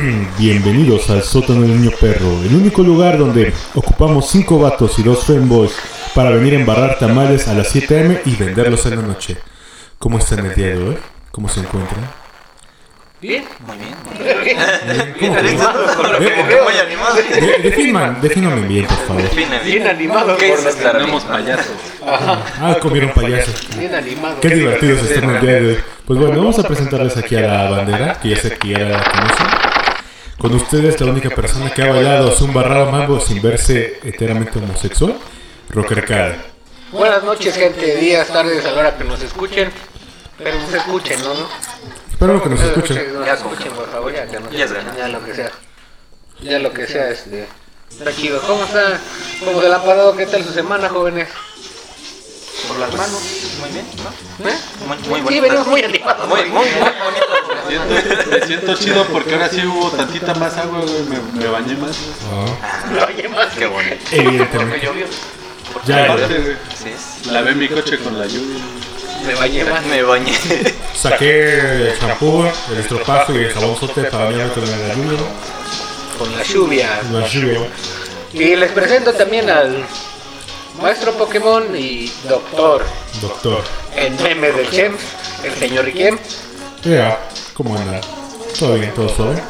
Bienvenidos al sótano del niño perro, el único lugar donde ocupamos cinco vatos y dos femboys para venir a embarrar tamales a las 7 am y venderlos en la noche. ¿Cómo están el día de hoy? ¿Cómo se encuentran? Bien, muy bien. ¿Cómo que? Muy animado. De- definan, defíname bien, por favor. Bien animado ¿Qué por es bien? Tenemos payasos. Ah, comieron payasos. Bien animado. Qué divertidos están el día de hoy. Pues bueno, vamos a presentarles aquí a la bandera, que ya sé que ya la conocen. Con ustedes, la única persona que ha bailado zumba raro mambo sin verse enteramente homosexual, Rocker Cara. Buenas noches, gente. Días, tardes, a la hora que nos escuchen. Pero nos escuchen, ¿no? ¿no? Espero que nos escuchen. Nos Ya escuchen, por favor, ya que nos Ya escuchen, ya lo que sea. Ya lo que sea, este. Está chido. ¿Cómo está? ¿Cómo se la han pasado? ¿Qué tal su semana, jóvenes? Por las manos. Muy bien, ¿no? ¿Eh? Muy, muy Sí, bonito. venimos muy animados. Muy, muy, muy bonito. Siento- me siento chido porque ahora sí hubo tantita más agua, güey. Me, me bañé más. Ah, Oye, más Qué bonito. evidentemente. llovió. Ya, Aparte, Sí, lavé mi coche con la lluvia. Me bañé más. Me bañé. saqué el champú, el estropajo y el jabonzote para bañarme con la lluvia. Con la lluvia. La lluvia. Y les presento también al maestro Pokémon y doctor Doctor. en memes del Chem, el señor Riquem. Ya, ¿cómo anda? ¿Todo bien? ¿Todo suave?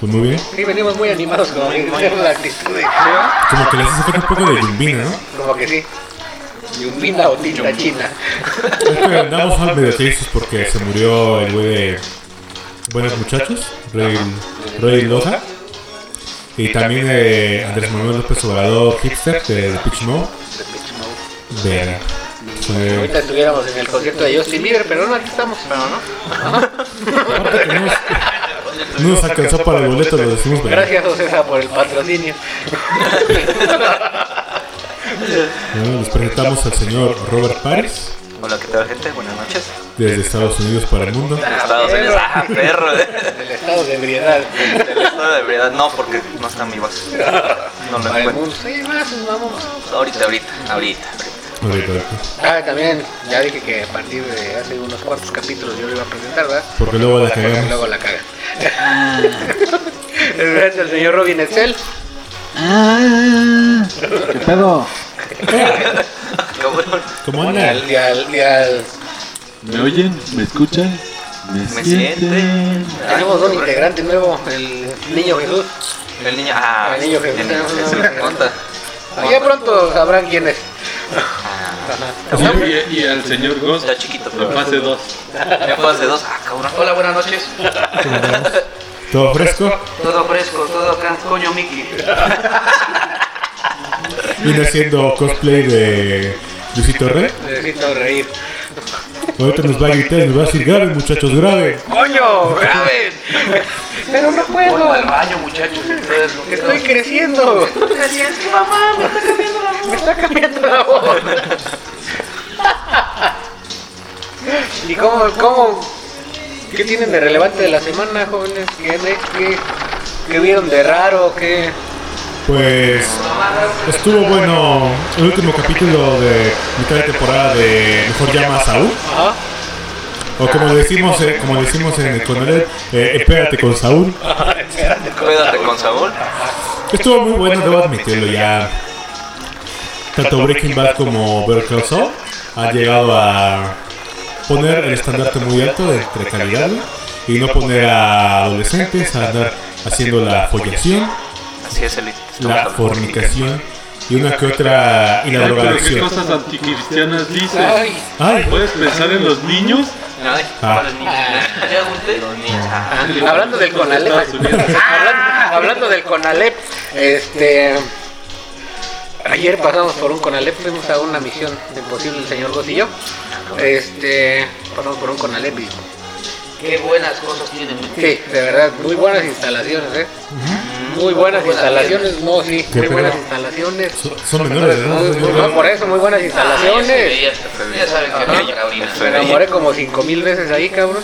Pues muy bien. Sí, venimos muy animados con la actitud de Como que les hace falta un poco de yumbina, ¿no? Como que sí. Yumbina o tinta china. Es que andamos al medio tristes porque se murió el güey de Buenos Muchachos, Rey, Rey Loza. Y también de Andrés Manuel López Obrador, hipster de Pitch Mode. Fue- Ahorita estuviéramos en el concierto de Justin Bieber, pero no, aquí estamos. Pero no. No nos, no nos alcanzó para el boleto, lo decimos. Gracias, Ocesa, por el patrocinio. Bueno, les presentamos al señor Robert Pares, Hola, ¿qué tal, gente? Buenas noches. desde Estados Unidos para el mundo. Estados Unidos. Ah, perro. Del estado de ebriedad. Del estado de verdad. No, porque no está mi vaso. No lo encuentro. mundo. Sí, más, vamos. Ahorita, ahorita, ahorita. ahorita. Ah, también, ya dije que a partir de hace unos cuantos capítulos yo lo iba a presentar, ¿verdad? Porque luego la Porque cagamos. Luego la caga. Es el señor Robin Excel. ¿Qué pedo? ¿Cómo Y anda? al, y al, y al- ¿Me oyen? ¿Me escuchan? ¿Me, Me sienten. Tenemos un integrante nuevo, el niño Jesús. El niño. Ah, El niño Jesús. el niño Jesús. Conta. Ya pronto sabrán quién es. Y, y al señor Ghost, Está chiquito, en pero. fase 2. Ya fase dos. Ah, cabrón. Hola, buenas noches. ¿Todo fresco? Todo fresco, todo acá. Coño, Mickey. Vine haciendo cosplay de Luisito Rey. Necesito reír. Ahorita nos va a gritar y nos va a decir, graben muchachos, graben. ¡Coño! ¡Graben! Pero no puedo. al baño, muchachos. Estoy creciendo. Es que mamá, me está cambiando la Me está cambiando la voz. ¿Y cómo, cómo, qué tienen de relevante de la semana, jóvenes? ¿Qué, qué, qué vieron de raro? ¿Qué? Pues estuvo bueno el último capítulo de mitad de temporada de Mejor llama a Saúl. Ajá. O como decimos, eh, como decimos en el Conalet, eh, espérate con Saúl. Cuídate con Saúl. Estuvo muy bueno, debo admitirlo ya. Tanto Breaking Bad como Better Call Saul han llegado a poner el estandarte muy alto de entre calidad y no poner a adolescentes a andar haciendo la follación, Así es, Eli. La fornicación y una que otra y la qué drogadicción. cosas anticristianas dices. Ay, Ay, ¿Puedes pensar en los niños? Ay, Ah. ¿cuáles niños? ¿Ya usted? Los niños. Ah. hablando del Conalep, hablando, hablando del Conalep, este, ayer pasamos por un Conalep, fuimos a una misión de posible el señor Goz y yo, este, pasamos por un Conalep y Qué buenas cosas tienen. Sí, de verdad, muy buenas instalaciones, ¿eh? Muy buenas instalaciones, no, sí, ¿Qué muy buenas instalaciones. son, menores de no, por eso, muy buenas instalaciones. Ya saben que no llega ahorita. Me enamoré como cinco mil veces ahí, cabrón.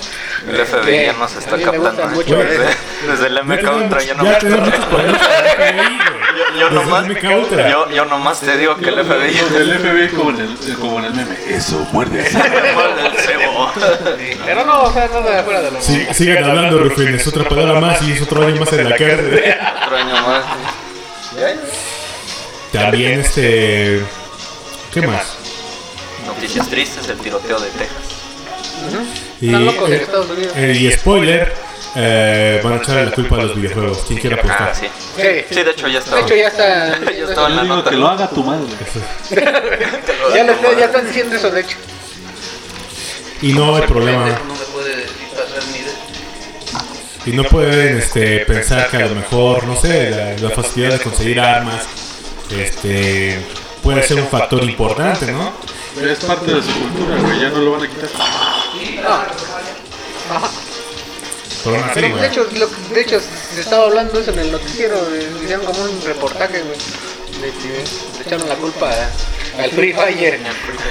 El FBI ya nos está captando. mucho Desde, el MK Ultra ya no ya me el. Yo, nomás, el yo, yo nomás te digo que el FBI del FBI como en el, como en el meme. Eso, muerde. Muerde el cebo. Pero no, o sea, nada fuera de lo Sí, sigan hablando, Rufines. Otra palabra más y es otro año más en la cárcel. Otro año más. También, este. ¿Qué más? Noticias tristes, el tiroteo de Texas. Y, Están locos en eh, Estados Unidos. eh, y spoiler: eh, van a echarle la culpa a los videojuegos. ¿Quién quiere Ah, apostar? sí. Sí. Sí, de hecho ya está. De hecho, ya está. Ya estaba en Yo la nota. que lo haga tu madre. Ya, lo está- ya están diciendo eso, de hecho. Y no hay problema. No me puede disfrazar ni de. Y no pueden este, pensar que a lo mejor, no sé, la, la facilidad de conseguir armas este, puede ser un factor importante, ¿no? Es parte de su cultura, güey. Ya no lo van a quitar. Pero así, Pero, de hecho, lo- de hecho, se estaba hablando eso en el noticiero. eh, Hicieron como un reportaje, güey. De que le echaron la culpa a- al Free Fire.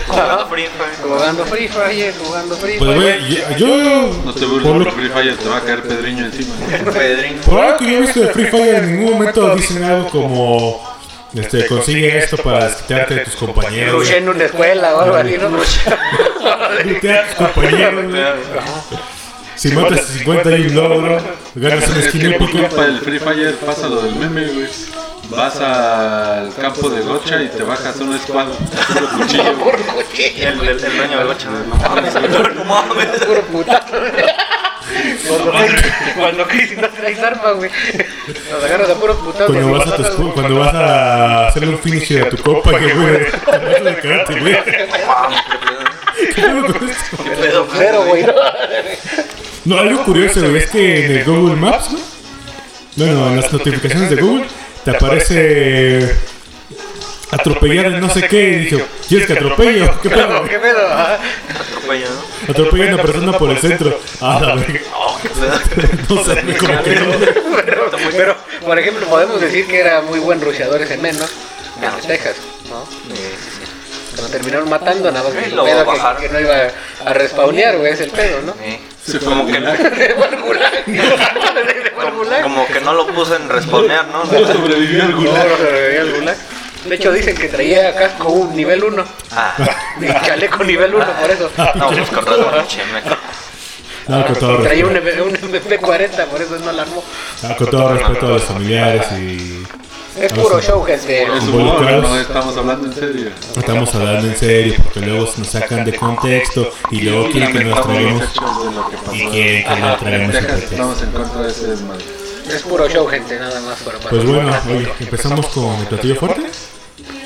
Jugando Free Fire. Jugando Free Fire, jugando Free Pues, Fire. yo, yo No te por, burles, Free Fire te va a caer Pedriño encima. Pedrín. por algo que yo he visto de Free Fire, en ningún momento dicen algo como, este, consigue esto para desquitarte de tus compañeros. Luché en una escuela o algo así, ¿no? Desquitarte a tus compañeros. Si matas 50 hay un logro, ganas un skin épico. culpa del Free Fire pasa lo del meme, güey. Vas al campo de gocha y te bajas un squad puro cuchillo. Puro cuchillo, El, el, el dueño del bocha. No mames, no mames. puro putazo. Cuando, cuando Chris no traes arma, güey. Nos agarras a puro putazo. Cuando vas, a tu cuando vas a hacerle un finisher a tu copa, que güey, vas a cagarte, güey. No. Cero, güey. No, algo curioso, es que en el Google Maps, güey, bueno, en las notificaciones de Google, te aparece atropellar en no sé qué, y dije, ¿quieres que atropello? ¿Qué pedo? ¿Qué pedo? Ah, Atropella, ¿no? Atropella a una persona por el centro. Ah, la verga. Qué pedo. No sé, como que no. Pero, pero, por ejemplo, podemos decir que era muy buen rusheador ese men, ¿no? En Texas, ¿no? Cuando terminaron matando, nada más el lo pedo que, que no iba a respawnear, güey, es el pedo, ¿no? Sí. Como que, como que no lo puse en respawnear, ¿no? No sobrevivió al No, gulag. no sobrevivió al gulag. De hecho, dicen que traía casco un nivel 1. Ah, Y chaleco nivel 1, por eso. no, pues con razón. No, con todo Traía un, respeto. Un MP40, por eso no la armó. Ah, con todo respeto a los familiares y Es puro show, gente. Es humor, no estamos hablando en serio. estamos hablando en serio porque luego nos sacan de contexto y luego quieren que nos pasó. y quieren que nos pretexto. estamos en contra de ese desmadre. Es puro show, gente, nada más para pasar. Pues bueno, oye, empezamos con el platillo fuerte.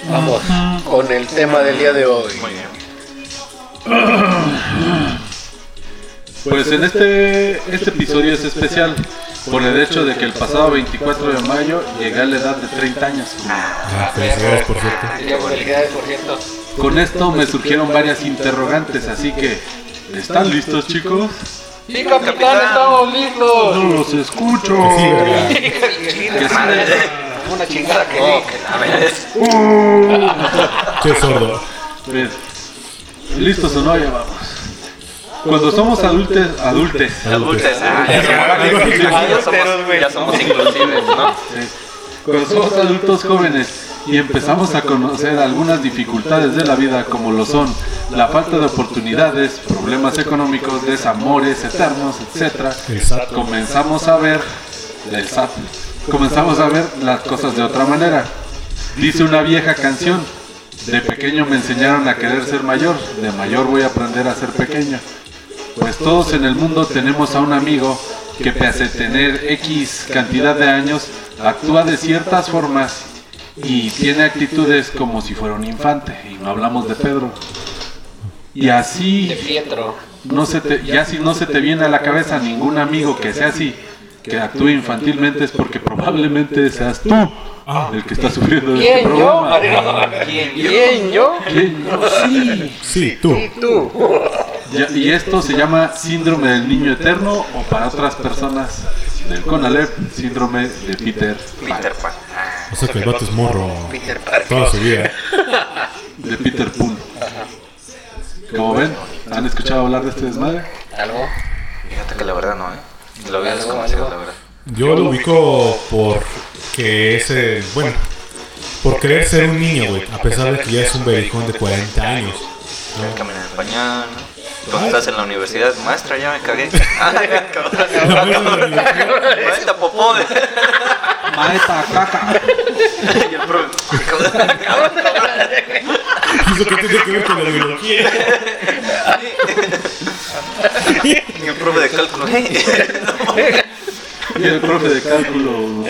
Vamos con el tema del día de hoy. Muy bien. Pues en este, este episodio es especial por el hecho de que el pasado 24 de mayo llegué a la edad de 30 años. Ah, felicidades, por cierto. Ya, felicidades, por cierto. Con esto me surgieron varias interrogantes, así que ¿están listos chicos? Sí, capitán, estamos listos. No los escucho. Una chingada que Oh, que la ves. Qué sordo. Bien. ¿Listos o no? Ya vamos. Cuando somos adultos, adultes, Adultes, ah, ya somos- inclusives, ¿no? Cuando somos adultos jóvenes y empezamos a conocer algunas dificultades de la vida como lo son la falta de oportunidades, problemas económicos, desamores eternos, etc., comenzamos a ver el SAT, comenzamos a ver las cosas de otra manera. Dice una vieja canción, de pequeño me enseñaron a querer ser mayor, de mayor voy a aprender a ser pequeño. Pues todos en el mundo tenemos a un amigo que pese a tener X cantidad de años, actúa de ciertas formas y tiene actitudes como si fuera un infante. Y no hablamos de Pedro. Y así, Pietro. no se te, ya si no se te viene a la cabeza ningún amigo que sea así, que actúe infantilmente es porque probablemente seas tú el que está sufriendo de este ¿Quién yo? problema. ¿Quién? ¿Quién yo? ¿Quién? Sí. Sí, tú. Y tú. Ya- y esto se llama síndrome del niño eterno o para otras personas del CONALEP, síndrome de Peter Pan. Peter Pan. O sea que el vato es morro Peter toda su vida. De Peter Pan. Como ven, ¿han escuchado hablar de este desmadre? ¿Algo? Fíjate que la verdad no, ¿eh? Lo había desconocido, la verdad. Yo lo ubico por que ese, bueno, por querer ser un niño, güey, a pesar de que ya es un berijón de 40 años. Caminar en pañal, Cuando estás en la universidad, maestra, ya me cagué. La maestra. Maestra popó. Maeta, caca. Y el profe. Eso que tiene que ver con la biología. Y el profe de cálculo. ¿eh? Y el profe de cálculo.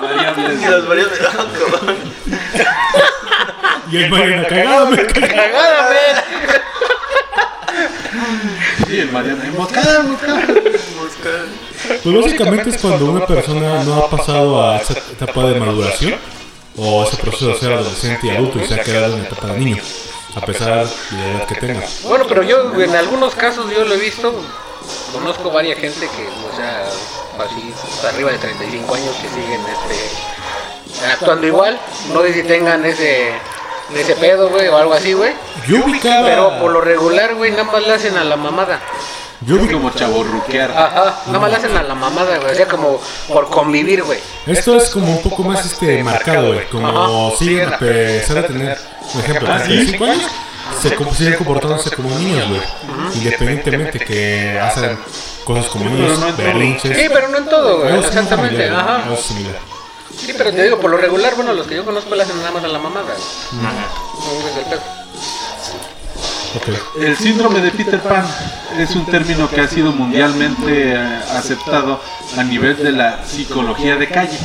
Variables. Y las variables. ah, cabrón. Y el Mariana cagado, me caga. ¡Cagada, men! Sí, el Mariana. Moscada, moscada. Pues básicamente es cuando una persona no ha pasado a esa etapa de maduración o ese proceso de ser adolescente y adulto y se ha quedado en la etapa de niño, a pesar de la edad que tenga. Bueno, pero yo en algunos casos yo lo he visto, conozco varias gente que, o sea, así, arriba de 35 años que siguen este, actuando igual, no sé si tengan ese, ese pedo, güey, o algo así, güey, Yo ubicaba, pero por lo regular, güey, nada más le hacen a la mamada. yo Es ubi- como chaborruquear. Ajá, nada más le hacen a la mamada, güey, o sea, como por convivir, güey. esto es como un poco más este marcado, güey, como Ajá. siguen a pesar de tener, por ejemplo, 35 años, se siguen comportándose como niños, güey, independientemente que hacen cosas como niños, berrinches, Sí, pero no en todo, güey, exactamente, ajá. Sí, pero te digo, por lo regular, bueno, los que yo conozco le hacen nada más a la mamada, güey. No, es el pedo. Ok. El síndrome de Peter Pan es un término que ha sido mundialmente eh, aceptado a nivel de la psicología de calle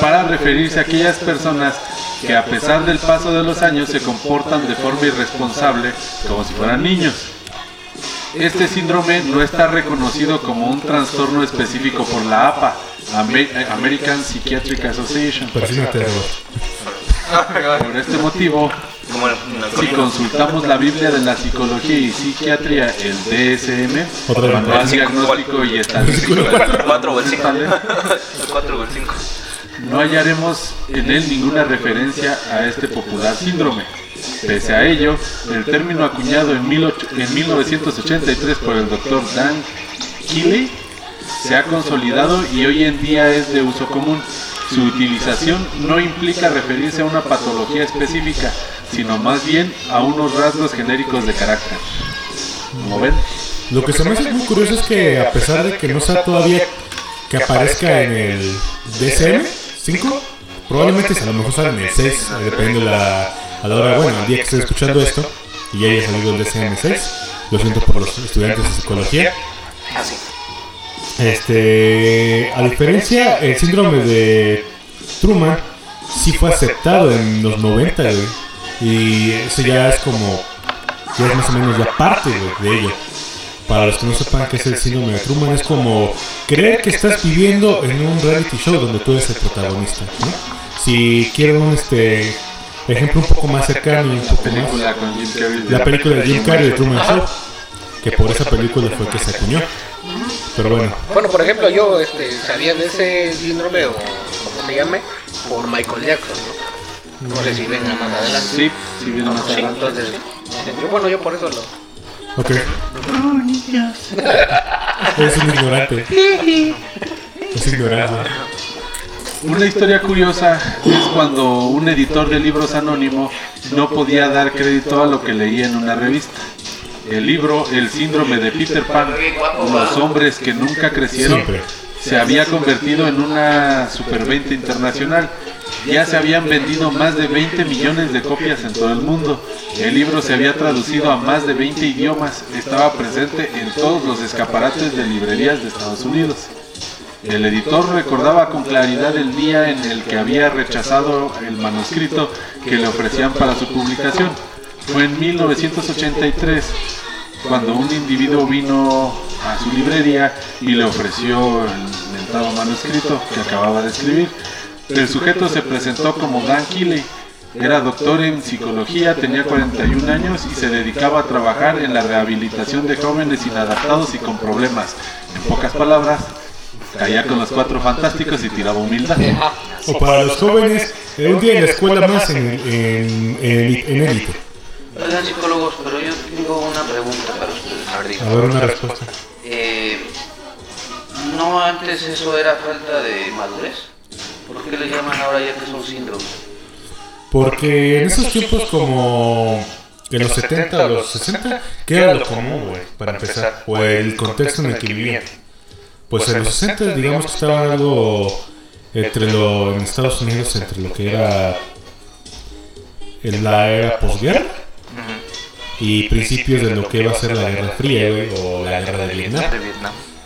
para referirse a aquellas personas que a pesar del paso de los años se comportan de forma irresponsable como si fueran niños. Este síndrome no está reconocido como un trastorno específico por la APA, Amer- American Psychiatric Association. Por este motivo, si consultamos la Biblia de la Psicología y Psiquiatría, el DSM. Manual Diagnóstico y Estadístico, El 4 o el 5. El 4 o el 5. no hallaremos en él ninguna referencia a este popular síndrome. Pese a ello, el término acuñado en, 18 en 1983 por el doctor Dan Keeley se ha consolidado y hoy en día es de uso común. Su utilización no implica referirse a una patología específica, sino más bien a unos rasgos genéricos de carácter. Como ven, Lo que se me hace muy curioso es que a pesar de que no sea todavía que aparezca en el DSM 5, probablemente a lo mejor sale en el 6, eh, dependiendo de la, a la hora, bueno, el día que esté escuchando esto y ya haya salido el DSM 6, lo siento por los estudiantes de psicología. Así. Este, a diferencia, el síndrome de Truman sí fue aceptado en los 90, güey. Y eso ya es como, ya es más o menos ya parte güey, de ello. Para los que no sepan qué es el síndrome de Truman, es como creer que estás viviendo en un reality show donde tú eres el protagonista. ¿no? Si quieren un este ejemplo un poco más cercano y un poco más, la película de Jim Carrey de Truman Show, que por esa película fue que se acuñó. Pero bueno, Bueno, por ejemplo, yo este, sabía de ese síndrome o como se llame por Michael Jackson, ¿no? No sé si venga más adelante. Sí, sí viene más Sí, adelante. entonces, yo, bueno, yo por eso lo... ok. Es un ignorante. Es ignorancia. Una historia curiosa es cuando un editor de libros anónimo no podía dar crédito a lo que leía en una revista. El libro El síndrome de Peter Pan, los hombres que nunca crecieron, se había convertido en una superventa internacional. Ya se habían vendido más de 20 millones de copias en todo el mundo. El libro se había traducido a más de 20 idiomas. Estaba presente en todos los escaparates de librerías de Estados Unidos. El editor recordaba con claridad el día en el que había rechazado el manuscrito que le ofrecían para su publicación. Fue en 1983 cuando un individuo vino a su librería y le ofreció el mentado manuscrito que acababa de escribir. El sujeto se presentó como Dan Keeley. Era doctor en psicología, tenía 41 años y se dedicaba a trabajar en la rehabilitación de jóvenes inadaptados y con problemas. En pocas palabras, caía con los cuatro fantásticos y tiraba humildad. O para los jóvenes, eh, un día en la escuela más en, en, en, en élite. Oigan psicólogos, pero yo tengo una pregunta para ustedes. A ver. A una respuesta. Eh, ¿No antes eso era falta de madurez? ¿Por qué le llaman ahora ya que es un síndrome? Porque en esos tiempos como en los 70 o los 60, ¿qué era lo común, güey? Para empezar, o el contexto en el que vivían. Pues en los 60, digamos que estaba algo entre lo, en Estados Unidos, entre lo que era en la era posguerra y principios de lo que iba a ser la Guerra Fría, güey, o la Guerra de Vietnam.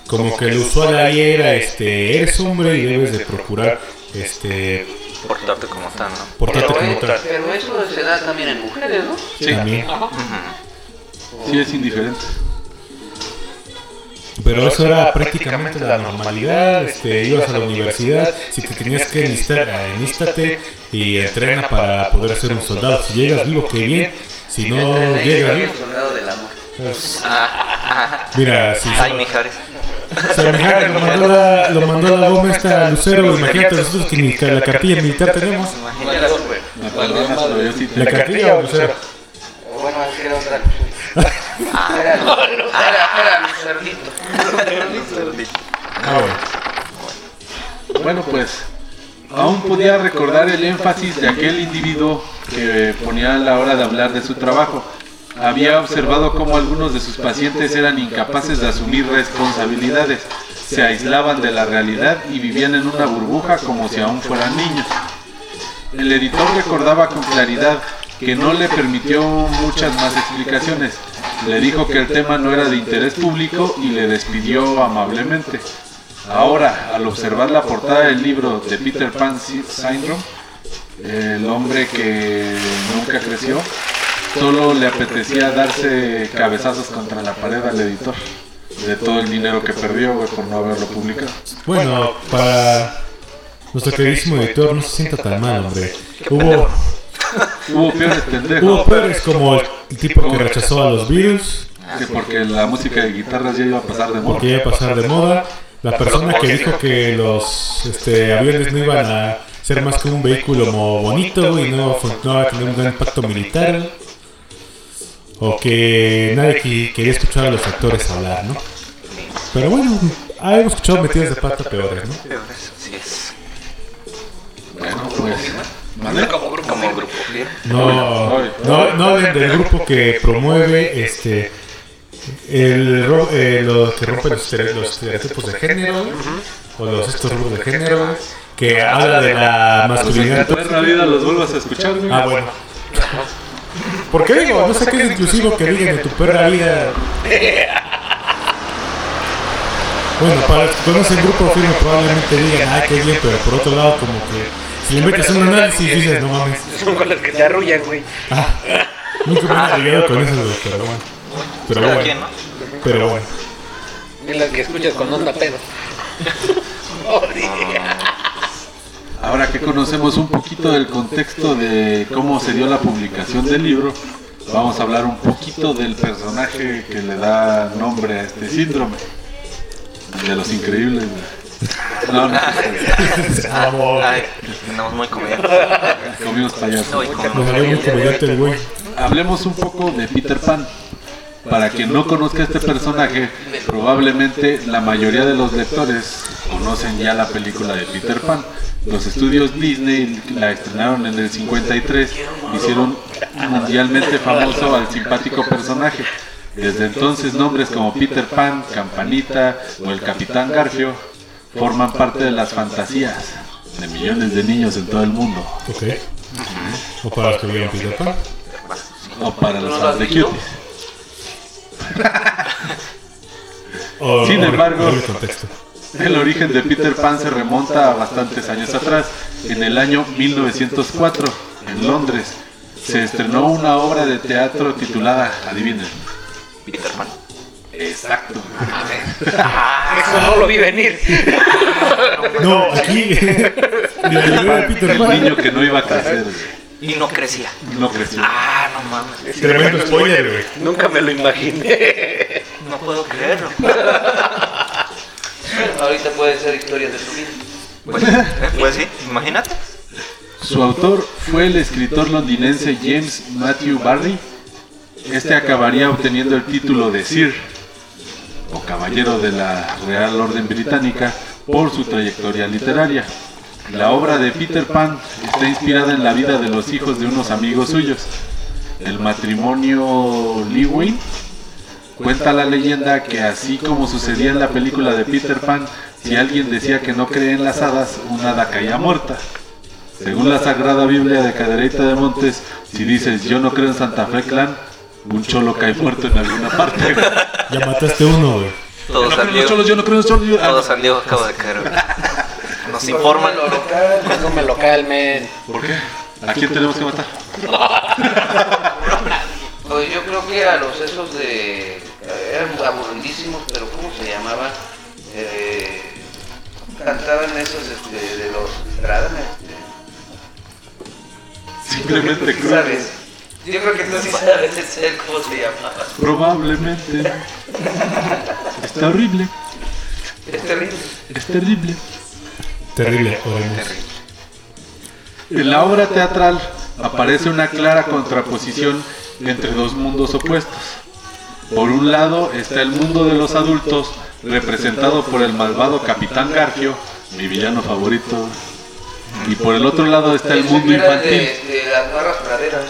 Como que el usual ahí era, este, eres hombre y debes de procurar, este, Portarte como tal, ¿no? portarte Pero, como tal. pero eso se da también en mujeres, ¿no? Sí, También. sí es indiferente. Pero eso era prácticamente la normalidad, este, ibas a la universidad, si te tenías que enlistar, enlístate y entrena para poder ser un soldado. Si llegas vivo, qué bien. Si no llegas vivo, mira, si Ay, Mijares. se imagina que lo mandó la, lo mandó la goma esta Lucero, imagínate nosotros que ni la cartilla militar tenemos. ¿La cartilla o Lucero? Bueno, es que era otra. Era, era, era mi cerdito. Ah, bueno. Bueno, pues aún podía recordar el énfasis de aquel individuo que ponía a la hora de hablar de su trabajo. Había observado cómo algunos de sus pacientes eran incapaces de asumir responsabilidades, se aislaban de la realidad y vivían en una burbuja como si aún fueran niños. El editor recordaba con claridad que no le permitió muchas más explicaciones. Le dijo que el tema no era de interés público y le despidió amablemente. Ahora, al observar la portada del libro de Peter Pan Sy- Syndrome, el hombre que nunca creció, solo le apetecía darse cabezazos contra la pared al editor de todo el dinero que perdió güey, por no haberlo publicado. Bueno, para nuestro queridísimo editor, no se sienta tan mal, hombre. Hubo, Hubo peores hubo pendejos peores como el tipo que rechazó a los Beatles, que porque la música de guitarras ya iba a pasar de moda. porque iba a pasar de moda. La persona que dijo que los este, aviones no iban a ser más que un vehículo bonito y no, no iba a tener un gran impacto militar. O que nadie que- quería escuchar a los actores hablar, ¿no? Pero bueno, hemos escuchado metidas de pata peores, ¿no? Peores, así es. Bueno, pues, ¿vale? Como como. No, no, no del grupo que promueve este el ro- eh, lo que rompe los, estere- los estereotipos de género o los estos rubros de género que habla de la masculinidad En la vida los vuelvas a escuchar, güey. ah bueno ¿por qué digo? no sé qué es inclusivo que digan de tu perra vida bueno para los que conocen el grupo firme probablemente digan ay qué bien pero por otro lado como que si le metes un análisis dices no mames Son con las que te arrullan, güey. Nunca me han ligado con eso, güey, pero bueno. Pero bueno. Pero bueno. Es las que escuchas con onda pedo. Ahora que conocemos un poquito del contexto de cómo se dio la publicación del libro, vamos a hablar un poquito del personaje que le da nombre a este síndrome. De los increíbles. güey. No, no, Vamos. Ay, tenemos muy comediantes. comimos. No, y güey. Hablemos un poco de Peter Pan. Para quien no conozca este personaje, probablemente la mayoría de los lectores conocen ya la película de Peter Pan. Los estudios Disney la estrenaron en el 53, hicieron mundialmente famoso al simpático personaje. Desde entonces nombres como Peter Pan, Campanita o el Capitán Garfio forman parte de las fantasías de millones de niños en todo el mundo. Ok. O para los que vieron Peter Pan. O para los ¿No lo fans de. O, Sin o- embargo- o el contexto. El origen de Peter Pan se remonta a bastantes años atrás. En el año 1904, en Londres, se estrenó una obra de teatro titulada, adivinen. Peter Pan. Exacto. Eso no lo vi venir. No, aquí. El niño que no iba a crecer, Y no crecía. no creció. Ah, no mames. Tremendo spoiler, güey. Nunca me lo imaginé. No puedo creerlo. Ahorita puede ser historia de tu vida. Pues, pues sí, imagínate. Su autor fue el escritor londinense James Matthew Barry. Este acabaría obteniendo el título de Sir o Caballero de la Real Orden Británica por su trayectoria literaria. La obra de Peter Pan está inspirada en la vida de los hijos de unos amigos suyos. el matrimonio Lewin. Cuenta la leyenda que así como sucedía en la película de Peter Pan, si alguien decía que no cree en las hadas, una hada caía muerta. Según la Sagrada Biblia de Cadereyta de Montes, si dices yo no creo en Santa Fe Clan, un cholo cae muerto en alguna parte. Ya mataste uno, güey. Yo Todo no creo San en los cholos, yo no creo en los cholos. yo- todo San Diego acaba de caer. güey. Nos informan. Lo local, Consume local, men. ¿Por qué? ¿A quién tenemos que matar? Pues yo creo que a los esos de. eran aburridísimos, pero ¿cómo se llamaban? Eh, cantaban esos este, de los. Dradan, este, Simplemente ¿tú creo. sabes? Yo creo que tú sí sabes ese, cómo se llamaba. Probablemente. Está horrible. Es terrible. Es terrible. Terrible, oremos. En la obra teatral aparece una clara contraposición entre dos mundos opuestos. Por un lado está el mundo de los adultos, representado por el malvado Capitán Garfio, mi villano favorito. Y por el otro lado está el mundo infantil. De, de las barras praderas.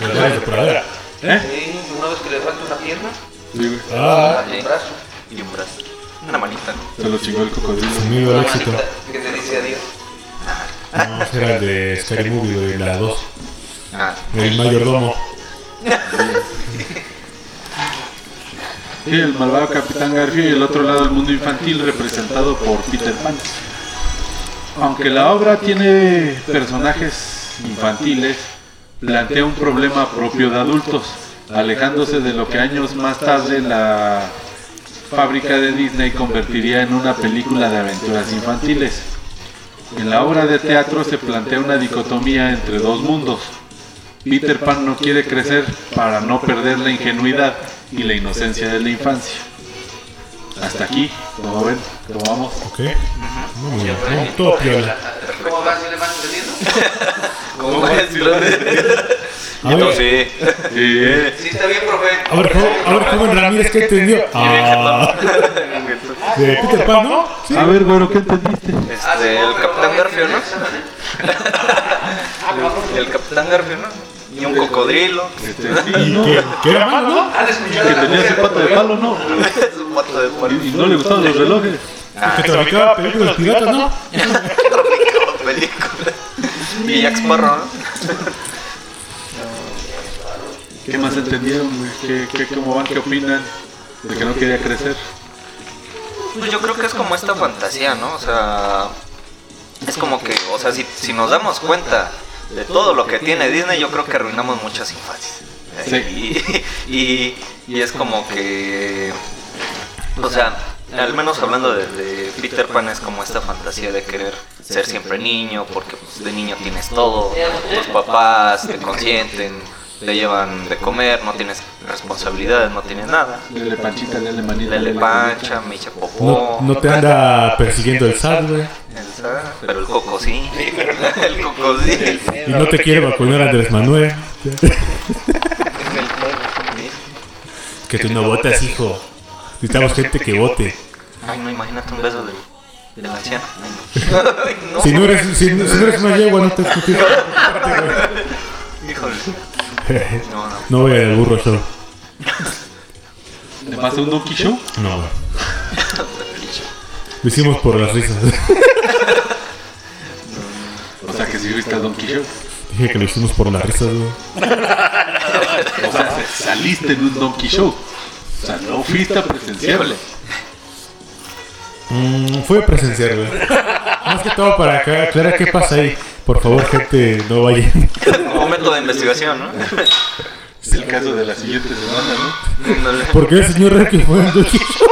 Los de pradera. ¿Eh? Sí, una vez que le falta una pierna, Sí, güey. Ah, un brazo. Y un brazo. Una manita, ¿no? Se lo chingó el cocodrilo. conmigo el éxito. Que te dice adiós. No, ese era el de Scary Movie, güey, la 2. Ah, El mayordomo. Sí, el malvado Capitán Garfio y el otro lado el mundo infantil representado por Peter Pan. Aunque la obra tiene personajes infantiles, plantea un problema propio de adultos, alejándose de lo que años más tarde la fábrica de Disney convertiría en una película de aventuras infantiles. En la obra de teatro se plantea una dicotomía entre dos mundos. Peter Pan no quiere crecer para no perder la ingenuidad y la inocencia de la infancia. Hasta aquí, como ven, como vamos. Ok. Muy bien. ¿Cómo vas? ¿Sí le vas entendiendo? ¿Cómo es? A ver, Sí. Eh, Sí, está bien, profe. a ver, joven, a ver, joven Ramírez, ¿qué entendió? Ah, de Peter Pan, ¿no? Sí. a ver, güero, ¿qué entendiste? Este, el Capitán Garfio, ¿no? El Capitán Garfio, ¿no? Y un cocodrilo. Este, sí, Y ¿no? que, que era malo, ¿no? ¿Han escuchado Que tenía su pata de palo, ¿no? Es un pato de puerco. Y, no le gustaban los relojes. Que traficaba películas piratas, ¿no? película. Y Jack Sparrow, ¿no? ¿Qué más entendieron, güey? ¿Qué, qué, ¿Cómo van? ¿Qué opinan? De que no quería crecer. Pues yo creo que es como esta fantasía, ¿no? O sea, es como que, o sea, si, si nos damos cuenta de todo lo que tiene Disney, yo creo que arruinamos muchas infancias. Sí. Y, y, y es como que, o sea, al menos hablando de, de Peter Pan es como esta fantasía de querer ser siempre niño, porque pues, de niño tienes todo, tus papás te consienten, te llevan de comer, no tienes responsabilidades, no tienes nada. Lele panchita, lele manita. Lele pancha, me echa No, popó. no te anda persiguiendo el SAT, güey. El sa- Pero el coco sí. El coco sí. Y no te quiere vacunar Andrés Manuel. Que tú no votas, hijo. Necesitamos gente que vote. Ay, no, imagínate un beso del, del anciano. Ay, no. Si no eres, si, si no eres una yegua, no te escuches. Híjole. No, no. No voy al burro show. ¿Le pasa un Donkey Show? No, güey. Lo hicimos por las risas. O sea, que si viste a Donkey Show. Dije que lo hicimos por las risas, güey. O sea, saliste en un Donkey Show. O sea, no fuiste a presenciarlo. Mm, fue presenciar, güey. Más que todo para acá, aclarar qué pasa ahí. Por favor, gente, no vayan. Momento de investigación, ¿no? Es el caso de la siguiente semana, ¿no? Ándale. Porque el señor Reque fue Show.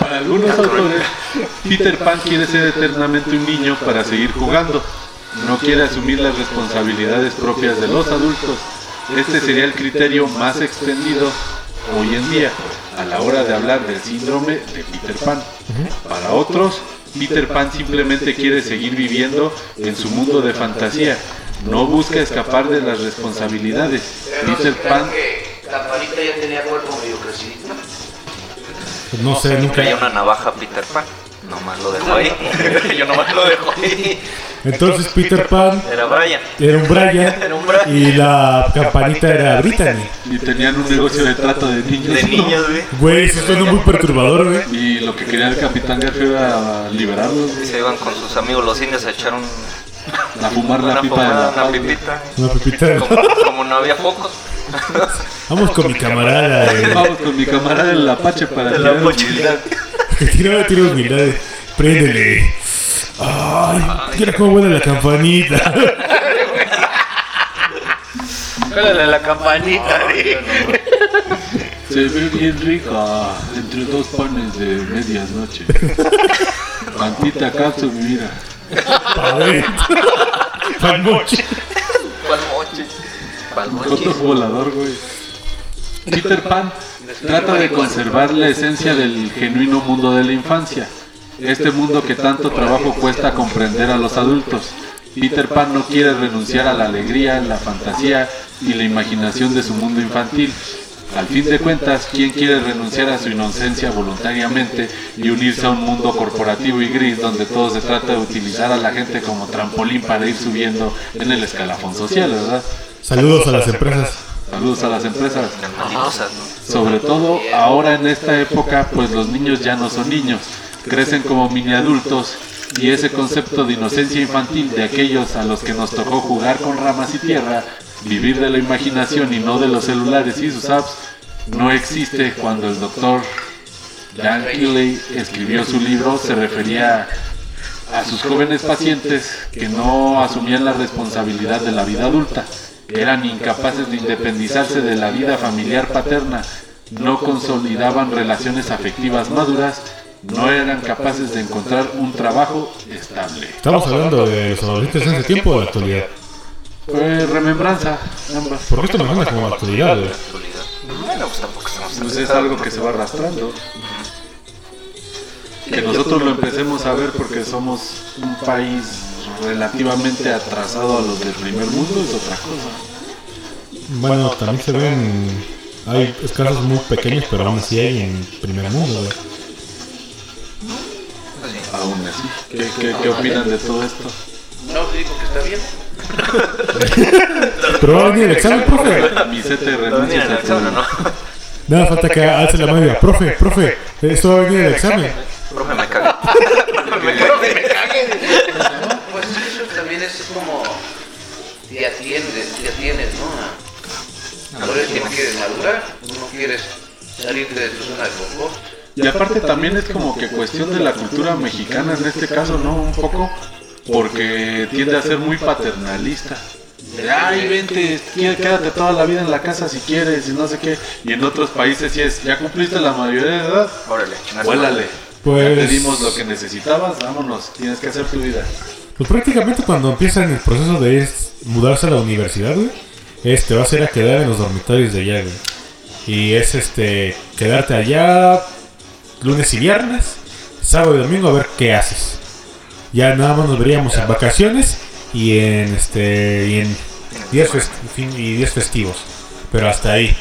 Para algunos autores, Peter Pan quiere ser eternamente un niño para seguir jugando. No quiere asumir las responsabilidades propias de los adultos. Este sería el criterio más extendido hoy en día a la hora de hablar del síndrome de Peter Pan. Para otros, Peter Pan simplemente quiere seguir viviendo en su mundo de fantasía. No busca escapar de las responsabilidades. Peter Pan Campanita ya tenía cuerpo medio crecidito. No sé, nunca. Traía una navaja Peter Pan. Nomás lo dejo ahí. Yo nomás lo dejo ahí. Entonces Peter Pan Era Brian. era un Brian Era un Brian. y la campanita era Brittany. Y tenían un negocio de trato de niños. De niños, güey. Güey, eso suena muy perturbador, güey. Y lo que quería el capitán Garfio era liberarlos, Y se iban con sus amigos los indios a echar un, a fumar la una pipa de la una pipita. Una pepita. Como, como no había focos. Vamos con mi camarada. eh. Vamos con mi camarada el Apache para De la tirar mochila. Que tira, tira humildad. Préndele. Ay, mira cómo buena la campanita. Pélale la campanita, güey. Se ve bien rica entre dos panes de medias noche. Tantita capsu, mira. ¿Cuál moche? ¿Cuál Un moche? coto volador, güey. Peter Pan trata de conservar la esencia del genuino mundo de la infancia. Este mundo que tanto trabajo cuesta comprender a los adultos. Peter Pan no quiere renunciar a la alegría, la fantasía y la imaginación de su mundo infantil. Al fin de cuentas, ¿quién quiere renunciar a su inocencia voluntariamente y unirse a un mundo corporativo y gris donde todo se trata de utilizar a la gente como trampolín para ir subiendo en el escalafón social, verdad? Saludos a las empresas. Saludos a las empresas. Sobre todo ahora en esta época, pues los niños ya no son niños, crecen como mini adultos y ese concepto de inocencia infantil de aquellos a los que nos tocó jugar con ramas y tierra, vivir de la imaginación y no de los celulares y sus apps, no existe cuando el doctor Dan Healy escribió su libro, se refería a sus jóvenes pacientes que no asumían la responsabilidad de la vida adulta, eran incapaces de independizarse de la vida familiar paterna, no consolidaban relaciones afectivas maduras, no eran capaces de encontrar un trabajo estable. Estamos hablando de los adolescentes en ese tiempo o de la actualidad. Fue remembranza, ambas. ¿Por qué esto me suena como actualidad, güey? Bueno, pues tampoco estamos Pues es algo que se va arrastrando. Que nosotros lo empecemos a ver porque somos un país relativamente atrasado a los del primer mundo es otra cosa. Bueno, también se ven. Hay casos muy pequeños, pero aún así hay en primer mundo, güey. Aún así. ¿Qué, qué, qué opinan de todo esto? No, te digo que está bien. Pero va a venir el examen, profe. A venir renuncia examen, ¿no? Nada, falta que alce la mano y diga, profe, profe, esto va a venir el examen. Profe, me cagué. me cagué. Pues eso también es como te atiendes, te atiendes, ¿no? A- Por eso no quieres madurar, no quieres salir de tu zona de confort. Y aparte también es como que cuestión de la cultura mexicana en este caso, ¿no? Un poco, porque tiende a ser muy paternalista. De, ay, vente, qué- quédate toda la vida en la casa si quieres y no sé qué. Y en otros países sí es, ya cumpliste la mayoría de edad, Órale, vuélale. Pues- Ya te dimos lo que necesitabas, vámonos, tienes que hacer tu vida. Pues prácticamente cuando empiezan el proceso de mudarse a la universidad, güey, este va a ser a quedar en los dormitorios de allá, güey. Y es este quedarte allá lunes y viernes, sábado y domingo a ver qué haces. Ya nada más nos veríamos en vacaciones y en este y en días, fest- y días festivos. Pero hasta ahí.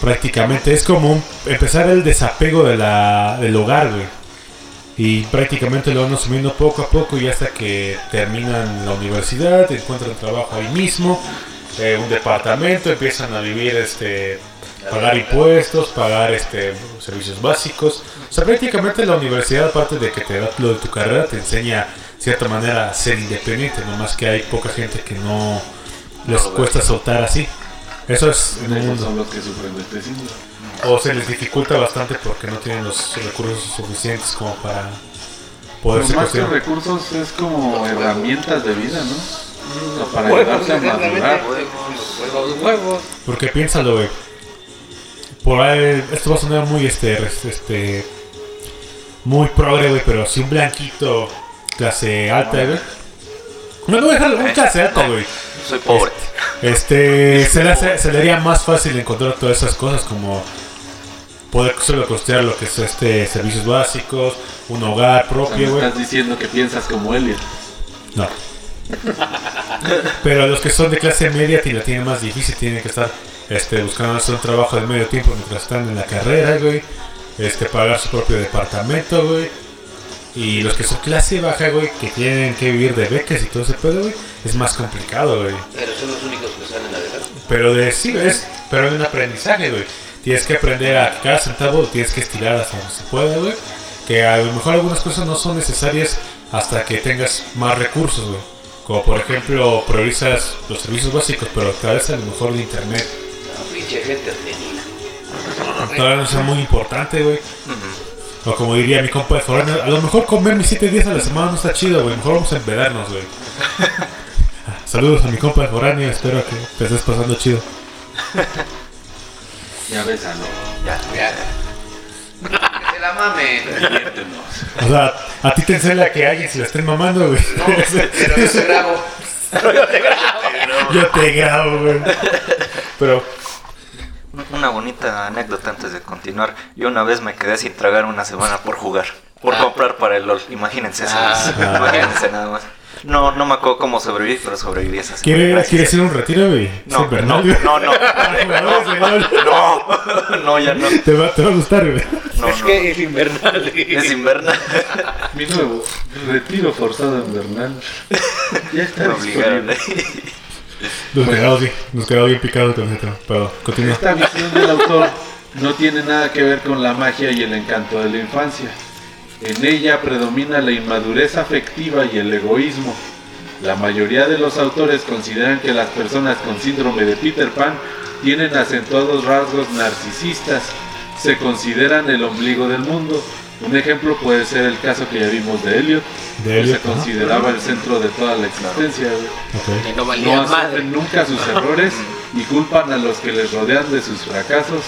Prácticamente es como un- empezar el desapego de la, del hogar. Y prácticamente lo van asumiendo poco a poco y hasta que terminan la universidad, encuentran trabajo ahí mismo, eh, un departamento, empiezan a vivir, este, pagar impuestos, pagar este, servicios básicos. O sea, prácticamente la universidad, aparte de que te da lo de tu carrera, te enseña, de cierta manera, a ser independiente, nomás que hay poca gente que no les cuesta soltar así. Eso es en el mundo. son los que sufren de este síndrome. O se les dificulta bastante porque no tienen los recursos suficientes como para poderse Pues más que recursos es como herramientas de vida, ¿no? Para ayudarte a madurar. Los huevos. Porque piénsalo, güey. Por ahí, esto va a sonar muy, este, este, muy progre, güey, pero si un blanquito clase alta, güey. No, no, déjalo, un clase alta, güey. Soy pobre. Este, se le, hace- se le haría más fácil encontrar todas esas cosas como poder solo costear lo que es este servicios básicos, un hogar O sea, propio, me güey. estás diciendo que piensas como Elliot. No. Pero los que son de clase media la tienen más difícil, tienen que estar este, buscando hacer un trabajo de medio tiempo mientras están en la carrera, güey. Este, pagar su propio departamento, güey. Y los que son clase baja, güey, que tienen que vivir de becas y todo ese pedo, güey, es más complicado, güey. Pero son los únicos que salen adelante. Pero de sí, es, pero hay un aprendizaje, güey. Tienes que aprender a cada centavo tienes que estirar hasta donde se pueda, güey. Que a lo mejor algunas cosas no son necesarias hasta que tengas más recursos, güey. Como por ejemplo, priorizas los servicios básicos, pero tal vez a lo mejor el internet pinche gente tenida. todavía no sea muy importante, güey. O como diría mi compa de foráneo, a lo mejor comer mis 7 días a la semana no está chido, güey. Mejor vamos a empedarnos, güey. Saludos a mi compa de foráneo, espero que te estés pasando chido. Ya ves, no. Ya. Ya. Que se la mamen. O sea, a ti te enseña que alguien se la estén mamando, güey. No, pero yo te grabo. Yo te grabo, güey. Pero, Una bonita anécdota antes de continuar. Yo una vez me quedé sin tragar una semana por jugar. Por comprar para el LOL. Imagínense eso. Ah. Imagínense nada más. No, no me acuerdo cómo sobreviví, pero sobreviví esa semana. ¿quiere, Gracias. ¿quiere hacer un retiro, güey? No, no, no, no. No, no, ya no. Te va, te va a gustar, güey. No, es no. que es invernal. Es invernal. Mi nuevo retiro forzado invernal. Ya está disponible. Nos quedamos bien, nos. Pero, continúa. Esta visión del autor no tiene nada que ver con la magia y el encanto de la infancia. En ella predomina la inmadurez afectiva y el egoísmo. La mayoría de los autores consideran que las personas con síndrome de Peter Pan tienen acentuados rasgos narcisistas. Se consideran el ombligo del mundo. Un ejemplo puede ser el caso que ya vimos de Elliot, De que Elliot, se consideraba el centro de toda la existencia. güey. Ok. Que no No asumen nunca sus errores y culpan a los que les rodean de sus fracasos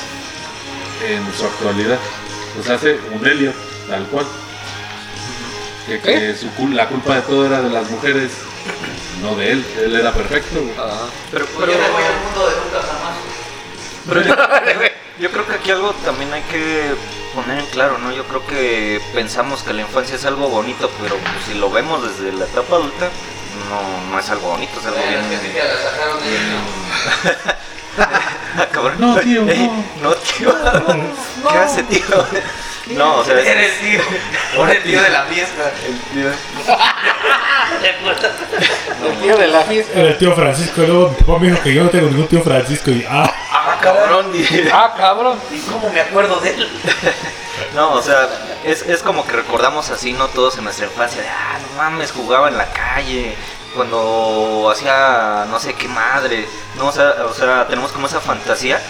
en su actualidad. Pues hace un Elliot, tal cual. Que, que su cul- la culpa de todo era de las mujeres, no de él. Él era perfecto. güey. Ah. Pero, Yo me voy al mundo de nunca jamás. Pero yo, yo creo que aquí algo también hay que poner en claro, ¿no? Yo creo que pensamos que la infancia es algo bonito, pero pues, si lo vemos desde la etapa adulta, no, no es algo bonito, es algo bien... cabrón. No, tío, no. No, tío. ¿Qué hace, tío? No, o sea, es- Eres tío. Por el tío de la fiesta. el tío. El tío de la fiesta. Era el tío Francisco, luego mi papá me dijo que yo no tengo ningún tío Francisco y ah, Ah, cabrón, dije. Ah, cabrón. ¿Y cómo me acuerdo de él? No, o sea, es, es como que recordamos así, ¿no? Todos en nuestra infancia, de, ah, no mames, jugaba en la calle, cuando hacía no sé qué madre, ¿no? O sea, o sea, tenemos como esa fantasía,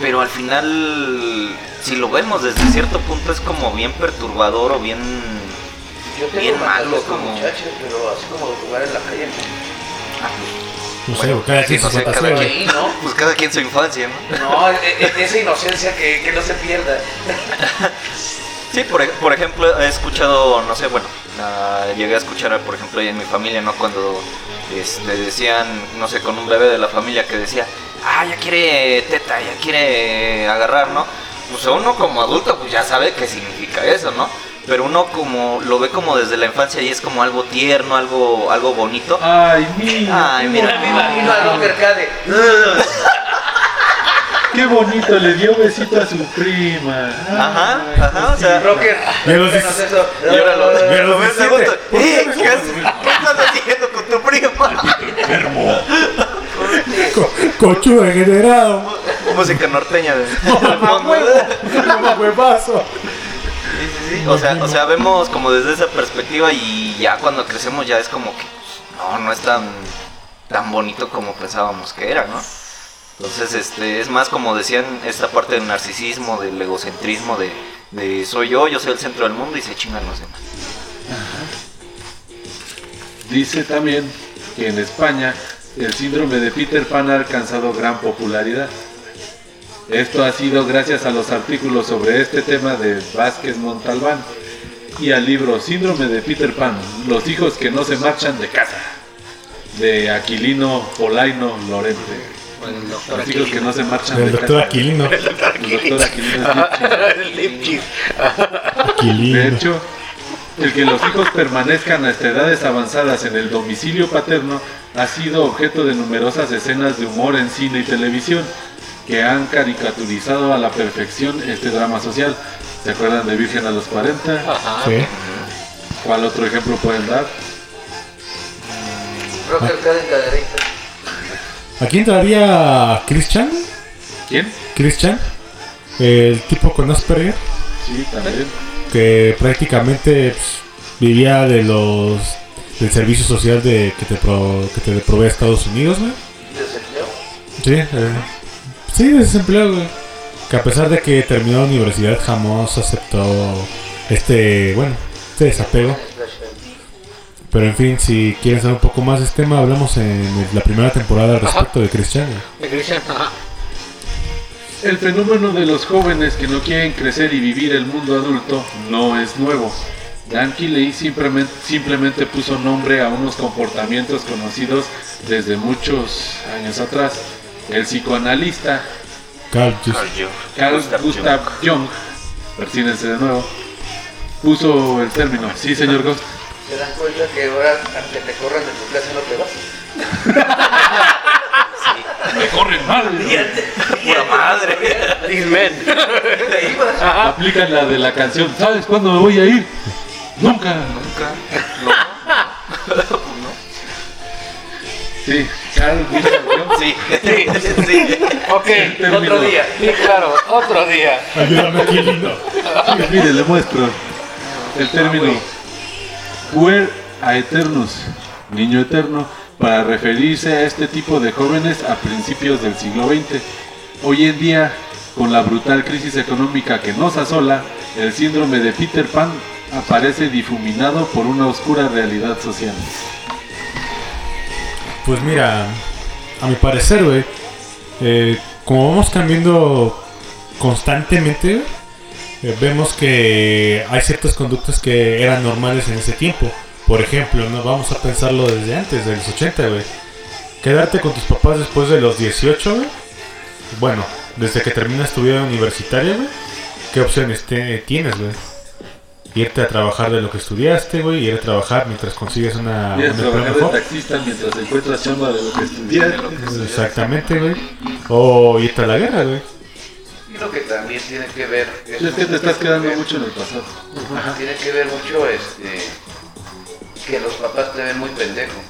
pero al final, si lo vemos desde cierto punto, es como bien perturbador o bien... Yo tengo Bien malo, como- muchacha, pero así como jugar en la calle. no sé, cada quien sí, no su sé, cada fantasía, güey. Sí, ¿no? Pues cada quien su infancia, ¿no? No, e- e- esa inocencia que, que no se pierda. Sí, por, por ejemplo, he escuchado, no sé, bueno, ah, llegué a escuchar, por ejemplo, ahí en mi familia, ¿no? Cuando este, decían, no sé, con un bebé de la familia que decía, ah, ya quiere teta, ya quiere agarrar, ¿no? Pues uno como adulto, pues ya sabe qué significa eso, ¿no? Pero uno como lo ve como desde la infancia y es como algo tierno, algo, algo bonito. Ay, mira. Ay, mira, Me imagino a Rocker Cade. Qué bonito, le dio besito a su prima. Ajá, Ay, ajá, o sea, Rocker, Ya los cuéntanos dice- eso. Y ahora lo, Ya ves de diecisiete. adulto, ¿Por qué "Eh, me ¿qué, haces? ¿Qué estás haciendo con tu prima? Co- Cochudo degenerado. Música norteña de huevazo. Sí, sí, sí. O sea, o sea, vemos como desde esa perspectiva y ya cuando crecemos ya es como que no, no es tan tan bonito como pensábamos que era, ¿no? Entonces, este, es más como decían esta parte del narcisismo, del egocentrismo, de, soy yo, yo soy el centro del mundo y se chingan los demás. Dice también que en España el síndrome de Peter Pan ha alcanzado gran popularidad. Esto ha sido gracias a los artículos sobre este tema de Vázquez Montalbán y al libro Síndrome de Peter Pan, los hijos que no se marchan de casa, de Aquilino Polaino Lorente. El doctor Los hijos que no se marchan El de doctor casa. Aquilino. El doctor Aquilino. De Aquilino. hecho, el que los hijos permanezcan hasta edades avanzadas en el domicilio paterno ha sido objeto de numerosas escenas de humor en cine y televisión que han caricaturizado a la perfección este drama social. ¿Se acuerdan de Virgen a los 40? Ajá. Sí. ¿Cuál otro ejemplo pueden dar? Creo que el cada encaderita. Aquí entraría Christian, ¿Quién? Christian, el tipo con Asperger, Sí, también. que prácticamente pues, vivía de los del servicio social de que te pro- que te provee Estados Unidos, güey. Desempleo. Sí, eh, sí, de desempleo, güey. Que a pesar de que terminó la universidad jamás aceptó este, bueno, este desapego. Pero en fin, si quieren saber un poco más de este tema, hablamos en la primera temporada al respecto de Christian, ajá. El fenómeno de los jóvenes que no quieren crecer y vivir el mundo adulto no es nuevo. Dan Keeley simplemente, simplemente puso nombre a unos comportamientos conocidos desde muchos años atrás. El psicoanalista Carl Carl Jung. Carl Gustav Gustav Jung. Jung, persínense de nuevo, puso el término. Sí, señor Ghost. ¿Se dan cuenta que ahora, aunque te corran de tu clase, no te vas? Me corren mal. Pura madre. These men. Te ibas. Aplican la de la canción. ¿Sabes cuándo me voy a ir? Nunca. Sí, Carl Gustav Jung. Sí, sí, sí. Ok, otro día. Sí, claro, otro día. Ayúdame aquí, lindo. Mire, le muestro el término puer a eternus, niño eterno, para referirse a este tipo de jóvenes a principios del siglo XX. Hoy en día, con la brutal crisis económica que nos asola, el síndrome de Peter Pan aparece difuminado por una oscura realidad social. Pues mira, a mi parecer, güey, eh, como vamos cambiando constantemente, eh, vemos que hay ciertas conductas que eran normales en ese tiempo. Por ejemplo, no vamos a pensarlo desde antes, de los 80, güey. Quedarte con tus papás después de los 18, güey. Bueno, desde que terminas tu vida universitaria, güey. ¿Qué opciones te- tienes, güey? Irte a trabajar de lo que estudiaste, güey. Ir a trabajar mientras consigues una, un Voy a trabajar de taxista mientras encuentras chamba de lo que estudiaste. Exactamente, güey. O irte a la guerra, güey. Creo que también tiene que ver. Es que te estás quedando mucho en el pasado. Tiene que ver mucho este, que los papás te ven muy pendejo.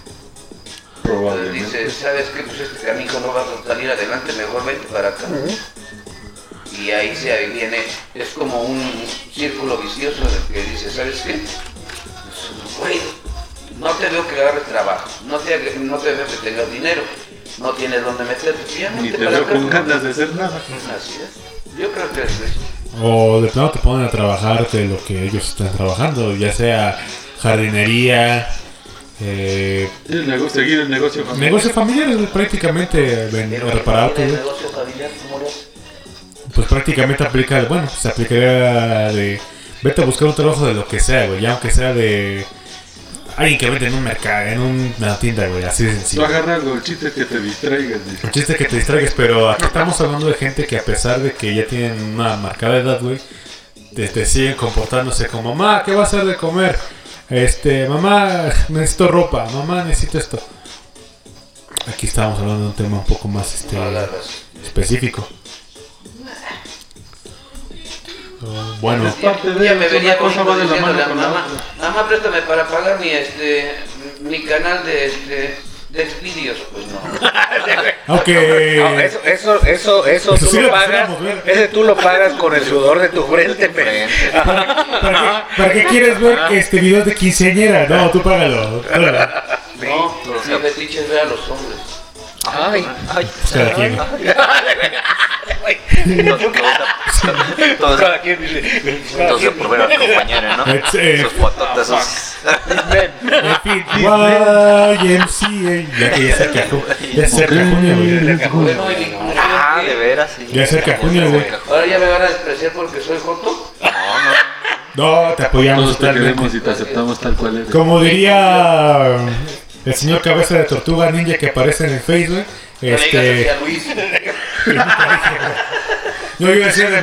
Entonces dices, ¿sabes qué? Pues este camino no va a salir adelante, mejor vente para acá. Y ahí se viene, es como un círculo vicioso en el que dices, ¿sabes qué? Pues, Güey, no te veo que agarres trabajo, no te, no te veo que tengas dinero, no tienes dónde meterte, pues ya Ni te para veo acá. con ganas de hacer nada. Así es. Yo creo que es eso. O de plano te ponen a trabajar de lo que ellos están trabajando, ya sea jardinería, eh, El negocio, seguir el negocio familiar. prácticamente reparar negocio familiar, ¿cómo lo haces? Pues prácticamente aplica, bueno, se aplicaría de vete a buscar un trabajo de lo que sea, güey, ya aunque sea de alguien que vende en un mercado, en una tienda, güey, así de Tú sencillo. agarra algo, el chiste es que te distraigas. El chiste es que te distraigas, pero aquí estamos hablando de gente que a pesar de que ya tienen una marcada edad, güey, te, te siguen comportándose como, mamá, ¿qué va a hacer de comer? Este, mamá, necesito ropa, mamá, necesito esto. Aquí estamos hablando de un tema un poco más este, específico. Bueno, Es parte de Ya me va de la diciéndole mano a con mamá, mamá, préstame para pagar mi este mi canal de este de Xvideos, pues no. aunque No, eso, eso, eso, eso, Eso tú sí lo lo pagas. Ese tú lo pagas con el sudor de tu frente. ¿para qué, para qué quieres ver este video de quinceañera? No, tú págalo. págalo. No, mi fetiche es ver a los hombres. Ay, Ay, cada quien. todo, todo, cada quien dice. cada todo quien- por ver a la compañera, ¿no? Es, eh, Sus fototas, sus... En fin, YMCA. Ya que ya cerca, ya cerca junio, güey. Ah, de veras, sí. Ya cerca junio, güey. Ahora ya me van a despreciar porque soy joto. No, te apoyamos Todos te queremos y te aceptamos tal cual eres. Como diría el señor cabeza de tortuga ninja que aparece en el Facebook, me este, no iba a decir de,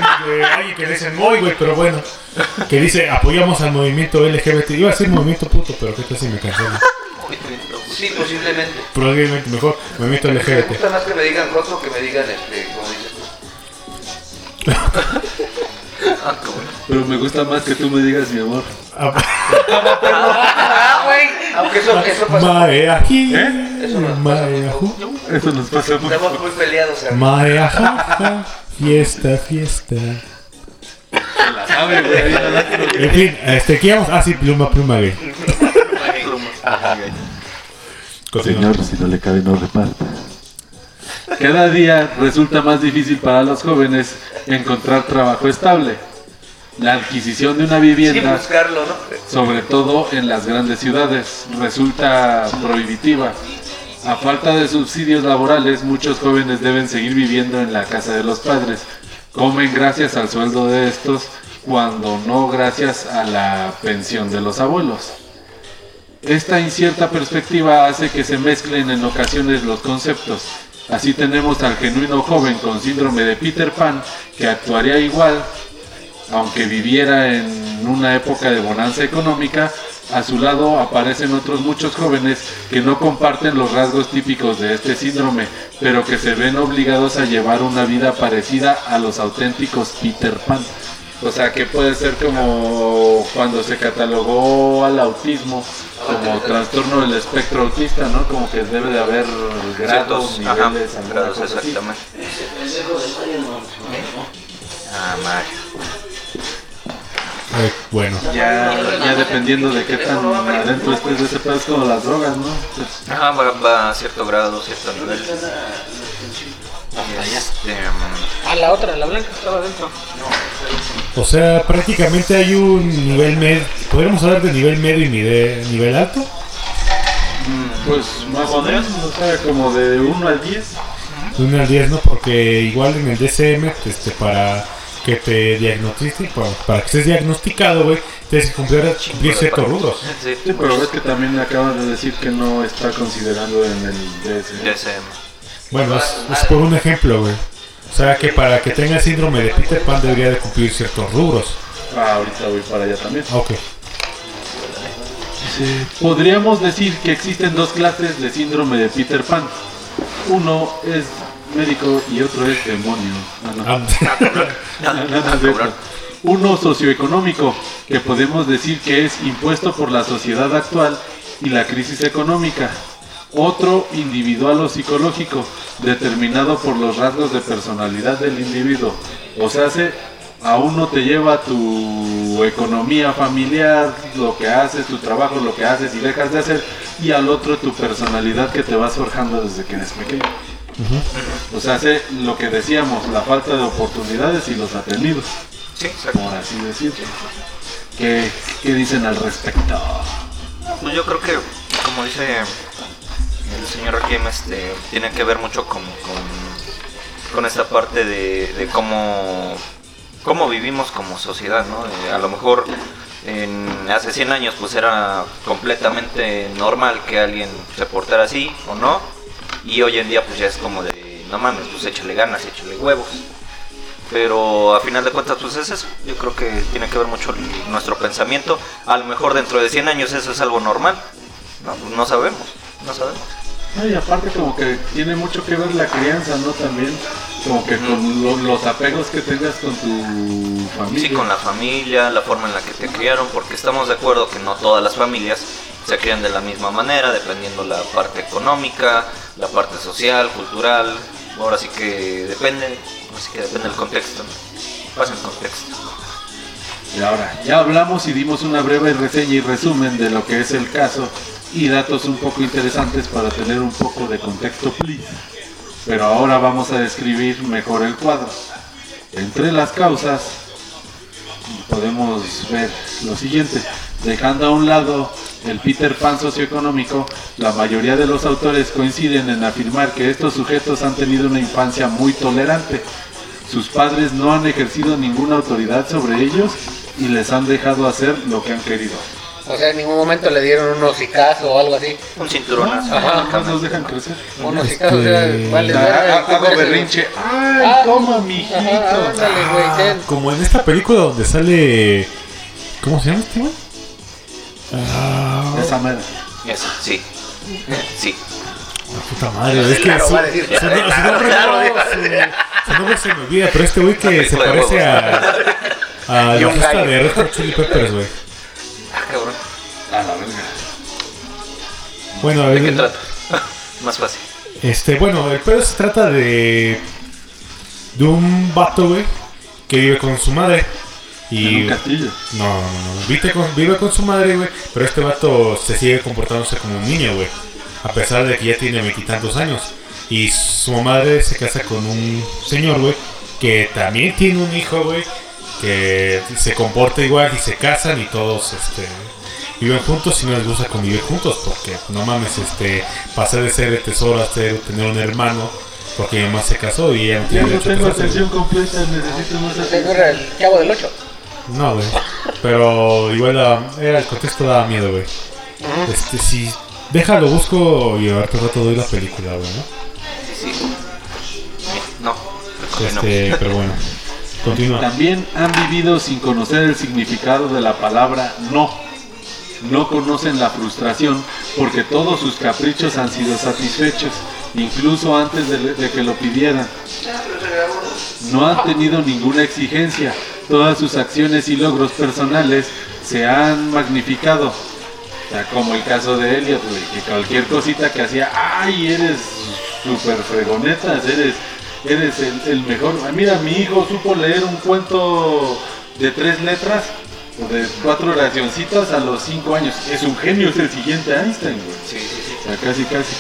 alguien que le dice muy, güey, pero bueno, que dice apoyamos al movimiento LGBT. Iba a decir movimiento puto, pero qué tal si me cancela. Sí, posiblemente. Probablemente mejor movimiento Me LGBT. gusta más que me digan joto que me digan este, como dices Pero me gusta más que tú me digas mi amor. Ah, güey. Aunque eso, eso pasó. Maeaji, Eso nos pasa. maeaju, Eso nos pasa mucho. Estamos muy peleados. hermano. maeajaja, fiesta, fiesta. La sabe, güey. ya la- En fin, este, ¿qué íbamos? Ah, sí, pluma, pluma, güey. Señor, si no le cabe, no reparta. Cada día resulta más difícil para los jóvenes encontrar trabajo estable. La adquisición de una vivienda, buscarlo, ¿no? sobre todo en las grandes ciudades, resulta prohibitiva. A falta de subsidios laborales, muchos jóvenes deben seguir viviendo en la casa de los padres. Comen gracias al sueldo de estos, cuando no gracias a la pensión de los abuelos. Esta incierta perspectiva hace que se mezclen en ocasiones los conceptos. Así tenemos al genuino joven con síndrome de Peter Pan, que actuaría igual, aunque viviera en una época de bonanza económica. A su lado aparecen otros muchos jóvenes que no comparten los rasgos típicos de este síndrome, pero que se ven obligados a llevar una vida parecida a los auténticos Peter Pan. O sea que puede ser como cuando se catalogó al autismo como trastorno del espectro autista, ¿no? Como que debe de haber grados, ajá, niveles, grados, exactamente. Ah, Mario. Eh, bueno, Ya, ya dependiendo de qué tan adentro estés de ese pedo es como las drogas, ¿no? Pues, Ajá, va, va a cierto grado, cierto nivel. Y este, mm, Ah, la otra, la blanca estaba dentro. O sea, prácticamente hay un nivel medio. ¿Podríamos hablar de nivel medio y nivel, nivel alto? pues más o menos, o sea, como de 1 al 10. De 1 al 10, ¿no? Porque igual en el DCM, este, para que te diagnostiquen, para, para que estés diagnosticado, güey, tienes que cumplir, cumplir ciertos rubros. sí, Sí, pero ves que también acaban de decir que no está considerando en el DS. DSM. Bueno, es, es por un ejemplo, güey. O sea, que para que tenga síndrome de Peter Pan debería de cumplir ciertos rubros. Ah, ahorita voy para allá también. Ok. Podríamos decir que existen dos clases de síndrome de Peter Pan. Uno es médico y otro es demonio. Ah, no. Ah, No, no. Uno socioeconómico, que podemos decir que es impuesto por la sociedad actual y la crisis económica. Otro individual o psicológico, determinado por los rasgos de personalidad del individuo. O sea, se, a uno te lleva tu economía familiar, lo que haces, tu trabajo, lo que haces y dejas de hacer, y al otro tu personalidad que te vas forjando desde que eres pequeño. O sea, hace lo que decíamos, la falta de oportunidades y los atenidos, Sí, por así decirlo. ¿Qué, qué dicen al respecto? Pues yo creo que, como dice el señor Rakim, este, tiene que ver mucho con, con, esta parte de, cómo, vivimos como sociedad, ¿no? Eh, a lo mejor en, hace 100 años pues era completamente normal que alguien se portara así o no, y hoy en día pues ya es como de, no mames, pues échale ganas, échale huevos. Pero a final de cuentas, pues es eso. Yo creo que tiene que ver mucho nuestro pensamiento. A lo mejor dentro de 100 años eso es algo normal. No, pues no sabemos. No sabemos. No, y aparte como que tiene mucho que ver la crianza, ¿no? También como que con lo- los apegos que tengas con tu familia. Sí, con la familia, la forma en la que te criaron, porque estamos de acuerdo que no todas las familias se crían de la misma manera, dependiendo la parte económica, la parte social, cultural. Ahora sí que depende, así que depende del contexto. ¿no? Pasa el contexto. Y ahora, ya hablamos y dimos una breve reseña y resumen de lo que es el caso y datos un poco interesantes para tener un poco de contexto. Pero ahora vamos a describir mejor el cuadro. Entre las causas podemos ver lo siguiente. Dejando a un lado el Peter Pan socioeconómico, la mayoría de los autores coinciden en afirmar que estos sujetos han tenido una infancia muy tolerante. Sus padres no han ejercido ninguna autoridad sobre ellos y les han dejado hacer lo que han querido. O sea, en ningún momento le dieron un hocicazo o algo así. Un cinturonazo. Ajá. Dejan crecer. Un hocicazo, o sea, Este- vale, verga, ha- hago berrinche. ¡Ay, Ah, toma, mijito! Ajá, ándale, güey, ten. Como en esta película donde sale. ¿Cómo se llama este güey? Ah, Esa mera. Eso, sí. Sí. puta madre, es que Claro, su, va a decir, su- su nombre, claro, no, su- su nombre se me olvida, pero este güey que se parece a. a la fiesta de Red Hot Chili Peppers, güey. Cabrón. A la verga. Bueno, a ¿De qué trata? Más fácil. este, bueno, el pedo se trata de de un vato, güey, que vive con su madre En y un castillo. no, no, no, vive con, vive con su madre, güey, pero este vato se sigue comportándose como un niño, güey, a pesar de que ya tiene veintitantos años y su madre se casa con un señor, güey, que también tiene un hijo, güey, que se comporta igual y se casan y todos, este, viven juntos y no les gusta convivir juntos porque no mames, este, pasar de ser el tesoro a ser, tener un hermano porque mi mamá se casó y ella no tiene no derecho a tengo atención completa, necesito más ¿Ese no atención. el chavo del 8? güey. No, güey. Pero igual era el contexto daba miedo, güey. Este, si déjalo, busco y ahorita rato doy la película, güey, ¿no? Sí, sí. No. no. Este, pero bueno. También han vivido sin conocer el significado de la palabra no. No conocen la frustración porque todos sus caprichos han sido satisfechos, incluso antes de, que lo pidieran. No han tenido ninguna exigencia. Todas sus acciones y logros personales se han magnificado. Como el caso de Elliot, que cualquier cosita que hacía, ¡ay, eres súper fregonetas! Eres, eres el, el mejor. Ah, Mira, mi hijo supo leer un cuento de tres letras, o de cuatro oracioncitas a los cinco años. Es un genio, es el siguiente Einstein, güey. Sí, sí, sí. O sea, casi, casi.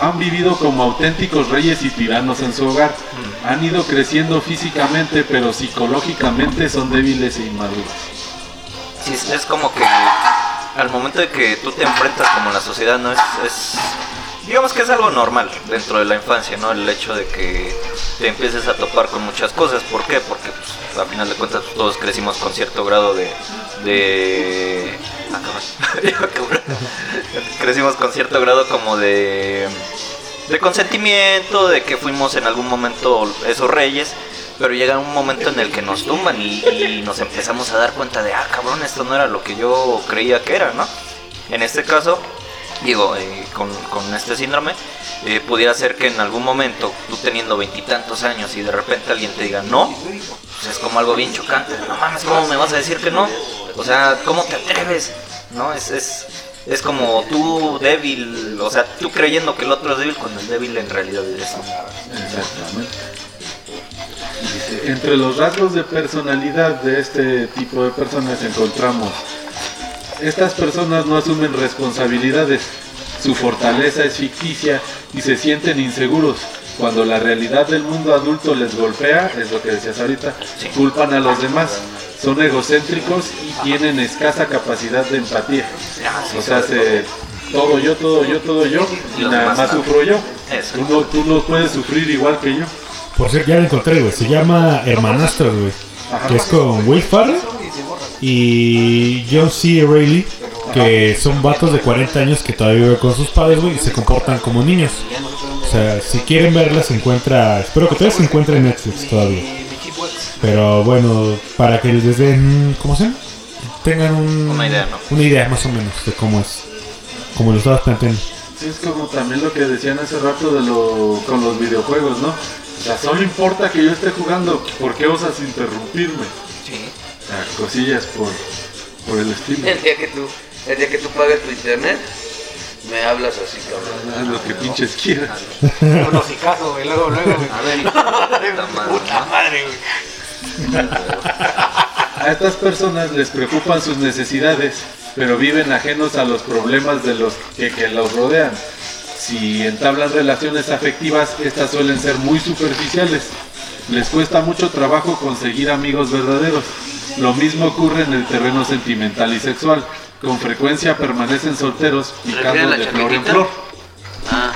Han vivido como auténticos reyes y tiranos en su hogar. Han ido creciendo físicamente, pero psicológicamente son débiles e inmaduros. Sí, es, como que al momento de que tú te enfrentas como la sociedad, ¿no? Es, es- digamos que es algo normal dentro de la infancia, ¿no? El hecho de que te empieces a topar con muchas cosas. ¿Por qué? Porque pues, a final de cuentas todos crecimos con cierto grado de... de... Ah, crecimos con cierto grado como de... de consentimiento, de que fuimos en algún momento esos reyes. Pero llega un momento en el que nos tumban y, y nos empezamos a dar cuenta de, ah, cabrón, esto no era lo que yo creía que era, ¿no? En este caso, digo, eh, con, con este síndrome, eh, pudiera ser que en algún momento, tú teniendo veintitantos años y de repente alguien te diga no, pues es como algo bien chocante. No mames, ¿cómo me vas a decir que no? O sea, ¿cómo te atreves? ¿No? Es, es, es como tú débil, o sea, tú creyendo que el otro es débil cuando el débil en realidad es. Dice, entre los rasgos de personalidad de este tipo de personas encontramos, estas personas no asumen responsabilidades, su fortaleza es ficticia y se sienten inseguros. Cuando la realidad del mundo adulto les golpea, es lo que decías ahorita, culpan a los demás, son egocéntricos y tienen escasa capacidad de empatía. Ah, O sea, se, todo yo, todo yo, todo yo, y nada más sufro yo. Tú no, tú no puedes sufrir igual que yo. Por cierto, ya lo encontré, güey. Se llama Hermanastros, güey. Que es con Will Farrell y John C. Reilly. Que son vatos de 40 años que todavía viven con sus padres, güey. Y se comportan como niños. O sea, si quieren verla, se encuentra. Espero que todavía se encuentre en Netflix todavía. Pero bueno, para que les den. ¿Cómo se llama? Tengan un- Una idea, ¿no? Una idea más o menos de cómo es. Como lo estabas planteando. Sí, es como también lo que decían hace rato de lo, con los videojuegos, ¿no? O sea, solo importa que yo esté jugando, ¿por qué osas interrumpirme? Sea, cosillas por, por el estilo. El día que tú, el día que tú pagues tu internet, me hablas así, cabrón. Haz lo que pinches quieras. Un hocicazo, güey, luego, luego, güey. A ver, puta madre, Puta ¿no? madre, güey. A estas personas les preocupan sus necesidades, pero viven ajenos a los problemas de los que, que los rodean. Si entablan relaciones afectivas, estas suelen ser muy superficiales. Les cuesta mucho trabajo conseguir amigos verdaderos. Lo mismo ocurre en el terreno sentimental y sexual. Con frecuencia permanecen solteros, ¿Refiere a picando de flor en flor. Ah,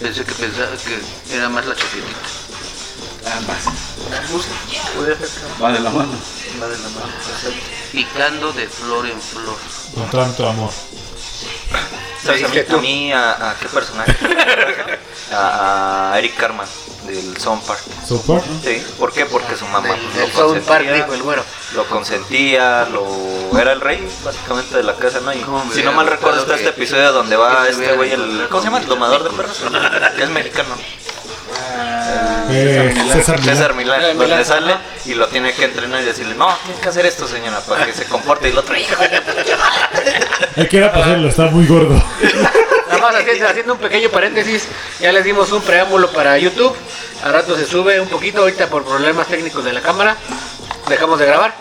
pensé que pensaba que era más la chaquetita. Ambas. Va de la mano. va de la mano. Picando de flor en flor. Con tanto amor. ¿Sabes a mí, a, mí, a, a qué personaje? a, a Eric Carman del Sound Park. Sí, ¿por qué? Porque su mamá lo Park, consentía, dijo el güero. lo consentía, lo era el rey básicamente de la casa, ¿no? Y ¿Cómo me si no mal recuerdo está este episodio donde va este güey, el- ¿cómo se llama? El domador de perros, que es mexicano. Eh, César Milán. César Milán, Milán, donde Milán, sale y lo tiene que entrenar y decirle, no, tienes que hacer esto, señora, para que se comporte. Y el otro, hijo de Hay que ir a pasarlo, está muy gordo. Nada más haciendo, haciendo un pequeño paréntesis, ya les dimos un preámbulo para YouTube. A rato se sube un poquito, ahorita por problemas técnicos de la cámara. Dejamos de grabar.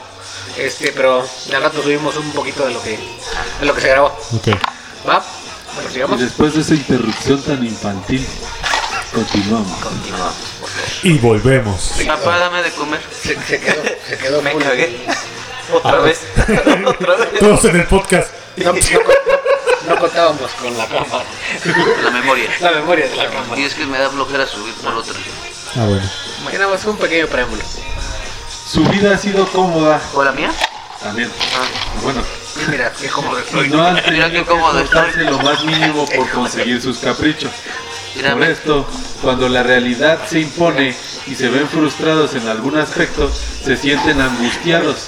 Este, pero al rato subimos un poquito de lo que, de lo que se grabó. Ok. ¿Va? Bueno, Y sigamos. después de esa interrupción tan infantil, continuamos. Continuamos. Y volvemos. Papá, dame de comer. Se, se quedó, se quedó Me cagué. Otra vez. Otra vez. Todos en el podcast. No, no, no contábamos con la cámara. La memoria. La memoria de la cámara. Y es que me da flojera subir por otra. Ah, bueno. Más un pequeño preámbulo. Su vida ha sido cómoda ¿O la mía? También. Bueno, Y mira, qué cómodo y estoy. no han Mira tenido qué que cómodo estoy. lo más mínimo por conseguir sus caprichos. Por esto, cuando la realidad se impone y se ven frustrados en algún aspecto, se sienten angustiados,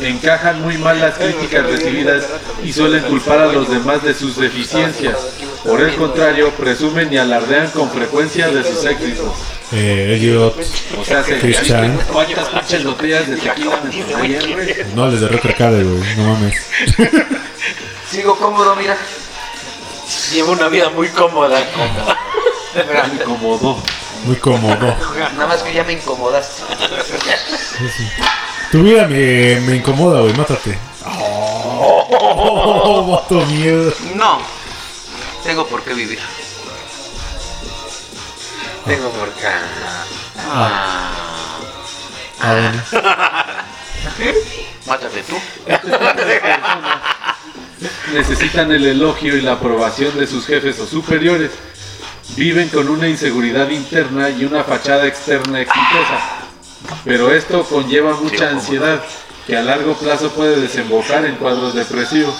encajan muy mal las críticas recibidas y suelen culpar a los demás de sus deficiencias. Por el contrario, presumen y alardean con frecuencia de sus éxitos. Eh, Elliot, O sea, se Christian. ¿cuántas pinches botellas de tequila me ayer, güey? no les de Rocker Cabe, güey. No mames. Sigo cómodo, mira. Llevo una vida muy cómoda. Me incomodó. Muy cómodo. Nada más que ya me incomodaste. Tu vida me, me incomoda, güey. Mátate. Oh, vato miedo. No. Tengo por qué vivir. Tengo por acá. Ah, bueno. Mátate tú. necesitan el elogio y la aprobación de sus jefes o superiores. Viven con una inseguridad interna y una fachada externa exitosa. Pero esto conlleva mucha ansiedad que a largo plazo puede desembocar en cuadros depresivos.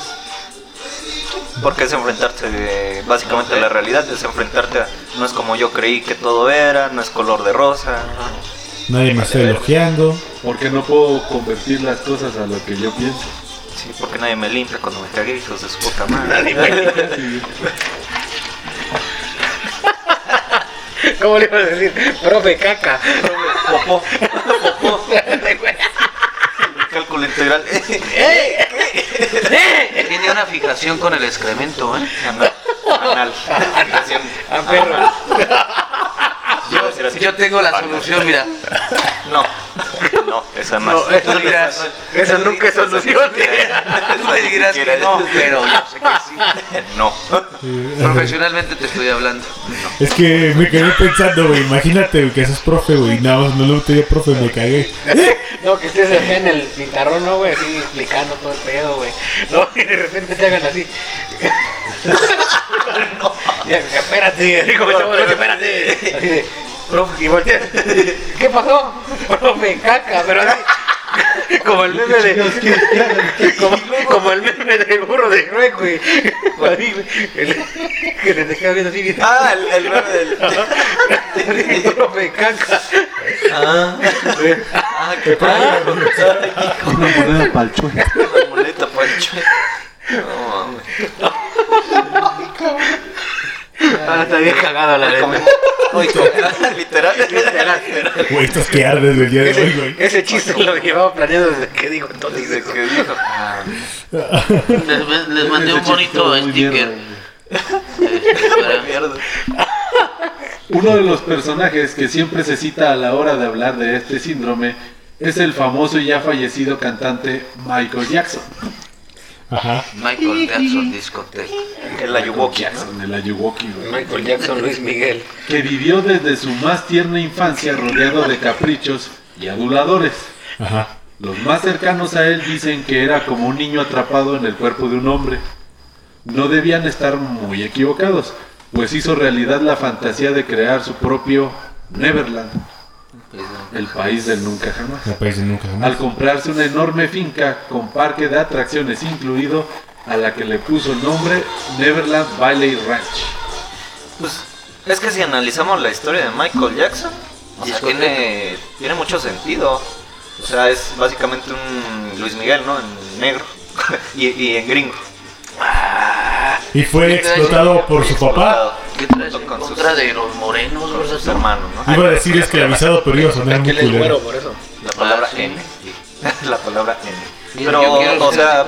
Porque es enfrentarte de- básicamente a la realidad, es enfrentarte a no es como yo creí que todo era, no es color de rosa. Nadie me está elogiando. Porque no puedo convertir las cosas a lo que yo pienso. Sí, porque nadie me limpia cuando me cagué, hijos de su puta madre. ¿Cómo le ibas a decir? Profe caca. Popó. Cálculo integral. Tiene una fijación con el excremento, ¿eh? Anal. Anal. Fijación. A perro. Yo, Yo tengo la solución, mira. No. No, esa no. No, eso, dirás- eso nunca es solución. Tú me dirás que no, pero yo sé que sí. No. Profesionalmente te estoy hablando. Es que me quedé pensando, güey. Imagínate güey, que seas profe, güey. No, no le gustaría profe, me cagué. No, que estés acá en el pintarrón, ¿no, güey? Así explicando todo el pedo, güey. No, y de repente te hagan así. Ya, espérate, no, espérate. Profe, y voltea. ¿Qué pasó? Profe, caca, pero así. Como el meme de. Como, como el meme del burro de Shrek, güey. Así, güey, Que te queda viendo así. bien. Ah, el, el meme del. Profe, caca. Ah, ah, qué Una moneda para el chueco. La muleta para el chue. No mames. Ah, está bien cagado la neta. Oye, como- literal. Güey, estás que ardes el día de hoy, güey. Ese, chiste lo llevaba planeado desde que digo entonces. Desde que dijo. Les, les mandé un bonito sticker. Uno de los personajes que siempre se cita a la hora de hablar de este síndrome es el famoso y ya fallecido cantante Michael Jackson. Ajá. Michael Jackson Ayuwoki. Jackson, el Ayuwoki, güey. Michael Jackson, Luis Miguel. que vivió desde su más tierna infancia rodeado de caprichos y aduladores. Ajá. Los más cercanos a él dicen que era como un niño atrapado en el cuerpo de un hombre. No debían estar muy equivocados, pues hizo realidad la fantasía de crear su propio Neverland, el país del nunca jamás. Nunca Al comprarse una enorme finca con parque de atracciones incluido, a la que le puso el nombre Neverland Valley Ranch. Pues es que si analizamos la historia de Michael Jackson, o sea, Discoteca. tiene, tiene mucho sentido. O sea, es básicamente un Luis Miguel, ¿no? En negro y, y en gringo. Y fue explotado por su papá. ¿Qué traes en con sus- contra de los morenos, hermanos, ¿no? Iba a decir esclavizado, pero iba a sonar muy culero. por eso. La palabra Ah, sí. N. La palabra N. Pero, o sea,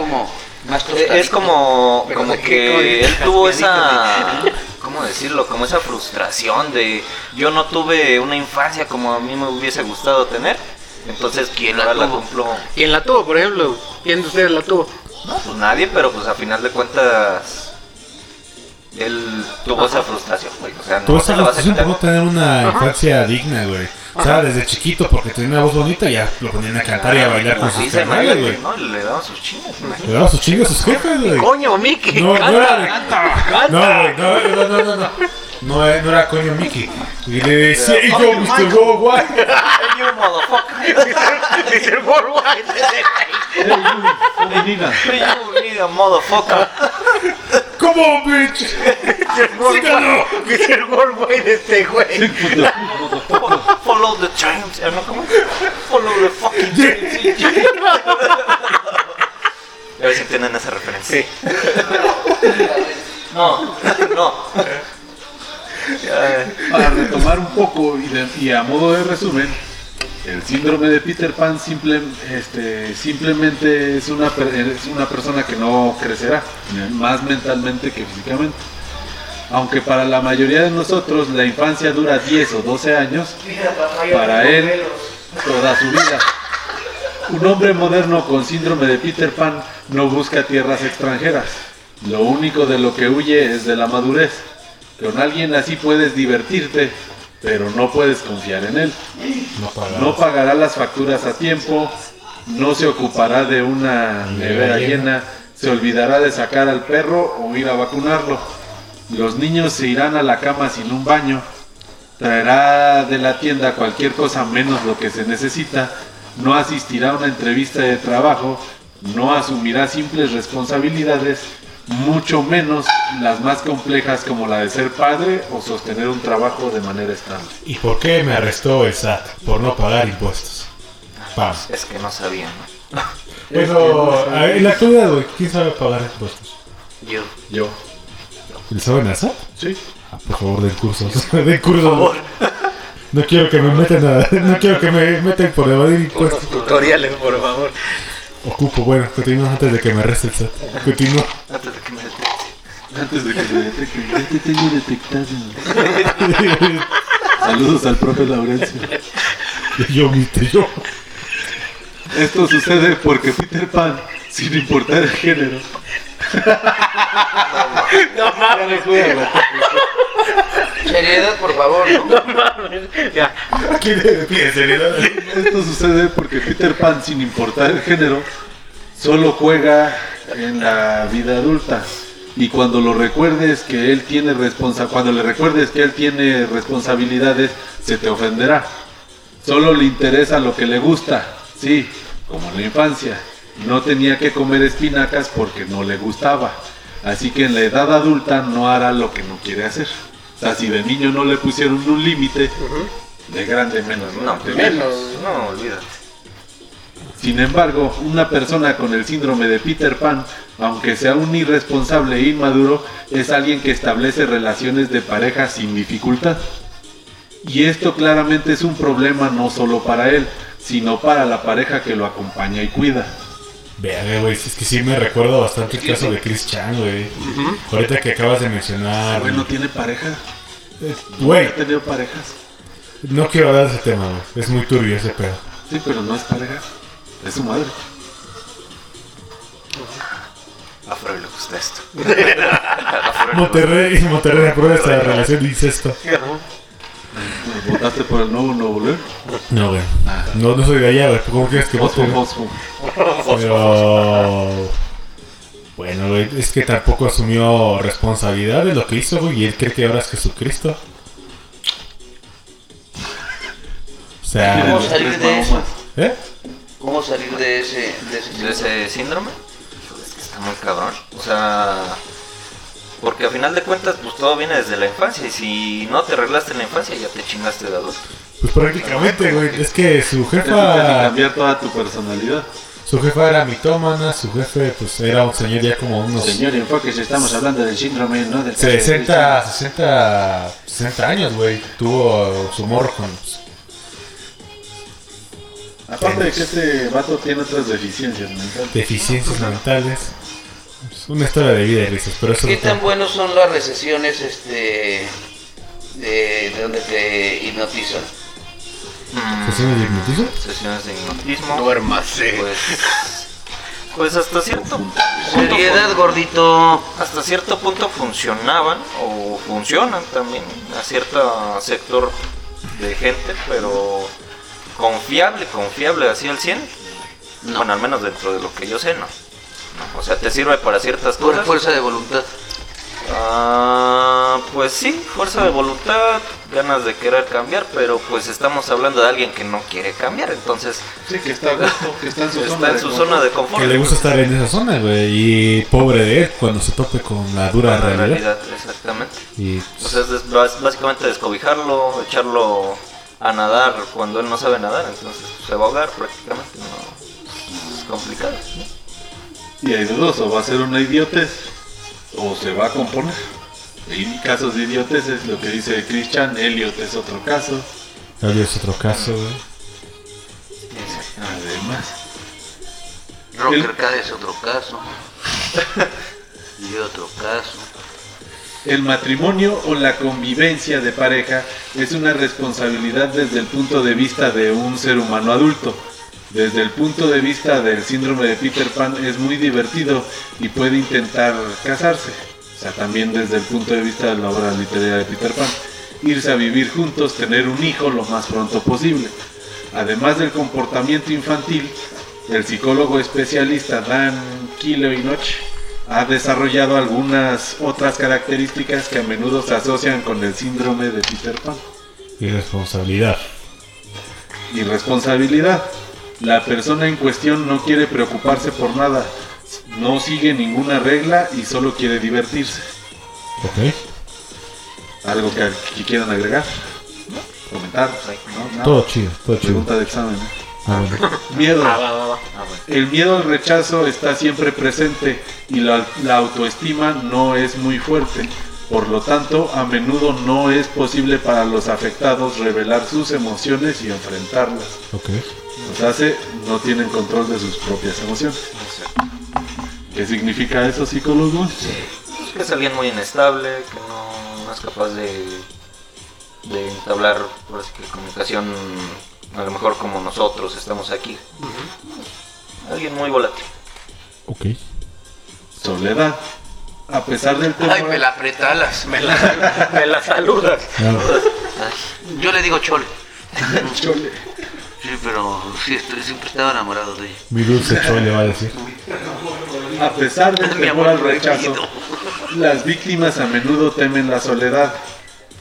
Eh. Es como, como que él tuvo esa, ¿cómo decirlo? Como esa frustración de yo no tuve una infancia como a mí me hubiese gustado tener. Entonces, ¿quién la la tuvo? cumplo? ¿Quién la tuvo, por ejemplo? ¿Quién de ustedes la tuvo? No, pues nadie, pero pues a final de cuentas él tuvo esa frustración, güey. O sea, no Toda se esa frustración por no tener una infancia digna, güey. O sea, desde chiquito, porque tenía una voz bonita, ya lo ponían a cantar y a bailar con Pues sí, sus carnales, güey. ¿no? Le daban sus chingas, imagínate. Le daba sus chingos a sus jefes, güey. Coño, Mickey. No, no canta, era de- canta. No, güey, no, no, no, no, no. No, eh, no era coño Mickey. Y le decía, y yo, Mr. Worldwide. You motherfucker. Dice Worldwide. Femenina. You need a motherfucker. Come on, bitch. Síganlo. Dice el Worldwide de este güey. Follow the chimes. ¿eh? ¿No? ¿Cómo? Follow the fucking chimes. A ver si entienden esa referencia. Sí. No, no. Para retomar un poco y, de- y a modo de resumen, el síndrome de Peter Pan simple- este, simplemente es una, es una persona que no crecerá, más mentalmente que físicamente. Aunque para la mayoría de nosotros la infancia dura 10 o 12 años, para él toda su vida. Un hombre moderno con síndrome de Peter Pan no busca tierras extranjeras. Lo único de lo que huye es de la madurez. Con alguien así puedes divertirte, pero no puedes confiar en él. No pagará las facturas a tiempo, no se ocupará de una nevera llena, se olvidará de sacar al perro o ir a vacunarlo. Los niños se irán a la cama sin un baño, traerá de la tienda cualquier cosa menos lo que se necesita, no asistirá a una entrevista de trabajo, no asumirá simples responsabilidades, mucho menos las más complejas como la de ser padre o sostener un trabajo de manera estable. ¿Y por qué me arrestó el SAT? Por no pagar impuestos. Pam. Es que no sabían, ¿no? Pero en la actualidad, güey, ¿quién sabe pagar impuestos? Yo. Yo. ¿Le saben al SAT? Sí. Ah, por favor, den cursos. den cursos. No quiero que me metan a, no quiero que me metan por evadir impuestos. Unos tutoriales, por favor. Ocupo, bueno, continúa antes de que me SAT. Continúa. Antes de que me detecte. Antes de que me detecten, ya te tengo detectado. Saludos al profe Laurencio. yo, viste, yo. Esto sucede porque Peter Pan, sin importar el género, No mames. Seriedad, por favor, ¿no? No mames. Ya. ¿Quién le pide seriedad? esto sucede porque Peter Pan, sin importar el género, solo juega en la vida adulta. Y cuando lo recuerdes que él tiene responsa cuando le recuerdes que él tiene responsabilidades, se te ofenderá. Solo le interesa lo que le gusta, sí, como en la infancia. No tenía que comer espinacas porque no le gustaba. Así que en la edad adulta no hará lo que no quiere hacer. O sea, si de niño no le pusieron un límite, de grande menos. No, De Menos. no, olvídate. sin embargo, una persona con el síndrome de Peter Pan, aunque sea un irresponsable e inmaduro, es alguien que establece relaciones de pareja sin dificultad. Y esto claramente es un problema no solo para él, sino para la pareja que lo acompaña y cuida. Verga, güey, es que sí me recuerdo bastante el caso de Chris Chan, güey. Ahorita que acabas de mencionar. Güey, no tiene pareja. Güey, Ha tenido parejas. no quiero hablar de ese tema, güey. Es muy turbio ese pedo. Sí, pero no es pareja. Es su madre. A Freud le gusta esto. A Freud le gusta. Monterrey, Monterrey aprueba esta relación de incesto. ¿Votaste por el nuevo Nuevo León? No, güey. No, no soy de allá, güey. ¿Cómo quieres que fosfo. Pero. Bueno, güey, es que tampoco asumió responsabilidad de lo que hizo, güey, y él cree que ahora es Jesucristo. O sea, ¿Cómo salir de eso? ¿eh? ¿Cómo salir de ese, de ese de ese síndrome es que está muy cabrón o sea porque a final de cuentas pues todo viene desde la infancia y si no te arreglaste en la infancia ya te chingaste de adulto Pues prácticamente, güey, es que su jefa. cambiar toda tu personalidad. Su jefa era mitómana, su jefe pues era un señor ya como unos Señor, enfoques, estamos hablando del síndrome, ¿no? Del 60, 60, 60 años, güey. Tuvo su morro con... Aparte de que este vato tiene otras deficiencias mentales. deficiencias mentales. Una historia de vida y risas, pero eso ¿Qué no tan buenos son las recesiones este, de, de donde te hipnotizan? Mm, ¿Sesiones de hipnotismo? sesiones de hipnotismo. Duérmase. Pues, pues hasta cierto punto Seriedad, gordito. hasta cierto punto funcionaban o funcionan también a cierto sector de gente, pero confiable, confiable así al 100. No. Bueno, al menos dentro de lo que yo sé, no. O sea, te sirve para ciertas Por cosas. fuerza de voluntad. Ah, pues sí, fuerza de voluntad, ganas de querer cambiar, pero pues estamos hablando de alguien que no quiere cambiar, entonces Sí, que está a gusto, que está en su zona. en de su confort. zona de confort. Que le gusta estar en esa zona, güey. Y pobre de él cuando se tope con la dura La realidad. realidad, exactamente. Y O sea, es básicamente descobijarlo, echarlo a nadar cuando él no sabe nadar, entonces se va a ahogar prácticamente. No, es complicado. ¿no? Y hay dos, o va a ser una idiotez, o se va a componer. Y casos de idiotez es lo que dice Christian, Elliot es otro caso. Claudio es otro caso, güey. Además, Rocker K es otro caso. y otro caso. el matrimonio o la convivencia de pareja es una responsabilidad desde el punto de vista de un ser humano adulto. Desde el punto de vista del síndrome de Peter Pan es muy divertido y puede intentar casarse. O sea, también desde el punto de vista de la obra literaria de Peter Pan. Irse a vivir juntos, tener un hijo lo más pronto posible. Además del comportamiento infantil, el psicólogo especialista Dan Kiloinoch ha desarrollado algunas otras características que a menudo se asocian con el síndrome de Peter Pan. Irresponsabilidad. Irresponsabilidad. La persona en cuestión no quiere preocuparse por nada, no sigue ninguna regla y solo quiere divertirse. Ok. ¿Algo que, que quieran agregar? ¿Comentar? ¿No? Nada. Todo chido, todo chido. Pregunta de examen. ¿eh? Ah, bueno. Miedo. Ah, va, va, va. El miedo al rechazo está siempre presente y la, la autoestima no es muy fuerte. Por lo tanto, a menudo no es posible para los afectados revelar sus emociones y enfrentarlas. Ok. Los hace, no tienen control de sus propias emociones. ¿Qué significa eso, psicólogos? Pues que es alguien muy inestable, que no, no es capaz de, de entablar por así que, comunicación, a lo mejor como nosotros estamos aquí. Alguien muy volátil. Ok. Soledad. A pesar del temor, Ay, me la apretalas. Me la, me la saludas. Yo le digo chole. Chole. Sí, pero sí, estoy, siempre estaba enamorado de ella. mi dulce chole va a decir. a pesar del Mi temor amor al rechazo, las víctimas a menudo temen la soledad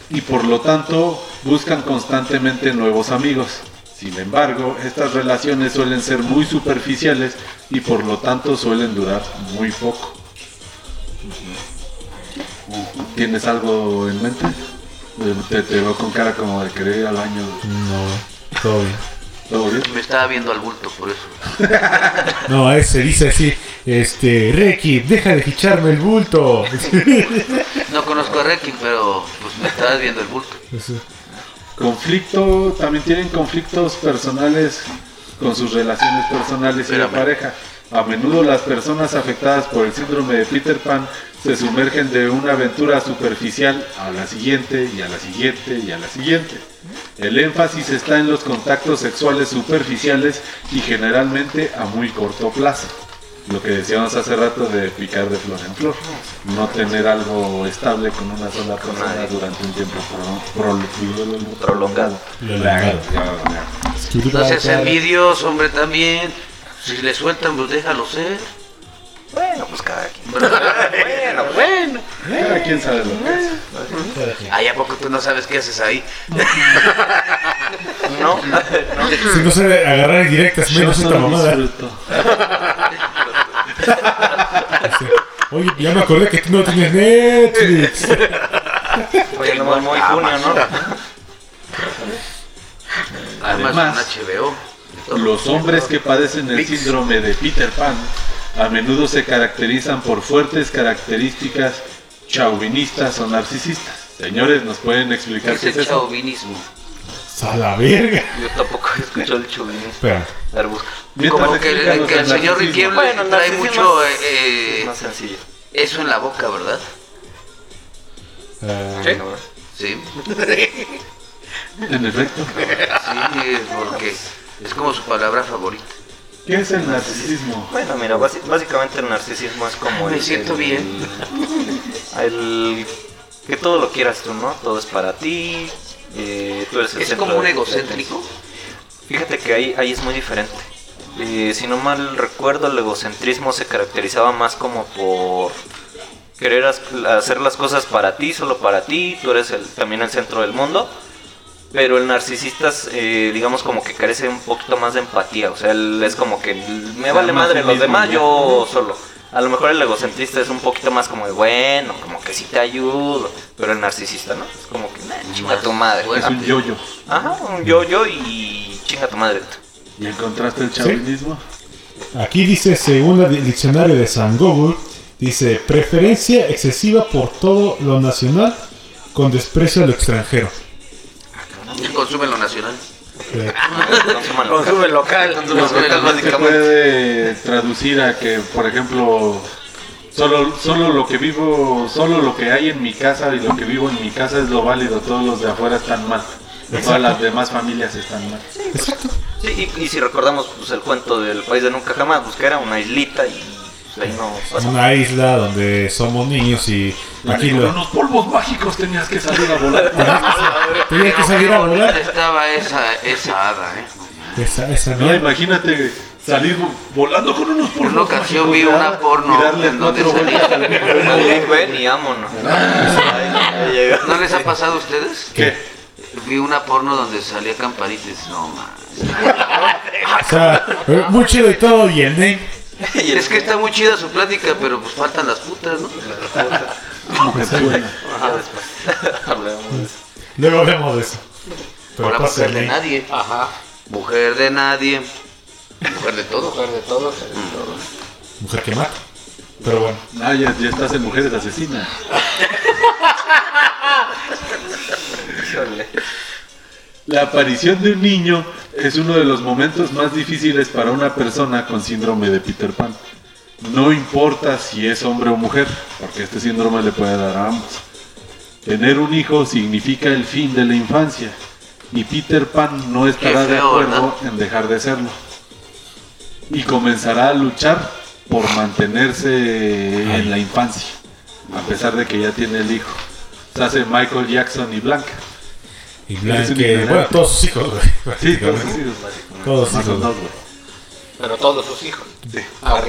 y por lo tanto buscan constantemente nuevos amigos. Sin embargo, estas relaciones suelen ser muy superficiales y por lo tanto suelen durar muy poco. ¿Tienes algo en mente? Te, te veo con cara como de querer ir al baño. No, todo bien. Me estaba viendo al bulto, por eso. No, a ese dice así, este, Reiki, deja de ficharme el bulto. No conozco a Rekin, pero pues me estabas viendo el bulto. Conflicto, también tienen conflictos personales con sus relaciones personales y Espérame. pareja. A menudo las personas afectadas por el síndrome de Peter Pan se sumergen de una aventura superficial a la siguiente y a la siguiente y a la siguiente. El énfasis está en los contactos sexuales superficiales y generalmente a muy corto plazo. Lo que decíamos hace rato de picar de flor en flor. No tener algo estable con una sola persona durante un tiempo pro- pro- Prolongado. Seas envidioso, hombre, también. Si le sueltan, pues déjalo ser. Bueno, pues cada quien. bueno, bueno. Cada quien sabe lo que es. Ay, ¿a poco tú no sabes qué haces ahí? No, no. Si no sabe agarrar directas, menos esta mamada. disfruto. Oye, ya me acordé que tú no tienes Netflix. Oye, no, muy junio, ¿no? Además, Además, un HBO. Los Los hombres que padecen el síndrome de Peter Pan a menudo se caracterizan por fuertes características chauvinistas o narcisistas. Señores, ¿nos pueden explicar Es qué es el eso? chauvinismo. A la verga. Yo tampoco he escuchado el chauvinismo. Espera. A ver, busca. Mientras Como que, el- que el señor. Riquelme Bueno, trae mucho es- eh, Es más sencillo. eso en la boca, ¿verdad? Eh, Sí. En efecto. Sí, porque es como su palabra favorita. ¿Qué es el narcisismo? Bueno, mira, basi- básicamente el narcisismo es como Me el- siento el- bien. El que todo lo quieras tú, ¿no? Todo es para ti. eh, tú eres el Es centro como un egocéntrico. Fíjate que ahí, ahí es muy diferente. Eh, si no mal recuerdo, el egocentrismo se caracterizaba más como por querer hacer las cosas para ti, solo para ti, tú eres el, también el centro del mundo. Pero el narcisista, es, eh, digamos, como que carece un poquito más de empatía. O sea, él es como que me vale madre los demás, yo solo. A lo mejor el egocentrista es un poquito más como de bueno, como que sí te ayudo. Pero el narcisista, ¿no? Es como que, "Nah, chinga tu madre. Es un yo-yo. Ajá, un yo-yo y chinga tu madre. ¿Y encontraste el chauvinismo? Aquí dice, según el diccionario de San Google, dice preferencia excesiva por todo lo nacional con desprecio a lo extranjero. Consume lo nacional. Consume local. Consume local, básicamente. puede traducir a que, por ejemplo, solo, solo lo que vivo, solo lo que hay en mi casa y lo que vivo en mi casa es lo válido, todos los de afuera están mal. Todas las demás familias están mal. exacto. Sí, y, y si recordamos pues, el cuento del país de nunca jamás, pues que era una islita y pasa Una isla donde somos niños y aquí Con lo... unos polvos mágicos tenías que salir a volar. Tenía que salir a volar. Estaba esa, esa hada, ¿eh? Esa, esa No, mierda. imagínate salir volando con unos polvos En una ocasión mágicos vi una porno en donde salía- y vámonos. Ahí llega. ¿No les ha pasado a ustedes? ¿Qué? Vi una porno donde salía camparitas. No más. O sea, eh, muy chido y todo el name. Y el- Es que está muy chida su plática, pero pues faltan las putas, ¿no? Ajá, después. Hablemos de eso. Luego hablemos de eso. Pero Ahora pasa mujer de nadie. Ajá. Mujer de nadie. Mujer de todo. Mujer de todos. Mujer que mata. Pero bueno. Ah, ya, ya estás en Mujeres Asesinas. La aparición de un niño es uno de los momentos más difíciles para una persona con síndrome de Peter Pan. No importa si es hombre o mujer, porque este síndrome le puede dar a ambos. Tener un hijo significa el fin de la infancia y Peter Pan no estará de acuerdo en dejar de serlo. Y comenzará a luchar por mantenerse en la infancia, a pesar de que ya tiene el hijo. Se hace Michael Jackson y Blanca. Y Blanca, bueno, todos sus hijos, güey. Sí, todos sus hijos. Todos sus Más hijos. Pero todos sus hijos. Ah, ok.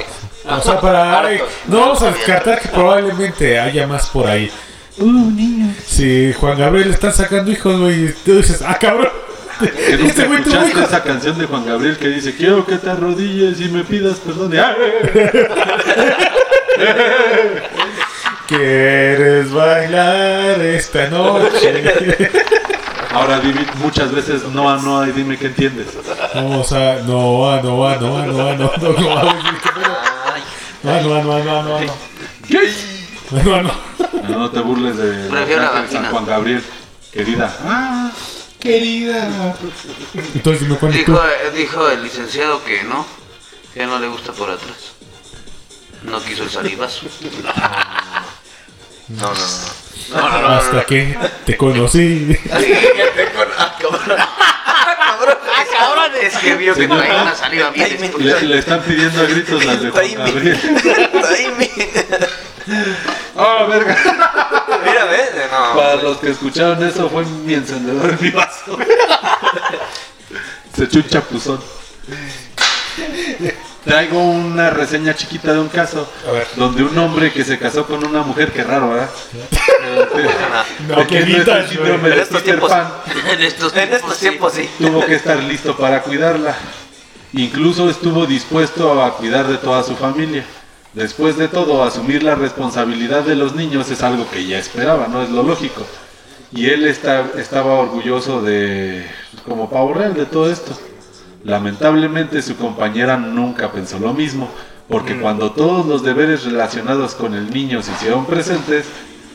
O sea, para. ay, no vamos a descartar que probablemente haya más por ahí. Si Juan Gabriel le están sacando hijos, güey, y tú dices, ah, cabrón. Este güey tuvo escuchaste hijos. esa canción de Juan Gabriel que dice quiero que te arrodilles y me pidas perdón. ¡ah! ¿Quieres bailar esta noche? Ahora David muchas veces no a no y dime qué entiendes. A. No, ah, no, ah, no, ah, no, ah, no, no, no, ah. Ay, No, ah, no, ah, no, ah, no, ah, no, ah, no. No, ah, no. No, no te burles de San. Juan Gabriel, querida. Ah, Querida. Entonces dime cuándo tú. Dijo, dijo el licenciado que no, que no le gusta por atrás. No quiso el salivazo. No, no, no. No, no, no, no, Hasta que te conocí. cabrón, es que vio que traía una saliva bien le, le están pidiendo a gritos las de Juan. Gabriel. ¡Ah, verga! Mira, ¿ves? No. Para los que escucharon eso fue mi encendedor en mi vaso. Se echó un chapuzón. Traigo una reseña chiquita de un caso A ver. donde un hombre que se casó con una mujer, que raro, ¿verdad? No, Porque no el síndrome de estos Peter tiempos. Pan. En estos En estos tiempos sí. Tuvo que estar listo para cuidarla. Incluso estuvo dispuesto a cuidar de toda su familia. Después de todo, asumir la responsabilidad de los niños es algo que ya esperaba, no es lo lógico. Y él está, estaba orgulloso de, como pavo real, de todo esto. Lamentablemente su compañera nunca pensó lo mismo, porque cuando todos los deberes relacionados con el niño se hicieron presentes,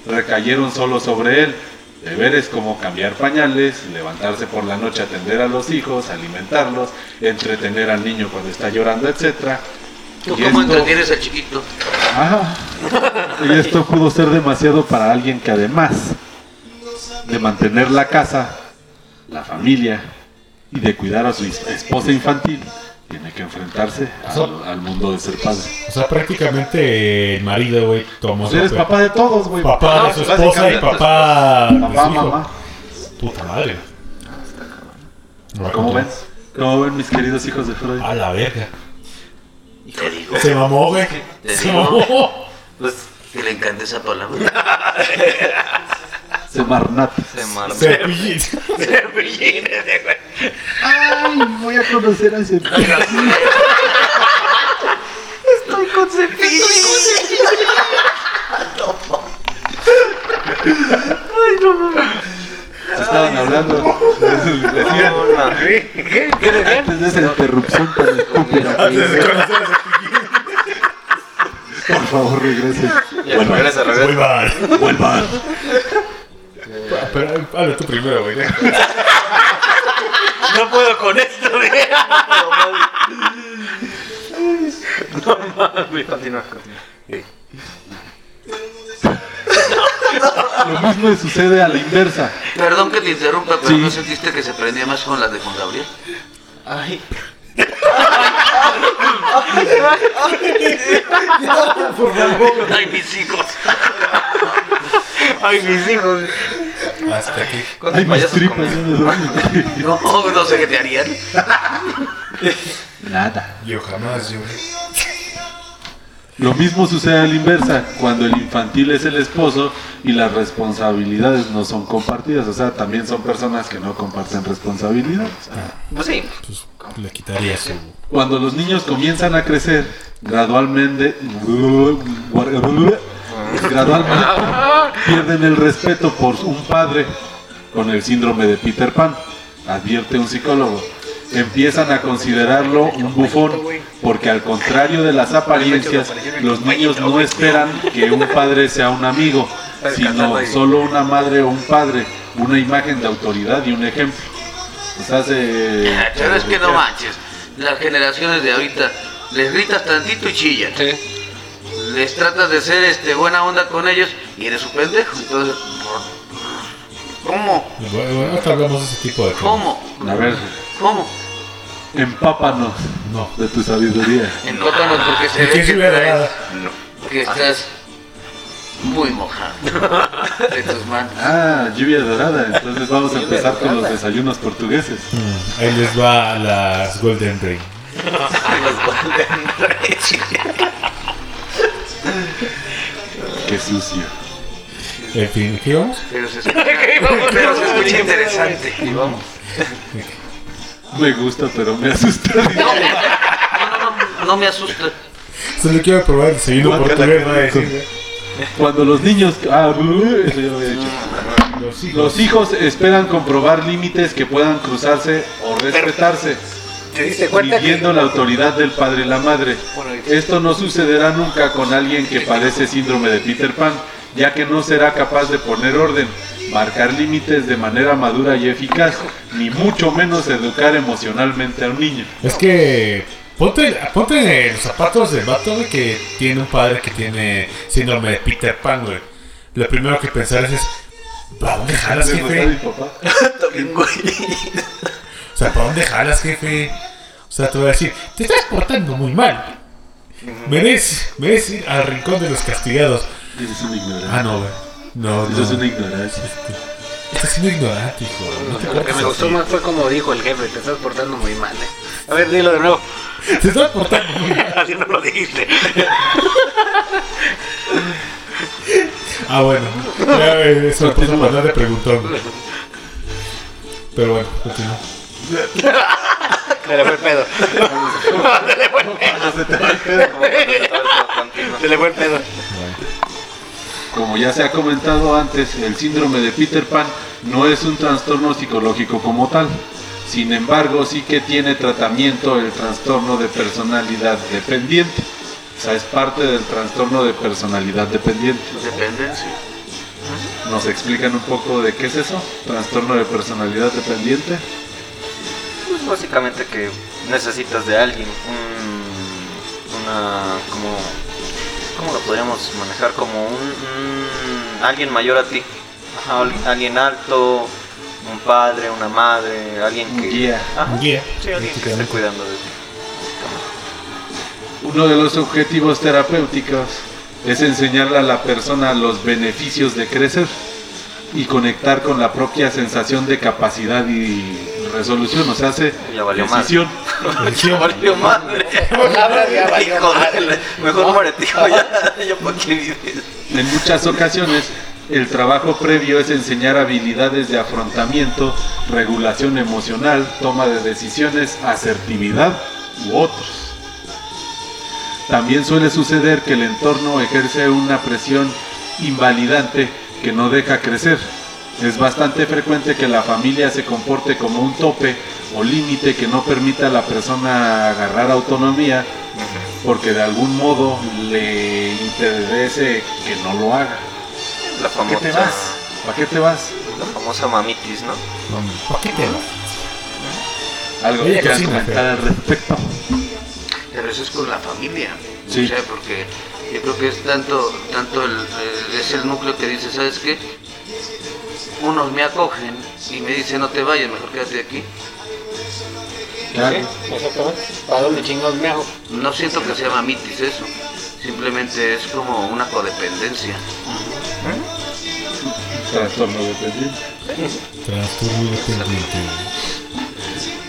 recayeron solo sobre él. Deberes como cambiar pañales, levantarse por la noche a atender a los hijos, alimentarlos, entretener al niño cuando está llorando, etc. ¿Tú Y cómo esto- entretienes al chiquito? Ajá. Y esto pudo ser demasiado para alguien que además de mantener la casa, la familia y de cuidar a su es- esposa infantil, tiene que enfrentarse al, al mundo de ser padre. O sea, prácticamente el marido, güey, tomó Pues eres papá de todos, güey. papá de su esposa y papá de Papá, mamá. Puta madre. ¿Cómo ven? ¿Cómo ven mis queridos hijos de Freud? A la verga. Y te digo, Se mamó, güey. Se digo. mamó. Pues que le encanta esa palabra. Semarnat. se marcha. Cepillín. Ay, voy a conocer a ese. Se estaban hablando. Decían, ¿Qué? Antes de esa interrupción tan estúpida. Por favor, regresen. Ya, regresa, regresa. Vuelvan. Vuelvan. Pero habla tú primero, güey. No puedo con esto, güey. Continúa, continúa. Lo mismo le sucede a la inversa. Perdón que te interrumpa, pero Sí. ¿no sentiste que se prendía más con las de Juan Gabriel? Ay. Ay, mis hijos. Ay, mis hijos. Hasta aquí. ¿Cuántos Ay, mis payasos tripas. No, no sé qué te harían. Nada. Yo jamás, yo. Lo mismo sucede a la inversa, cuando el infantil es el esposo y las responsabilidades no son compartidas. O sea, también son personas que no comparten responsabilidades. Pues sí. Pues le quitaría su. Cuando los niños comienzan a crecer, gradualmente, gradualmente pierden el respeto por un padre con el síndrome de Peter Pan, advierte un psicólogo. Empiezan a considerarlo un bufón, porque al contrario de las apariencias, los niños no esperan que un padre sea un amigo, sino solo una madre o un padre, una imagen de autoridad y un ejemplo. Pues hace... Pero es que no manches. Las generaciones de ahorita les gritas tantito y chillan. Sí. Les tratas de ser este buena onda con ellos y eres un pendejo. Entonces, ¿cómo? Bueno, hablamos de ese tipo de cosas. ¿Cómo? A ver, ¿Cómo? empápanos No. de tu sabiduría. Enótanos porque se ¿De ve que, traes- nada? que estás muy mojado de tus manos. Ah, lluvia dorada. Entonces vamos a empezar con los desayunos portugueses. Mm, Ahí les va las Golden Rain. Qué sucio. En fin, ¿qué vamos? Pero se escucha, pero se escucha interesante. Y vamos. Me gusta, pero me asusta. No, no, no, no me asusta. Solo quiero probar el desayuno portugués. güey. Cuando los niños. Ah, eso ya lo había dicho. Los hijos. Los hijos esperan comprobar límites que puedan cruzarse o respetarse, ¿Te diste cuenta que midiendo la autoridad del padre y la madre. Esto no sucederá nunca con alguien que padece síndrome de Peter Pan, ya que no será capaz de poner orden, marcar límites de manera madura y eficaz, ni mucho menos educar emocionalmente a un niño. Es que ponte, ponte en los zapatos del vato güey, que tiene un padre que tiene síndrome de Peter Pan, güey. Lo primero que pensar es, ¿para dónde jalas, ¿Le gusta mi jefe? papá? O sea, ¿para dónde jalas, jefe? O sea, te voy a decir, te estás portando muy mal. Mereces, mereces ir al rincón de los castigados. Eres un ignorante. Ah, no, güey. No, Eso es no. una ignorancia. Estás siendo ignorante, hijo. No te Lo que me gustó así. más fue como dijo el jefe, te estás portando muy mal. eh. A ver, dilo de nuevo. Te estás portando muy mal. Así no lo dijiste. Ah, bueno. Ya, eh, eso lo puso para de preguntón. Pero bueno, continúa. Se le fue el pedo. Se le fue el pedo. Se le fue el pedo. Como ya se ha comentado antes, el síndrome de Peter Pan no es un trastorno psicológico como tal, Sin embargo, sí que tiene tratamiento el trastorno de personalidad dependiente. O sea, es parte del trastorno de personalidad dependiente. Dependencia. ¿Nos explican un poco de qué es eso? Trastorno de personalidad dependiente. Pues básicamente que necesitas de alguien, un- una, como, ¿cómo lo podríamos manejar? Como un, un- alguien mayor a ti, Ajá, alguien alto, un padre, una madre, alguien que... guía. Sí, alguien que esté cuidando de ti. Uno de los objetivos terapéuticos es enseñarle a la persona los beneficios de crecer y conectar con la propia sensación de capacidad y resolución, o sea, hace Ya valió decisión. Ya valió madre. Ya valió Mejor muérete, hijo, ya, ya para qué vives. En muchas ocasiones, el trabajo previo es enseñar habilidades de afrontamiento, regulación emocional, toma de decisiones, asertividad u otros. También suele suceder que el entorno ejerce una presión invalidante que no deja crecer. Es bastante frecuente que la familia se comporte como un tope o límite que no permita a la persona agarrar autonomía porque de algún modo le interese que no lo haga. La ¿Para qué te vas? ¿Para qué te vas? la famosa mamitis, ¿no? ¿Para qué te vas? Algo que quieras comentar al respecto. Pero eso es con la familia. Sí. O sea, porque yo creo que es tanto, tanto el, el- es el núcleo que dice, ¿sabes qué? Unos me acogen y me dicen, no te vayas, mejor quédate aquí. Claro. Exactamente. ¿Para dónde chingados me hago? No siento que sea mamitis eso. Simplemente es como una codependencia. Trastorno dependiente. Trastorno dependiente.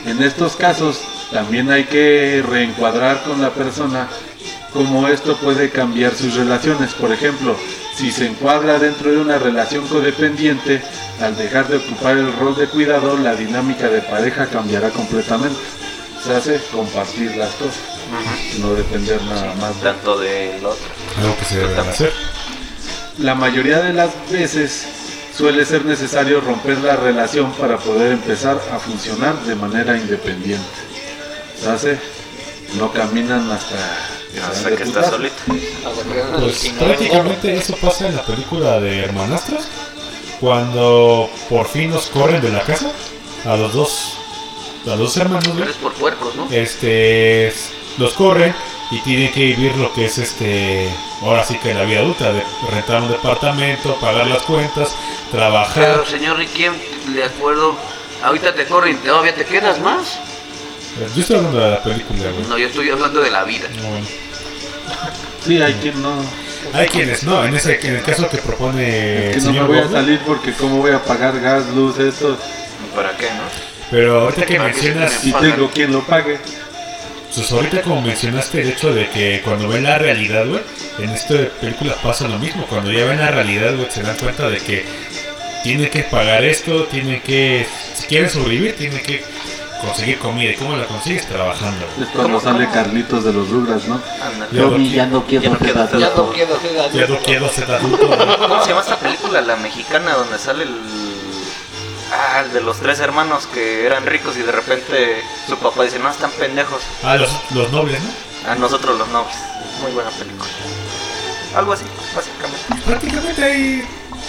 En estos casos también hay que reencuadrar con la persona cómo esto puede cambiar sus relaciones. Por ejemplo, si se encuadra dentro de una relación codependiente, al dejar de ocupar el rol de cuidado, la dinámica de pareja cambiará completamente. Se hace compartir las cosas, no depender nada más de Tanto del otro. Algo que se debe hacer. La mayoría de las veces suele ser necesario romper la relación para poder empezar a funcionar de manera independiente. Se hace, no caminan hasta Hasta que ganan los Pues prácticamente eso pasa en la película de Hermanastras. Cuando por fin nos corren de la casa a los dos, a los dos hermanos, güey. Pero es por puercos, ¿no? este los corren y tienen que vivir lo que es este ahora sí que la vida adulta de rentar un departamento pagar las cuentas trabajar Pero señor Riquiem, de acuerdo, ahorita te corren, ¿todavía te quedas más? Yo estoy hablando de la película güey No, yo estoy hablando de la vida. No, bueno. Sí, hay quien no, hay quienes no en ese en el caso que propone que no me voy a salir porque cómo voy a pagar gas, luz, esto, ¿Para qué, no? pero ahorita que mencionas Pagan. tengo quien lo pague. Pues ahorita como mencionaste el hecho de que cuando ven la realidad, güey, en esta película pasa lo mismo. Cuando ya ven la realidad, güey, se dan cuenta de que tienen que pagar esto, tienen que, si quieren sobrevivir, tienen que conseguir comida. ¿Y cómo la consigues? Trabajando. Es cuando ¿Cómo, sale? Carlitos de los Rugras, ¿no? Ándale. Ya no Tommy, ya no quiero ser Ya adulto. no quiero ser adulto. Ya no quiero ser adulto. ¿Cómo se llama esta película? La mexicana donde sale el... Ah, el de los tres hermanos que eran ricos y de repente su papá dice, no, están pendejos. Ah, los, los nobles, ¿no? A nosotros los nobles. Muy buena película. Algo así, básicamente. Prácticamente ahí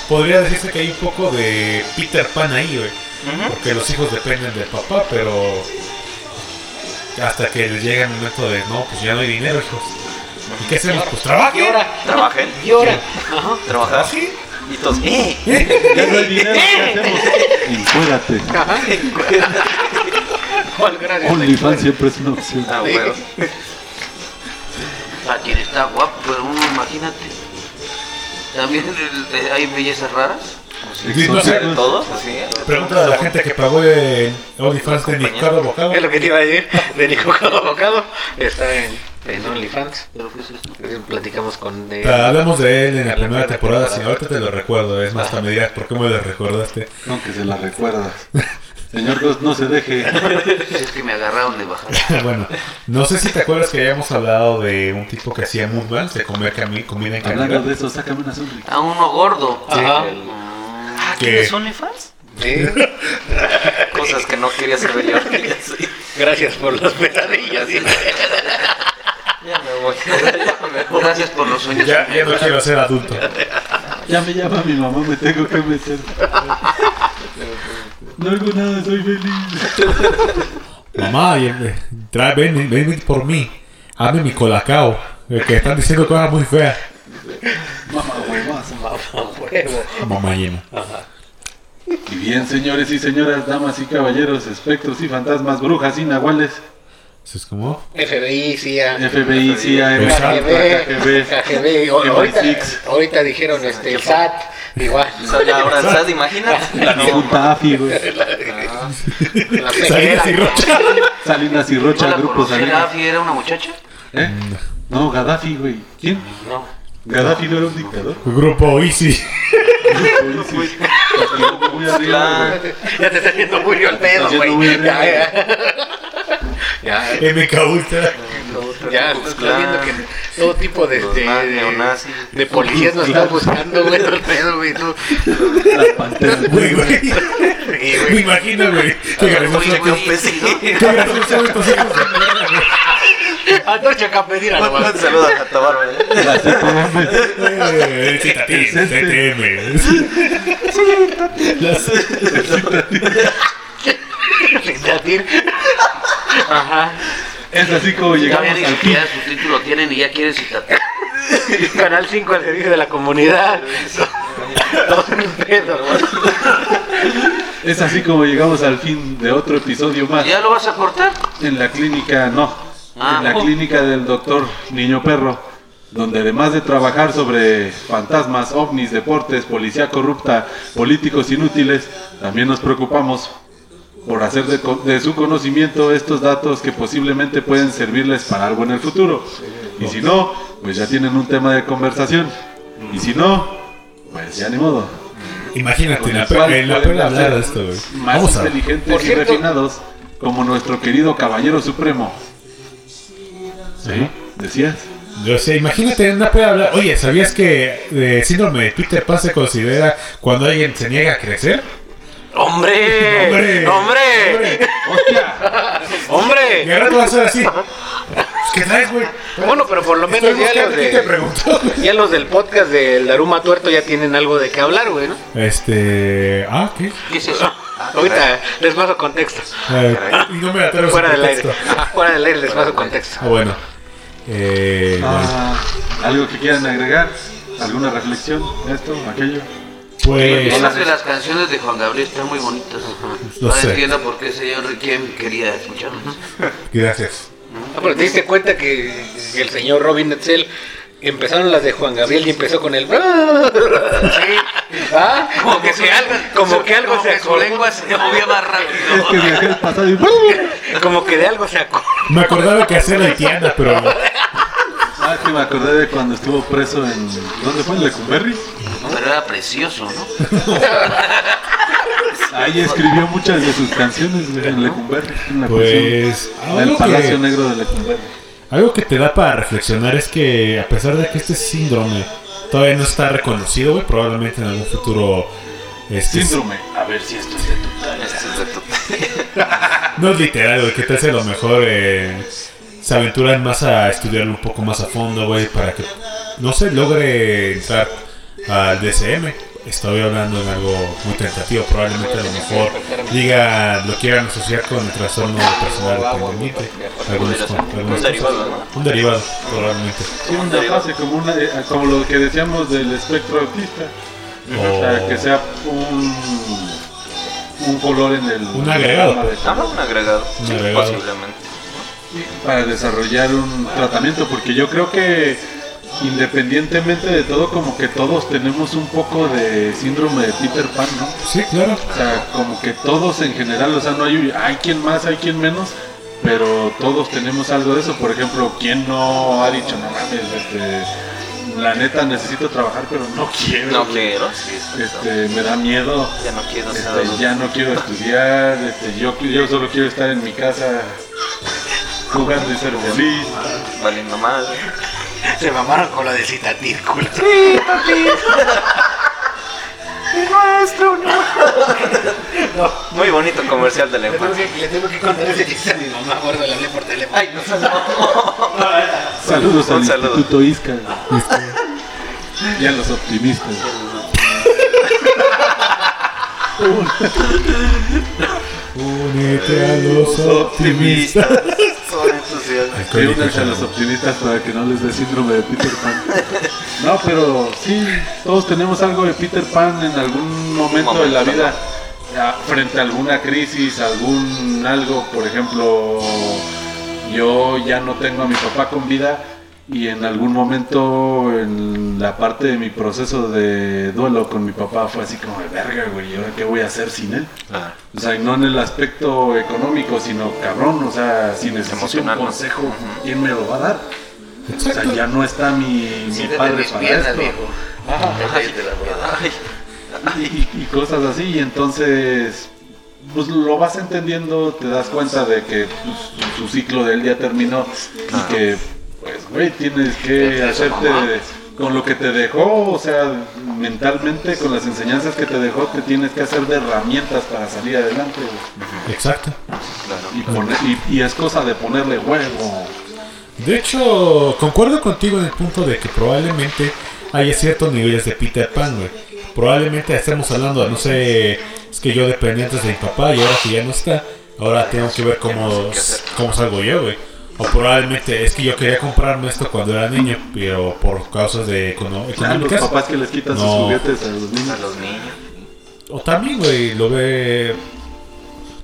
podría decirse que hay un poco de Peter Pan ahí, güey. Porque los hijos dependen del papá, pero hasta que les llega el momento de no, pues ya no hay dinero, hijos. ¿Y qué hacemos? Pues trabajen. Llora. Trabajen. Llora. Ajá. Trabajar. Y todos, ¡eh! Ya no hay dinero, ¿qué hacemos? Encuérdate. ¿Cuál gracias? OnlyFans siempre es una opción. Ah, bueno. A quien está guapo, pero uno imagínate. También el- eh, hay bellezas raras. Sí, sé, Exóticos. ¿Todos? Así. Pregunta a la gente que pagó el OnlyFans de Ricardo Bocado. Es lo que te iba a decir. De Nico Bocado. Está en, en OnlyFans. ¿Pero qué es esto? Platicamos con. eh, Hablamos de él en la primera temporada, si ahorita te lo recuerdo, es más, hasta me dirás por qué me lo recordaste. No, que se la recuerdas. Señor Ghost, no se deje. Es que me agarraron de bajada. bueno, no sé si te acuerdas que habíamos hablado de un tipo que hacía mukbangs de comer comida en Hablando de eso, sácame una sonrisa. A uno gordo. Ajá. Ah, Que- ¿tienes OnlyFans? Sí. Cosas que no quería saber yo. Gracias por los pesadillas. Ya me voy. Ya me voy. Gracias por los sueños. Ya, ya no quiero ser adulto. Ya me llama mi mamá, me tengo que meter. No hago nada, soy feliz. Mamá, eh, trae, ven, ven por mí. Hazme mi colacao. eh, Que están diciendo cosas muy feas. Llena. Y bien, señores y señoras, damas y caballeros, espectros y fantasmas, brujas y nahuales, Eso es como. FBI, CIA, FBI, CIA, KGB, KGB, Ahorita, MI6. ahorita dijeron este, SAT, igual. Ahora estás, imagínate. la Junta AFI, güey. La Salinas y. Rocha. Salinas y Rocha, ¿No la Grupo? Salinas. Gafi era una muchacha? ¿Eh? No, Gaddafi, güey. ¿Quién? No. Gaddafi no era un dictador. Grupo güey. Ya te está haciendo muy el pedo, güey. Ya, ya. Ya, MK Ultra. ya, estás viendo que todo tipo de, de, de, policías nos están buscando, güey, todo el pedo, güey. Me imagino, güey. Qué gracioso. Oye, qué pesado. Qué gracioso estos hijos de mierda, güey. Anoche Campedina, Un nomás. saludo a Santa Bárbara. La CTM. Eh, Citatín, CTM. Ajá. Es así como llegamos al ni fin. siquiera su título tienen y ya quieren citar. Canal 5 al servicio de la comunidad. Todo un pedo. Es así como llegamos al fin de otro episodio más. ¿Ya lo vas a cortar? En la clínica, no. Ah. En la clínica del doctor Niño Perro. Donde además de trabajar sobre fantasmas, ovnis, deportes, policía corrupta, políticos inútiles, también nos preocupamos por hacer de, co- de su conocimiento estos datos que posiblemente pueden servirles para algo en el futuro. Y si no, pues ya tienen un tema de conversación. Y si no, pues ya ni modo. Imagínate, la cual en la hablar esto, güey. Más Vamos a ver. inteligentes y refinados como nuestro querido caballero supremo. ¿Sí? ¿Decías? Yo sé, imagínate, no puede hablar. Oye, ¿sabías que el síndrome de Peter Pan se considera cuando alguien se niega a crecer? ¡Hombre! ¡Hombre! ¡Hombre! ¡Hostia! Y ¡Hombre! ahora tú vas a hacer así. Pues, ¿Qué traes, güey? Bueno, pero por lo Estoy menos ya los, te de, preguntó, ya los del podcast del Daruma Tuerto ya tienen algo de qué hablar, güey, ¿no? Este. Ah, ¿qué? ¿Qué es eso? Ahorita les paso contexto. Eh, y no me atrevo a Fuera del aire. fuera del aire les paso contexto. Ah, bueno. Eh, bueno. Ah, ¿Algo que quieran agregar? ¿Alguna reflexión? ¿Esto? ¿Aquello? Pues. Esas de las canciones de Juan Gabriel están muy bonitas. Ahora sé. entiendo por qué señor Riquelme quería escucharlas. Gracias. Ah, pero te diste cuenta que el señor Robin Netzel empezaron las de Juan Gabriel y empezó con el. ¿Ah? Como que, se algo, como que algo se su acordó. lengua se movía más rápido. Es que viajé al pasado y... Como que de algo se acordó. Me acordaba que hacía la haitiana, pero. Ah, que me acordé de cuando estuvo preso en... ¿Dónde fue? ¿En Lecumberri? Pero era precioso, ¿no? Ahí escribió muchas de sus canciones en Lecumberri. En la Pues. prisión. En el Palacio que, Negro de Lecumberri. Algo que te da para reflexionar es que, a pesar de que este síndrome todavía no está reconocido, güey, probablemente en algún futuro. Este, Síndrome. A ver si esto es de tu talla. Este es de tu- No es literal, güey, que tal vez a lo mejor eh, se aventuran más a estudiarlo un poco más a fondo, güey, para que, no se logre entrar al DSM. Estoy hablando en algo muy tentativo, probablemente a lo mejor diga, lo quieran asociar con el trastorno personal dependiente. Algunos, algunas Un derivado. Un derivado, probablemente. Sí, una fase como, una, eh, como lo que decíamos del espectro autista. O sea, que sea un, un color en el... Un agregado. de Ajá, un agregado. Un sí, agregado. posiblemente. para desarrollar un tratamiento, porque yo creo que independientemente de todo, como que todos tenemos un poco de síndrome de Peter Pan, ¿no? Sí, claro. O sea, como que todos en general, o sea, no hay, hay quien más, hay quien menos, pero todos tenemos algo de eso. Por ejemplo, ¿quién no ha dicho, no mames, este, la neta necesito trabajar, pero no quiero? No güey"? quiero, sí, sí, Este, me da miedo. Ya no quiero Este, ya no quiero estudiar, este, yo, yo solo quiero estar en mi casa jugando y ser feliz. Valiendo madre. Se mamaron con lo de Citatir, culo. Muy bonito comercial de la Le tengo, infancia. que, le tengo que contar ese chiste a mi mamá, gordo, le hablé por teléfono. Ay, no seas Saludos Un al saludo. Instituto Isca. Y a los optimistas. Únete a los optimistas. Sí, únanse a los optimistas para que no les dé síndrome de Peter Pan. No, pero sí, todos tenemos algo de Peter Pan en algún momento de la Momento, vida. Ya, Frente a alguna crisis, algún algo, por ejemplo, yo ya no tengo a mi papá con vida y en algún momento en la parte de mi proceso de duelo con mi papá fue así como de verga, güey, ¿y ahora qué voy a hacer sin él? Ah, O sea, y no en el aspecto económico, sino cabrón, o sea, si necesito un ¿no? consejo. ¿quién me lo va a dar? O sea, ya no está mi, mi padre mis para piernas, esto. viejo. Ay, te la voy a dar. ay, Y, y cosas así, y entonces, pues lo vas entendiendo, te das cuenta de que pues, su, ciclo de él ya terminó y que, pues, güey, tienes que hacerte con lo que te dejó, o sea, mentalmente, con las enseñanzas que te dejó, te tienes que hacer de herramientas para salir adelante. güey. Exacto. Y, poner- y- y es cosa de ponerle huevo. De hecho, concuerdo contigo en el punto de que probablemente haya ciertos niveles de Peter Pan, güey. Probablemente estemos hablando de, no sé, es que yo dependía antes de mi papá y ahora que ya no está, ahora tengo que ver cómo, cómo salgo yo, güey. O probablemente es que yo quería comprarme esto cuando era niño, pero por causas de econo- A los económicas. papás que les quitan sus juguetes a los niños. A los niños. O también, güey, lo ve.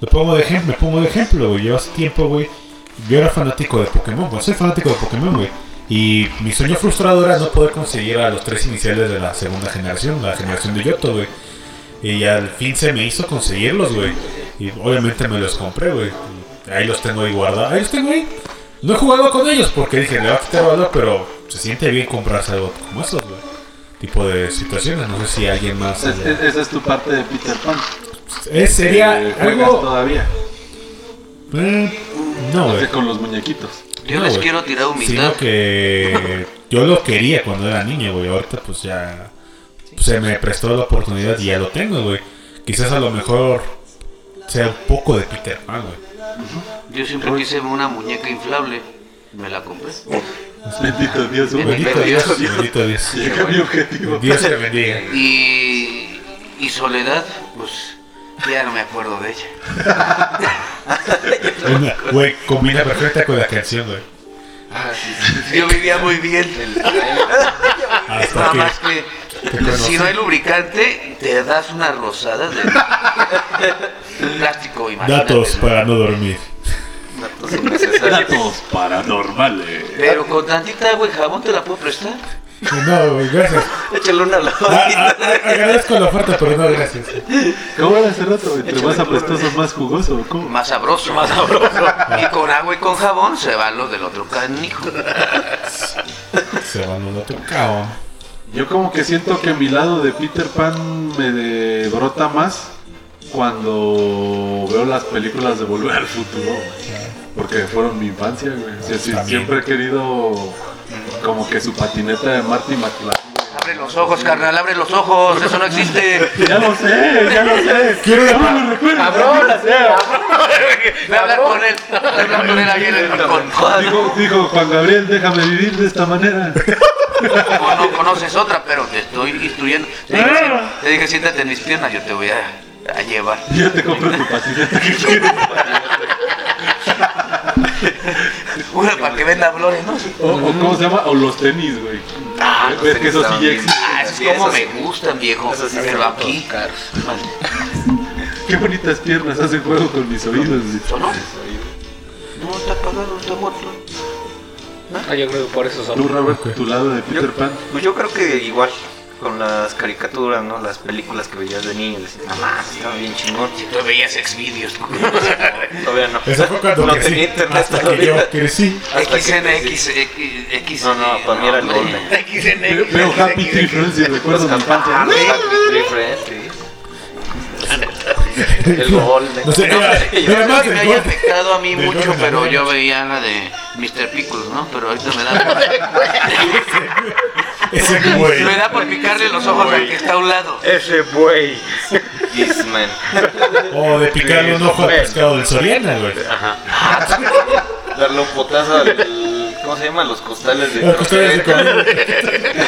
Lo pongo de ejemplo, me pongo de ejemplo, güey. Yo hace tiempo, güey. Yo era fanático de Pokémon, güey. Soy fanático de Pokémon, güey. Y mi sueño frustrado era no poder conseguir a los tres iniciales de la segunda generación, la generación de Yoto, güey. Y al fin se me hizo conseguirlos, güey. Y obviamente me los compré, güey. Ahí los tengo ahí guardados. Ahí los tengo ahí. No he jugado con ellos porque dije, le va a quitar valor, pero se siente bien comprarse algo como esos, güey. Tipo de situaciones. No sé si alguien más. Es- es- esa es tu parte de Peter Pan. Es, sería Eh, algo. todavía. Eh, no, güey. con los muñequitos. Yo No, les quiero tirar humildad. Sino que yo lo quería cuando era niño, güey. Ahorita pues ya pues, se me prestó la oportunidad y ya lo tengo, güey. Quizás a lo mejor sea un poco de Peter Pan, güey. Yo siempre quise una muñeca inflable. Me la compré. Bendito Dios, un Bendito Dios, bendito Dios. Llega mi objetivo. Dios te bendiga. Y, y Soledad, pues ya no me acuerdo de ella. Una- Güey, combina perfecta con la canción, güey. Yo vivía muy bien. Hasta Nada que más que si no hay lubricante, te das una rosada de plástico, imagínate. datos para no dormir. Datos innecesarios. Datos paranormales. Pero con tantita agua y jabón te la puedo prestar. No, güey, gracias. Échale una Ah, lavadita. ah, ah, agradezco la oferta, pero no, gracias. ¿Cómo era hace rato? Entre más apestoso, más jugoso. ¿Cómo? Más sabroso. Más sabroso. Y con agua y con jabón se van los del otro canijo. Se van los otro cabrón. Yo como que siento que mi lado de Peter Pan me de- brota más cuando veo las películas de Volver al Futuro. Porque fueron mi infancia, güey. O sea, sí, También. siempre he querido como que su patineta de Marty McFly. Abre los ojos, carnal, abre los ojos. Eso no existe. Ya lo sé, ya lo sé. Quiero Ya me lo recuerdo. ¡Cabrón! Ve a hablar con él. Ve a hablar con él ahí en el. Dijo, dijo Juan Gabriel, déjame vivir de esta manera. Como no conoces otra, pero te estoy instruyendo. Te dije, te dije, siéntate en mis piernas, yo te voy a, a llevar. Ya te compré tu patineta que quieres. Una para que venda flores, ¿no? O, o ¿cómo se llama? O los tenis, güey. Ah, Ves que eso sí existe. Ah, es como me gustan, viejo. Eso sí Pero aquí. Qué bonitas piernas hacen juego con mis oídos. güey. ¿O no? No, está apagado, está muerto. Ah, yo creo que por eso Tú, son. Robert, tu lado de Peter Yo- Pan. Pues yo creo que igual con las caricaturas, ¿no? Las películas que veías de niño, decías, mames, estaba bien chingón. Tú veías Xvideos. Todavía no. Eso fue cuando no crecí. tenía internet Hasta que todavía. yo que XN, crecí. X, X. No, no, para mí era el Golden. XN, Veo, Happy Tree Friends y recuerdo mi infancia. Los Happy Tree Friends, sí. El Golden. No sé, No, que me haya gol. afectado a mí mucho, gol pero yo veía la de Mr. Pickles, ¿no? Pero ahorita me da. Ese güey. Me da por picarle los ojos al que está a un lado. Ese güey. Eastman. O de picarle un ojo al pescado del Soriana, güey. Darle un potazo al. ¿Cómo se llaman? Los costales de. Los costales de.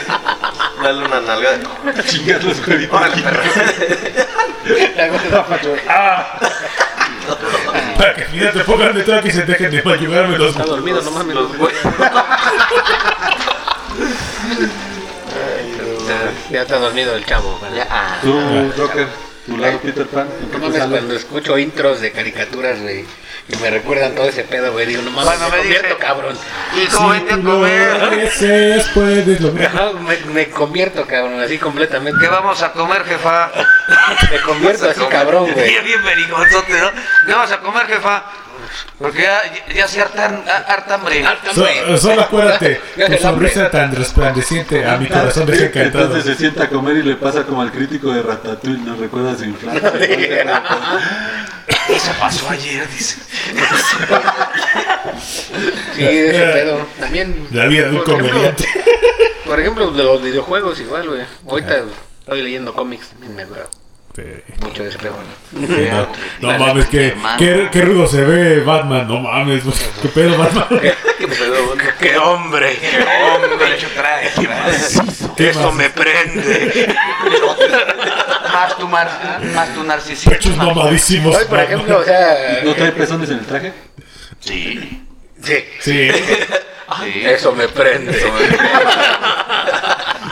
Darle una nalga de. Chingar los cueritos. Órale, perro. Para que finalmente te pongan detrás y se dejen de mayugarme los Está dormido, no mames. Los güey. Ya está dormido el chavo. Ya, ah. Tú, Rocker, tu lado Peter Pan. ¿en qué No mames, cuando escucho intros de caricaturas, güey, y me recuerdan todo ese pedo, güey, digo, no mames, me me convierto, dice- cabrón. Hijo, vente a comer. veces puedes lograr. Ajá, me, me convierto, cabrón, así completamente. ¿Qué vamos a comer, jefa? Me convierto así, cabrón, güey. Bien, bien verigonzote, ¿no? ¿Qué vamos a comer, jefa? Porque ya, ya se hartan, harta hambre. So- solo acuérdate, tu sonrisa tan resplandeciente a mi corazón recién cantado. Entonces se sienta a comer y le pasa como al crítico de Ratatouille, ¿no recuerda su inflación? Eso pasó ayer, dice. Sí, ese pedo. También. La vida de un por ejemplo- comediante. Por ejemplo, de los videojuegos igual, güey. Ahorita estoy leyendo cómics, también me acuerdo mucho de ese pedo. No, no mames, qué, qué, qué rudo se ve Batman. No mames, pues, qué pedo Batman. ¿Qué pedo, güey? ¡Qué hombre! ¡Qué hombre! trae, trae. ¿Qué Eso más? me prende. más, tu mar, más tu narcisismo. Pechos mamadísimos. Hoy, por ejemplo, o sea. ¿No trae pezones en el traje? Sí. Sí, Sí, sí. eso me prende.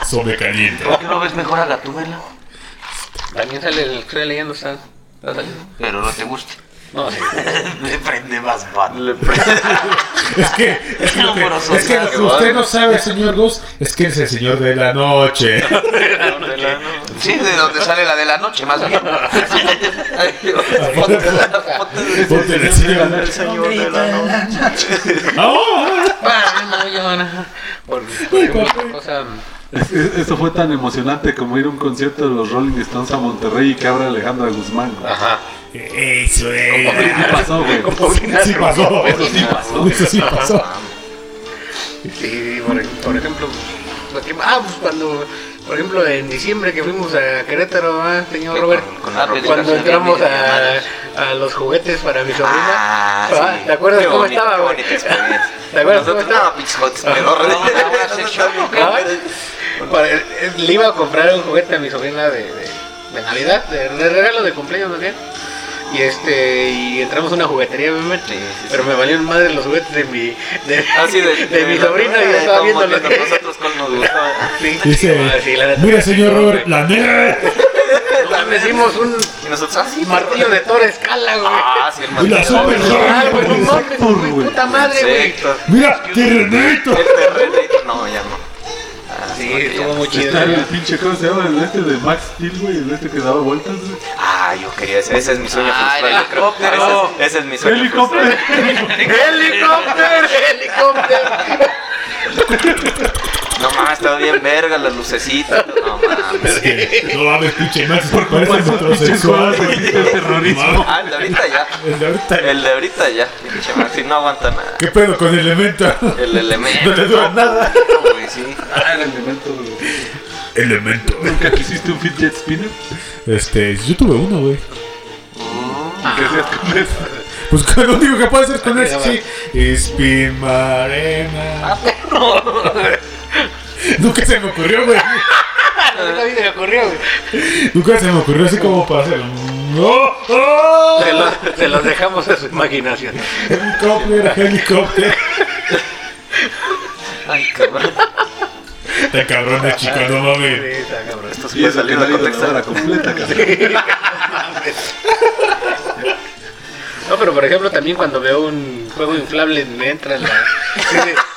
eso me calienta. ¿Por qué no ves mejor a Gatúbela? También sale el que estoy leyendo, está. está saliendo. Pero no te gusta. No, sí. Me prende más Batman. Le pre- Es que, es que, lo que, Amoroso, es que lo que ¿no? usted no sabe, señor Ghost, es que es el señor de la noche. Sí, de donde sale la de la noche, más bien. Ponte el señor de la señor de la noche. ¡Ah! Ah, no, yo no. Por, por ejemplo, otra cosa. Es- es- Eso fue tan emocionante como ir a un concierto de los Rolling Stones a Monterrey y que abra Alejandra Guzmán. güey. Ajá. Eso es. Sí pasó, güey. Sí pasó. Eso sí pasó. Eso sí pasó. Sí, por, por ejemplo, ah, pues cuando, por ejemplo, en diciembre que fuimos a Querétaro, ¿ah, señor Robert, con ropa. cuando entramos a, a los juguetes para mi sobrina, Ah, ah, sí. ¿te acuerdas Qué cómo bonito, estaba, qué. ¿Te acuerdas cómo Nosotros, estaba? no. Ah, para- eh, le iba a comprar un juguete a mi sobrina de, de, de Navidad, de, de regalo de cumpleaños bien. Y este, y entramos a una juguetería, ¿me Sí, sí, sí. pero me valieron madre los juguetes de mi, de, Así de, de mi sobrina y yo estaba viendo los nosotros con nos gustaba. Sí, Dice, sí, neta. mira, señor Robert, la negra. Le hicimos un Y nosotros así. martillo de Thor escala, güey. Ah, sí, el Y la martillo. super Ah, güey, no mames, puta madre, güey. Mira, terrenito. El terrenito. No, ya no. Sí, ya estuvo muy chido. Está el pinche, ¿cómo se llama? El este de Max Steel, güey. El este que daba vueltas, güey. Ah, yo quería ese. Ese es mi sueño Ah, el frustrado. helicóptero. Ese es, ese es mi sueño ¡Helicóptero! ¡Helicóptero! ¡Helicóptero! No mames, estaba bien verga las lucecitas. No mames. No mames, pinche Max, Por culpa de de del terrorismo. Ah, el de ahorita ya. El de ahorita. El de ahorita ya. Pinche Max, no aguanta nada. ¿Qué pedo con el elemento? El elemento. No le dura nada. No, güey, sí. Ah, el elemento, güey. Elemento. ¿Nunca quisiste un fidget spinner? Este, yo tuve uno, güey. ¿Qué hacías con eso? Pues con lo único que puedo hacer con eso, sí. Spin Marena. Nunca se me ocurrió, güey. A mí se me ocurrió, güey. Nunca se me ocurrió así como para hacer. ¡No! ¡Oh! Se los, se los dejamos a su imaginación. Helicóptero, helicóptero. Ay, cabrón. Está cabrón de chico, no mames. Esto se puede salir no de ha ido la contexto. completa. No, pero por ejemplo, también cuando veo un juego inflable me entra la.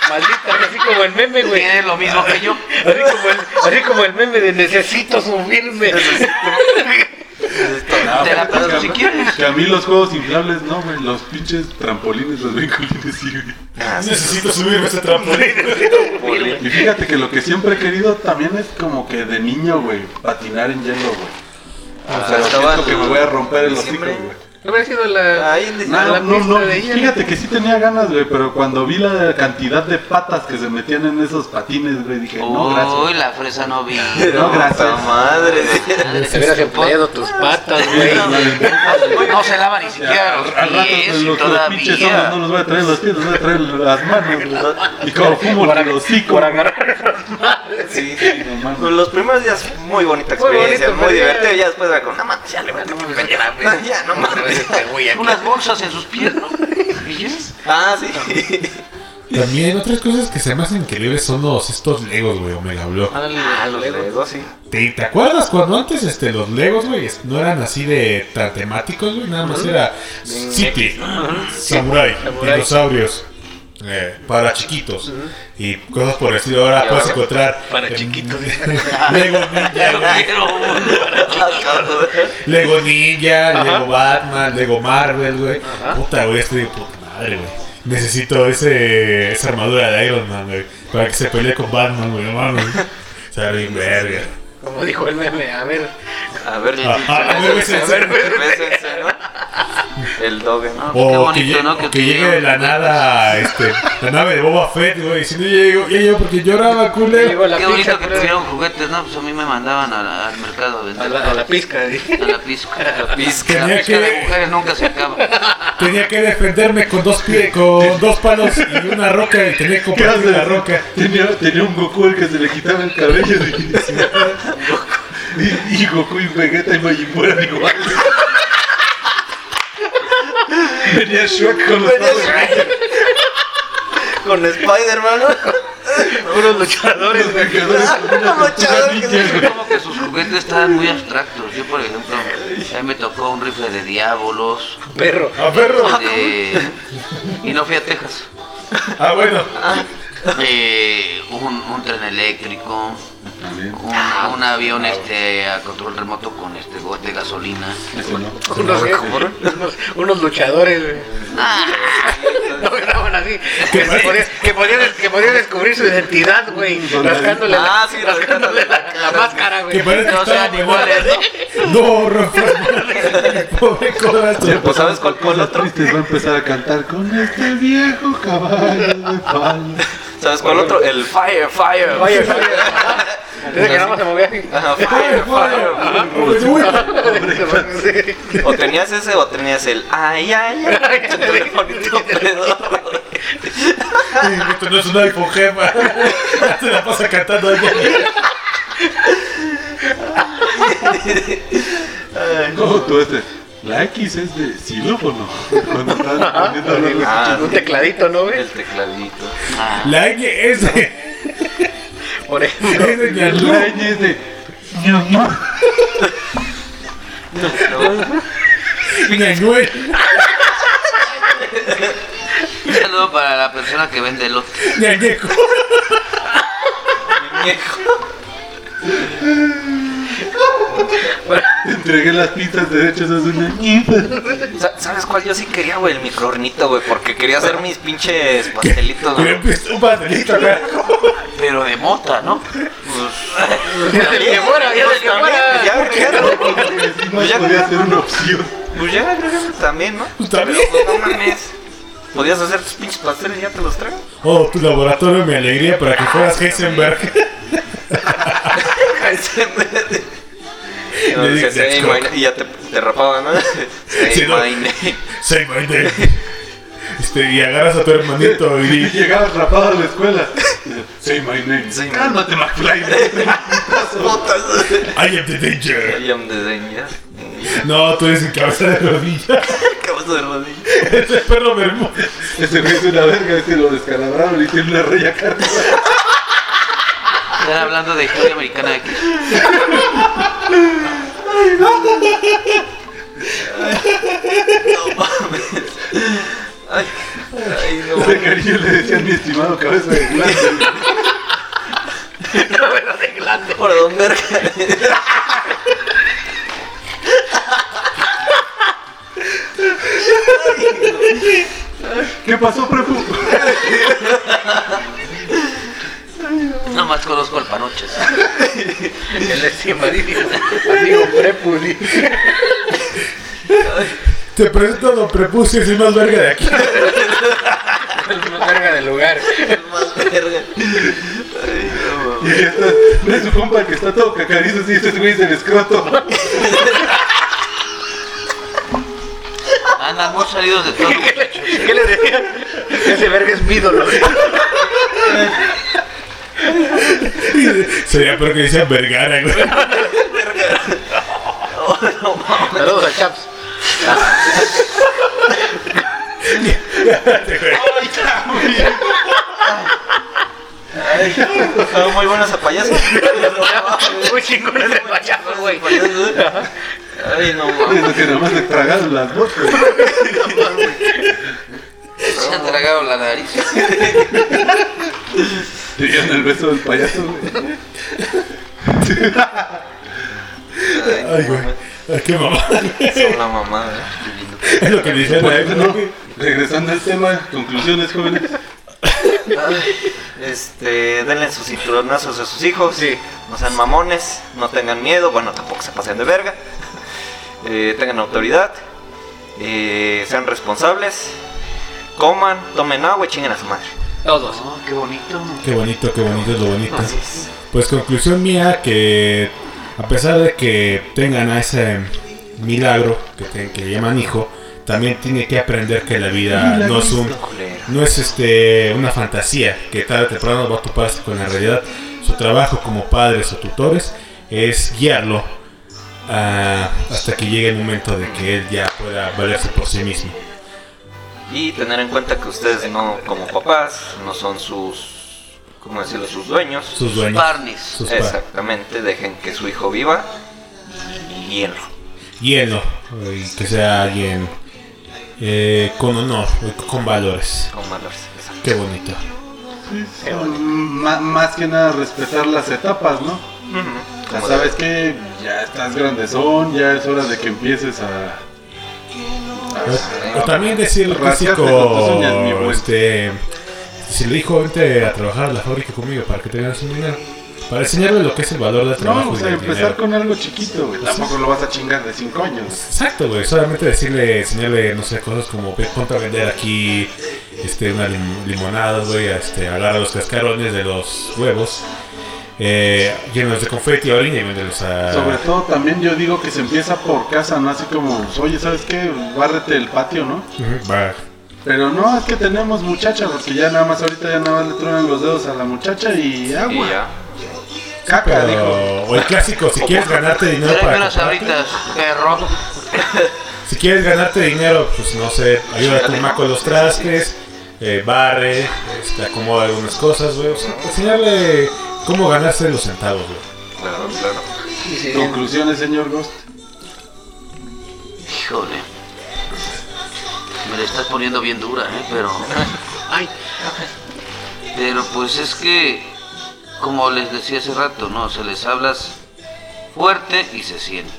Maldita, así como el meme, güey. Tiene lo mismo que yo. Así como el, así como el meme de necesito subirme. Te la paso si quieres. Que a mí los juegos inflables no, güey. Los pinches trampolines, los vinculines, sí, güey. Ah. Necesito subirme a ese trampolín. Y fíjate que lo que siempre he querido también es como que de niño, güey, patinar en hielo, güey. O sea, estaba siento que me voy a romper el hocico, güey. No hubiera sido la. Ahí No, la no, no, de ella. fíjate que sí tenía ganas, güey, pero cuando vi la cantidad de patas que se metían en esos patines, güey, dije, no, Uy, gracias. la fresa no vi. No, gracias. Puta madre. Te hubieras empleado tus patas, güey. No se lava ni siquiera los Al rato pies los, pinches hombres no los voy a traer los pies, los voy a traer las manos. Y como fumo el hocico. por agarrar esas madres. Sí. No. Pues Los primeros días muy bonita Muy experiencia, bonito, muy ya- divertido. Ya después era con, no mames, ya le voy a que güey. Ya, no mames. Este. Unas bolsas en sus pies, ¿no? Y ya. Ah, sí. También otras cosas que se me hacen increíbles son los estos Legos, güey, Omega Block. Ah, los Legos, sí. ¿Te, te acuerdas cuando antes este, los Legos, güey, no eran así de tan temáticos, güey? Nada más era City, Samurai. dinosaurios, eh, para chiquitos y cosas por el estilo. Ahora puedes ahora, encontrar para em, chiquitos. Lego Ninja. Lego Ninja, Ajá. Lego Batman, Lego Marvel, güey. Puta, güey, estoy de puta madre, güey. Necesito ese, esa armadura de Iron Man, güey, para que se pelee con Batman, güey, no mames. Bien verga. Como dijo el meme, a ver. A ver, Ah, ah, a ver, bésense. a ver, bésense, ¿no? El Dogen. Ah, O qué que, bonito, llegue, ¿no? o que llegue de la nada este, la nave de Boba Fett, güey, diciendo, ya llegó, ya llegó porque lloraba, culero. La Qué bonito que pero- tuvieron juguetes, ¿no? Pues a mí me mandaban a la- al mercado a A vender. la, a la pizca. A la pizca. La Pizca. Tenía pizca de que, mujeres nunca se acaba. tenía que defenderme con dos pies, con dos palos y una roca y tenía que ¿Qué compartir la roca. Tenía, tenía un Goku el que se le quitaba el cabello. Y, y Goku y Vegeta y Majin eran iguales. Venía Shrek con los Venía ojos. Con Spider-Man, ¿no? Unos luchadores, tortuga Luchadores que. Como que sus juguetes estaban muy abstractos. Yo, por ejemplo, a mí me tocó un rifle de diablos. Perro. A perro. de- Y no fui a Texas. Ah, bueno. Eh, un, un tren eléctrico. También. Un, un avión este a control remoto con este go- de gasolina. No. Unos, unos, unos luchadores, güey. No graban así. Que podían, que, podían descubrir su identidad, güey. Rascándole, Ah, la, sí, rascándole la, la máscara, Que güey. No sean iguales, No. Pobre corazón. Pues, ¿sabes cuál fue el otro? Tristes va a empezar a cantar con este viejo caballo de palo. ¿Sabes cuál otro? El Fire, Fire. Vaya, vaya. Desde que nada más se movía así. Ajá, Fire, Fire. Sí. O tenías ese o tenías el ay, ay, ay. Tu telefonito. Esto no es un iPhone, jefa. Se la pasa cantando allá. No, tú este. La X es de xilófono. Cuando están poniendo los- Ah, Un tecladito, ¿no, güey? el tecladito. Ah, La Ñ es de. Por ejemplo. Es de Ñalú. La Ñ es de. ñamá. Ñañuel. un saludo para la persona que vende elote. Ñañeco. Te entregué las pistas derechas es una ñita. Sa- ¿Sabes cuál? Yo sí quería, güey, el microornito, güey, porque quería hacer mis pinches pastelitos, güey. un pastelito acá. Pero de mota, ¿no? Que fuera, ya del que fuera. Ya, agregalo. No ya- podía ser una opción. Pues ya, también, ¿no? Pues también. Pero, pues, no mames. Podías hacer tus pinches pasteles y ya te los traigo. Oh, tu laboratorio, mi alegría para que fueras Heisenberg. No, Le dice, dices, "Say "Let's my name", y ya te, te rapaban, ¿no? Say Sí, no. my name. Say my name. Este, y agarras a tu hermanito Y y llegabas rapado a la escuela. Say my name. Say Cálmate, McFly. I am the danger. I am the danger. No, tú eres el cabeza de rodilla. Cabazo de rodilla. Ese perro Bermúdez. Ese güey es una verga, ese lo descalabraron y tiene una raya acá. Están hablando de historia americana X. Ay, ay, no. De cariño le decían mi estimado cabeza de glande. Por don verga. ¿Qué pasó, prefu? Nada más conozco al Panoches. El estimadísimo amigo Prepuli. Te presento Don Prepucio, es el más verga de aquí. Es más verga del lugar. Y está, ve su compa que está todo cacarizo así, este güey es el escroto. Andan muy salidos de todo, muchachos. ¿Qué le decía? Ese verga es mi ídolo. Sería peor que decía Vergara, güey. Saludos al Chaps. Estaba muy bueno ese payaso. Muy chingón ese payaso, güey. Ay, no Es mames. lo que nomás le tragaron las botas. Se han tragado la nariz. Dieron el beso del payaso, güey. Ay, güey. Ay, qué mamá. Son la mamá, Es lo que dice la Bueno, regresando al tema, conclusiones, jóvenes. Este, denle sus cinturonazos a sus hijos. Sí. No sean mamones, no tengan miedo, bueno, tampoco se pasen de verga. Eh, tengan autoridad, eh, sean responsables, coman, tomen agua y chinguen a su madre. Todos. Oh, qué bonito. Qué bonito, qué bonito es lo bonito. Así es. Pues conclusión mía que a pesar de que tengan a ese milagro que, te- que llaman hijo, también tiene que aprender que la vida no es un no es este una fantasía que tarde o temprano va a toparse con la realidad. Su trabajo como padres o tutores es guiarlo ah, hasta que llegue el momento de que él ya pueda valerse por sí mismo. Y tener en cuenta que ustedes no, como papás, no son sus, ¿cómo decirlo? Sus dueños. Sus dueños. Barneys. Sus Exactamente, dejen que su hijo viva y guíenlo. Guíenlo, y que sea alguien eh, con honor, y con valores. Con valores. Exacto. Qué bonito. Ma- más que nada respetar las etapas, ¿no? Ujú. Ya Como sabes que ya estás grandezón, ya es hora de que empieces a... O, o también decir el clásico, con tus uñas, mi buen. este, si le dijo vente a trabajar a la fábrica conmigo para que te ganes un dinero, para enseñarle lo que es el valor del trabajo No, o y sea, del empezar dinero. con algo chiquito, güey. Tampoco lo vas a chingar de 5 años. Exacto, güey, solamente decirle, enseñarle, no sé, cosas como, ponte a vender aquí, este, una lim- limonada, güey, este, agarra los cascarones de los huevos, eh, llenos de confeti, orina y véndelos a... Sobre todo también yo digo que se empieza por casa, no así como, oye, ¿sabes qué? Bárrete el patio, ¿no? Ujú, va. Pero no, es que tenemos muchacha, porque ya nada más ahorita ya nada más le truenan los dedos a la muchacha y Y agua. ya. Caca, dijo. Pero, o el clásico, si quieres ganarte dinero para unas sabritas, perro. Si quieres ganarte dinero, pues no sé, ayuda a tu mamá con los trastes, eh, barre, este, acomoda algunas cosas, güey. O sea, enseñarle cómo ganarse los centavos, güey. Claro, claro. Sí, sí. Conclusiones, señor Ghost. Híjole. Me la estás poniendo bien dura, ¿eh? Pero. Ay, Pero pues es que, como les decía hace rato, ¿no? Se les hablas fuerte y se sienten.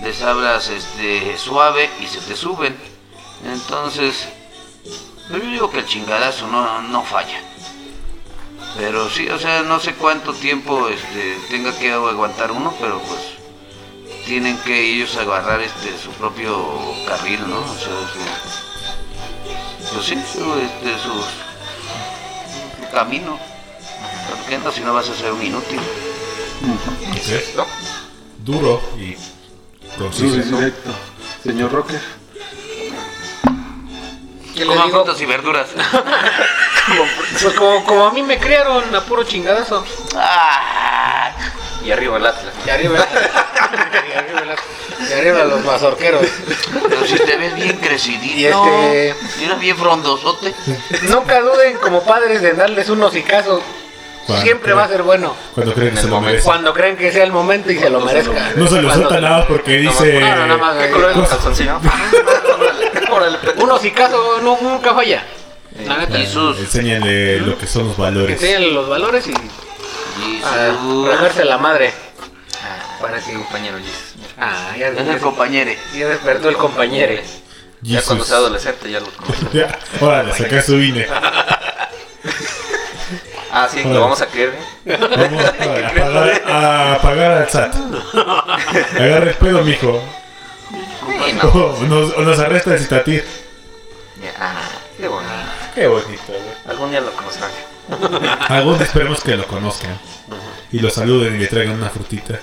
Les hablas este, suave y se te suben. Entonces, pues yo digo que el chingadazo no, no falla. Pero sí, o sea, no sé cuánto tiempo este, tenga que aguantar uno, pero pues tienen que ellos agarrar este, su propio carril, ¿no? O sea, su, pues sí, su, este, tu camino. Porque no, si no vas a ser un inútil. Ok. Duro y Duro y conciso. directo. Señor Rocker. ¿qué le Coman frutas y verduras. Pues como, como a mí me criaron a puro chingadazo. Ah, Y arriba el Atlas. Y arriba, y arriba, las- y arriba los mazorqueros. pero si te ves bien crecidito. Y este- bien frondosote. Nunca duden como padres de darles un hocicazo. Cuando- Siempre va a ser bueno. Cuando creen que se el lo momento. merece. Cuando creen que sea el momento y se lo merezca. No se lo suelta nada porque dice... No, no, nada más. ¿Qué color es el calzoncillo? Órale, pendejo. Un hocicazo no, nunca falla. La neta. Enséñale lo que son los valores. enseñen los valores y Y a sus. regarse la madre. Para que. Compañero Jesus. Ah, ya, el compañero. ya despertó el compañero. Ya cuando sea adolescente ya lo conoces. Ya, Órale, saca su INE. Ah, sí, lo vamos a creer. ¿eh? Vamos a, pagar, a pagar al SAT. Agarra el pedo, mijo. O nos, arresta el citatir. Ah, qué bonito. Qué bonito, güey. Algún día lo conocerán. Algún día esperemos que lo conozcan. Y lo saluden y le traigan una frutita.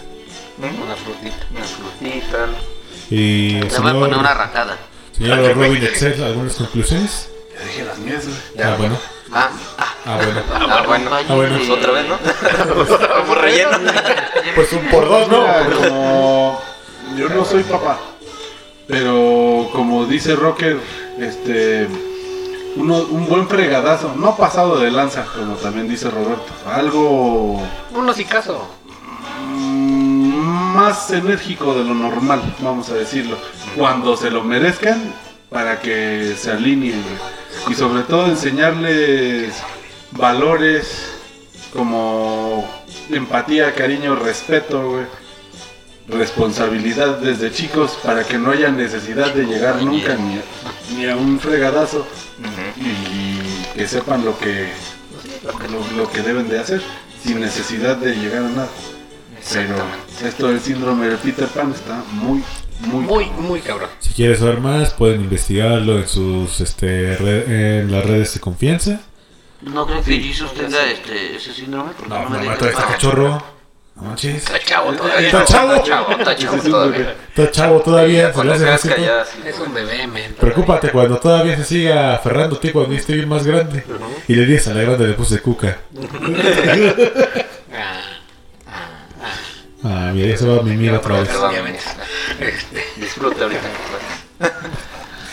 Una frutita. Una frutita. Y Le voy a poner una señor, arrancada. señor Robin Excel, ¿algunas conclusiones? Ya dije las mías, güey. Ah, bueno. Ah, ah, Ah, bueno. ah, bueno. Ah, bueno. Pues otra vez, ¿no? Como relleno. Pues un por dos, ¿no? Como yo no soy papá, pero como dice Rocker, este uno, un buen fregadazo, no pasado de lanza, como también dice Roberto, algo Uno sí caso. mm, más enérgico de lo normal, vamos a decirlo, cuando se lo merezcan para que se alineen y sobre todo enseñarles valores como empatía, cariño, respeto, güey. Responsabilidad desde chicos para que no haya necesidad de llegar nunca ni a, ni a un fregadazo y que sepan lo que lo, lo que deben de hacer sin necesidad de llegar a nada. Pero esto del síndrome de Peter Pan está muy, muy, Muy, muy cabrón. Si quieres saber más, pueden investigarlo en sus este, re- en las redes de confianza. ¿No creen que Jesus tenga este, ese síndrome? Porque No, no me no, está este cachorro. No manches. Está chavo todavía. Está chavo. Está chavo, está chavo todavía. Está chavo todavía. Cuando. Es un bebé, men. Preocúpate cuando todavía se siga aferrando a ti cuando esté bien más grande. Y le dices a la grande le puse cuca. Ah, Ah, mira, ya se va a mimir otra vez. Este, Disfruta ahorita.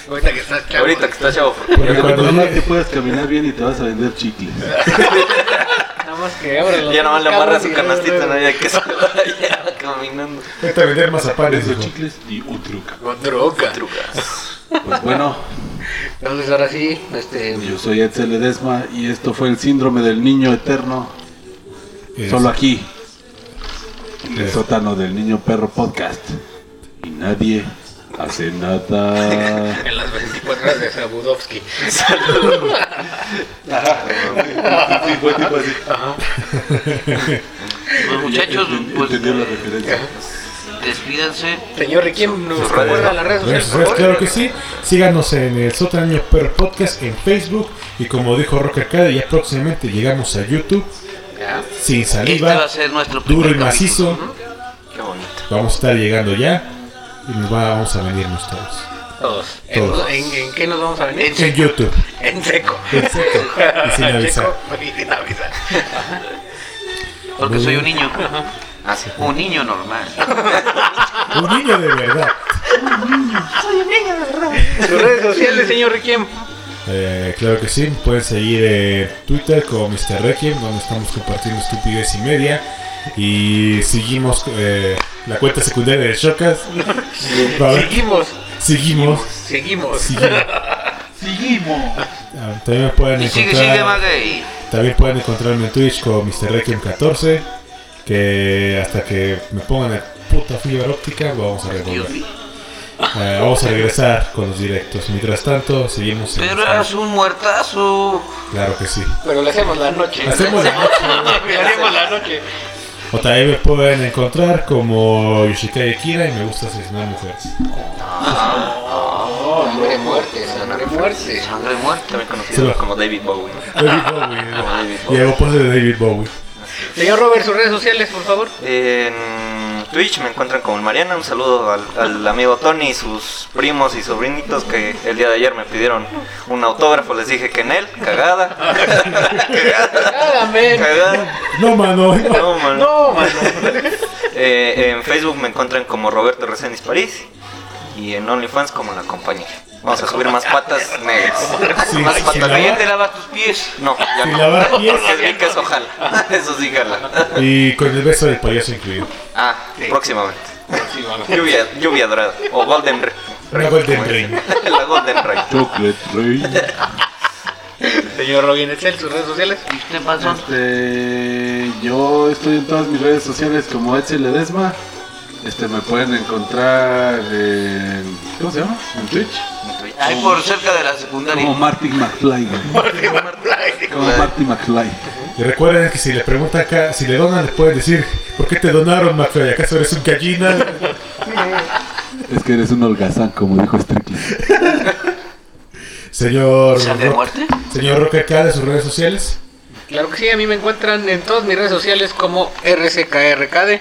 ahorita que estás chavo. Ahorita que está chavo. porque- Cuando llegue- te puedes caminar bien y te vas a vender chicles. Más que Ya nomás le amarra su canastita, ¿no? Ya que se vaya caminando. Vete a vender mazapanes, hijo. chicles y un truca. Con droga. Trucas. Pues bueno, Entonces ahora sí, este. yo soy Edsel Ledesma y esto fue el síndrome del niño eterno. Solo aquí, en el sótano del niño perro podcast. Y nadie hace nada. En las 24 horas de Sabudovsky. Sí, fue tipo así. Pues muchachos, pues la referencia. despídanse. Señor Requiem, ¿nos recuerda las redes Redes sociales? claro que sí. Síganos en el Sótano Perro Podcast en Facebook. Y como dijo Rocker Arcade, ya próximamente llegamos a YouTube. Ya. Sin Este va saliva, a ser nuestro duro y macizo. Qué bonito. Vamos a estar llegando ya. Y nos va- vamos a venirnos todos. Todos. Todos. ¿En, en, en qué nos vamos a venir? En En YouTube. En seco. En seco. Y sin En avisar. seco y sin avisar. Porque soy un niño. Ah, sí. Un niño normal. Un niño de verdad. Sus redes sociales, señor Requiem. Eh, claro que sí, pueden seguir en Twitter como Mr. Requiem, donde estamos compartiendo estupidez y media. Y seguimos eh, la cuenta secundaria de Shocas. Seguimos. Seguimos. Seguimos. seguimos. Seguimos. Ah, También me pueden Y sigue, sigue, encontrar, también pueden encontrarme en Twitch como Mr. Requiem 14. Que hasta que me pongan la puta fibra óptica, vamos a revolver. Eh, vamos a regresar con los directos. Mientras tanto, seguimos en Pero eras un muertazo. Claro que sí. Pero le hacemos la noche. Hacemos la noche. Le hacemos la noche. O también me pueden encontrar como Yoshikawa Kira y me gusta asesinar mujeres. Sangre muerte, sangre muerte. Sangre muerta. También conocido Sí. como David Bowie. David Bowie. David Y Bowie. hago poses de David Bowie. Señor Robert, sus redes sociales, por favor. En Twitch me encuentran como el Mariana. Un saludo al, al amigo Tony y sus primos y sobrinitos que el día de ayer me pidieron un autógrafo. Les dije que en él, cagada. cagada. No, mano. No, man. No, mano. Eh, en Facebook me encuentran como Roberto Reséndiz París y en OnlyFans como la compañía. Vamos a subir más patas negras. Sí, más sí, patas negras. te lavas tus pies. No, ya no. lavar pies. Porque vi que eso jala. Eso sí jala. Y con el beso del payaso incluido. Ah, próximamente. Lluvia, lluvia dorada. O Golden Ring. Una Golden Ring. La Golden Ring. Chocolate. Señor Robin Excel, sus redes sociales. ¿Y usted, panzón? Este, yo estoy en todas mis redes sociales como Edsel Ledesma. Este, me pueden encontrar en. ¿Cómo se llama? En Twitch. Ahí por cerca de la secundaria. Como Marty McFly. güey. Como Marty McFly. Y recuerden que si le preguntan acá, si le donan, le pueden decir, ¿por qué te donaron, McFly? ¿Acaso eres un gallina? Es que eres un holgazán, como dijo Strickland. Señor, ¿Sangre de muerte? señor Roque acá de sus redes sociales. Claro que sí, a mí me encuentran en todas mis redes sociales como RCKRKD.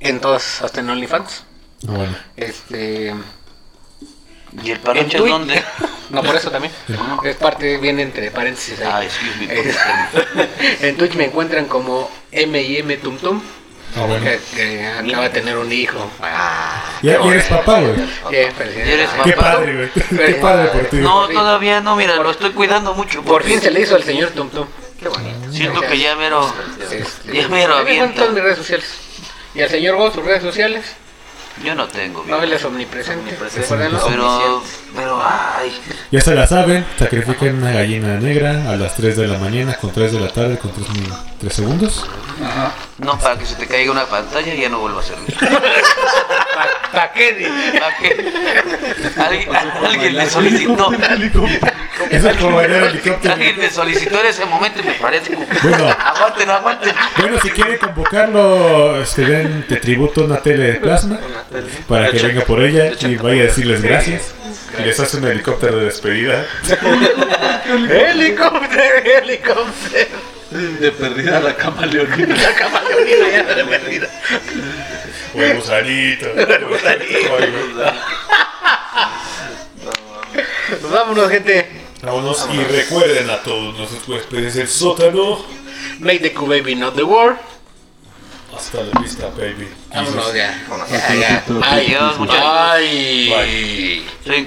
En todas, hasta en OnlyFans. Ah, bueno. Este. ¿Y el en dónde? No, por eso también. Es parte, viene entre paréntesis Ah, excuse me. en Twitch me encuentran como M&M Tum Tum. Ah, bueno. Que, que acaba de tener un hijo. Ah, Ya, ya eres papá, güey. bien, felicidades. ¿Y eres Qué papá? padre, güey. Qué padre por ti. No, todavía no, mira, lo estoy cuidando mucho. Por fin se le hizo al señor Tum Tum. Qué bonito. Siento que ya mero. Este, Ya mero en todas mis redes sociales. Y al señor Go, sus redes sociales. Yo no tengo, No, él es omnipresente. Omnipresente. Pero, pero, ay. Ya se la saben, sacrifican una gallina negra a las 3 de la mañana con 3 de la tarde con 3, 3 segundos. No, para que se te caiga una pantalla y ya no vuelva a servir. ¿Para qué? di? ¿Para qué? Alguien, alguien le solicitó. Eso es como bailar helicóptero. Alguien le solicitó en ese momento y me parece. Bueno. Aguanten, aguanten. Bueno, si quieren convocarlo, este, den de tributo una tele de plasma para que venga por ella y vaya a decirles gracias. Les hace un helicóptero de despedida. Helicóptero, helicóptero. De perdida la camaleonina. La camaleonina ya de perdida. O el gusanito. Pues vámonos, gente. Vámonos y recuerden a todos nuestros huéspedes del sótano. Make the Q-Baby not the war. Hasta la vista, baby. Vámonos ya. Vámonos. Ya, ya. Bye. Adiós, muchachos. Bye. Bye.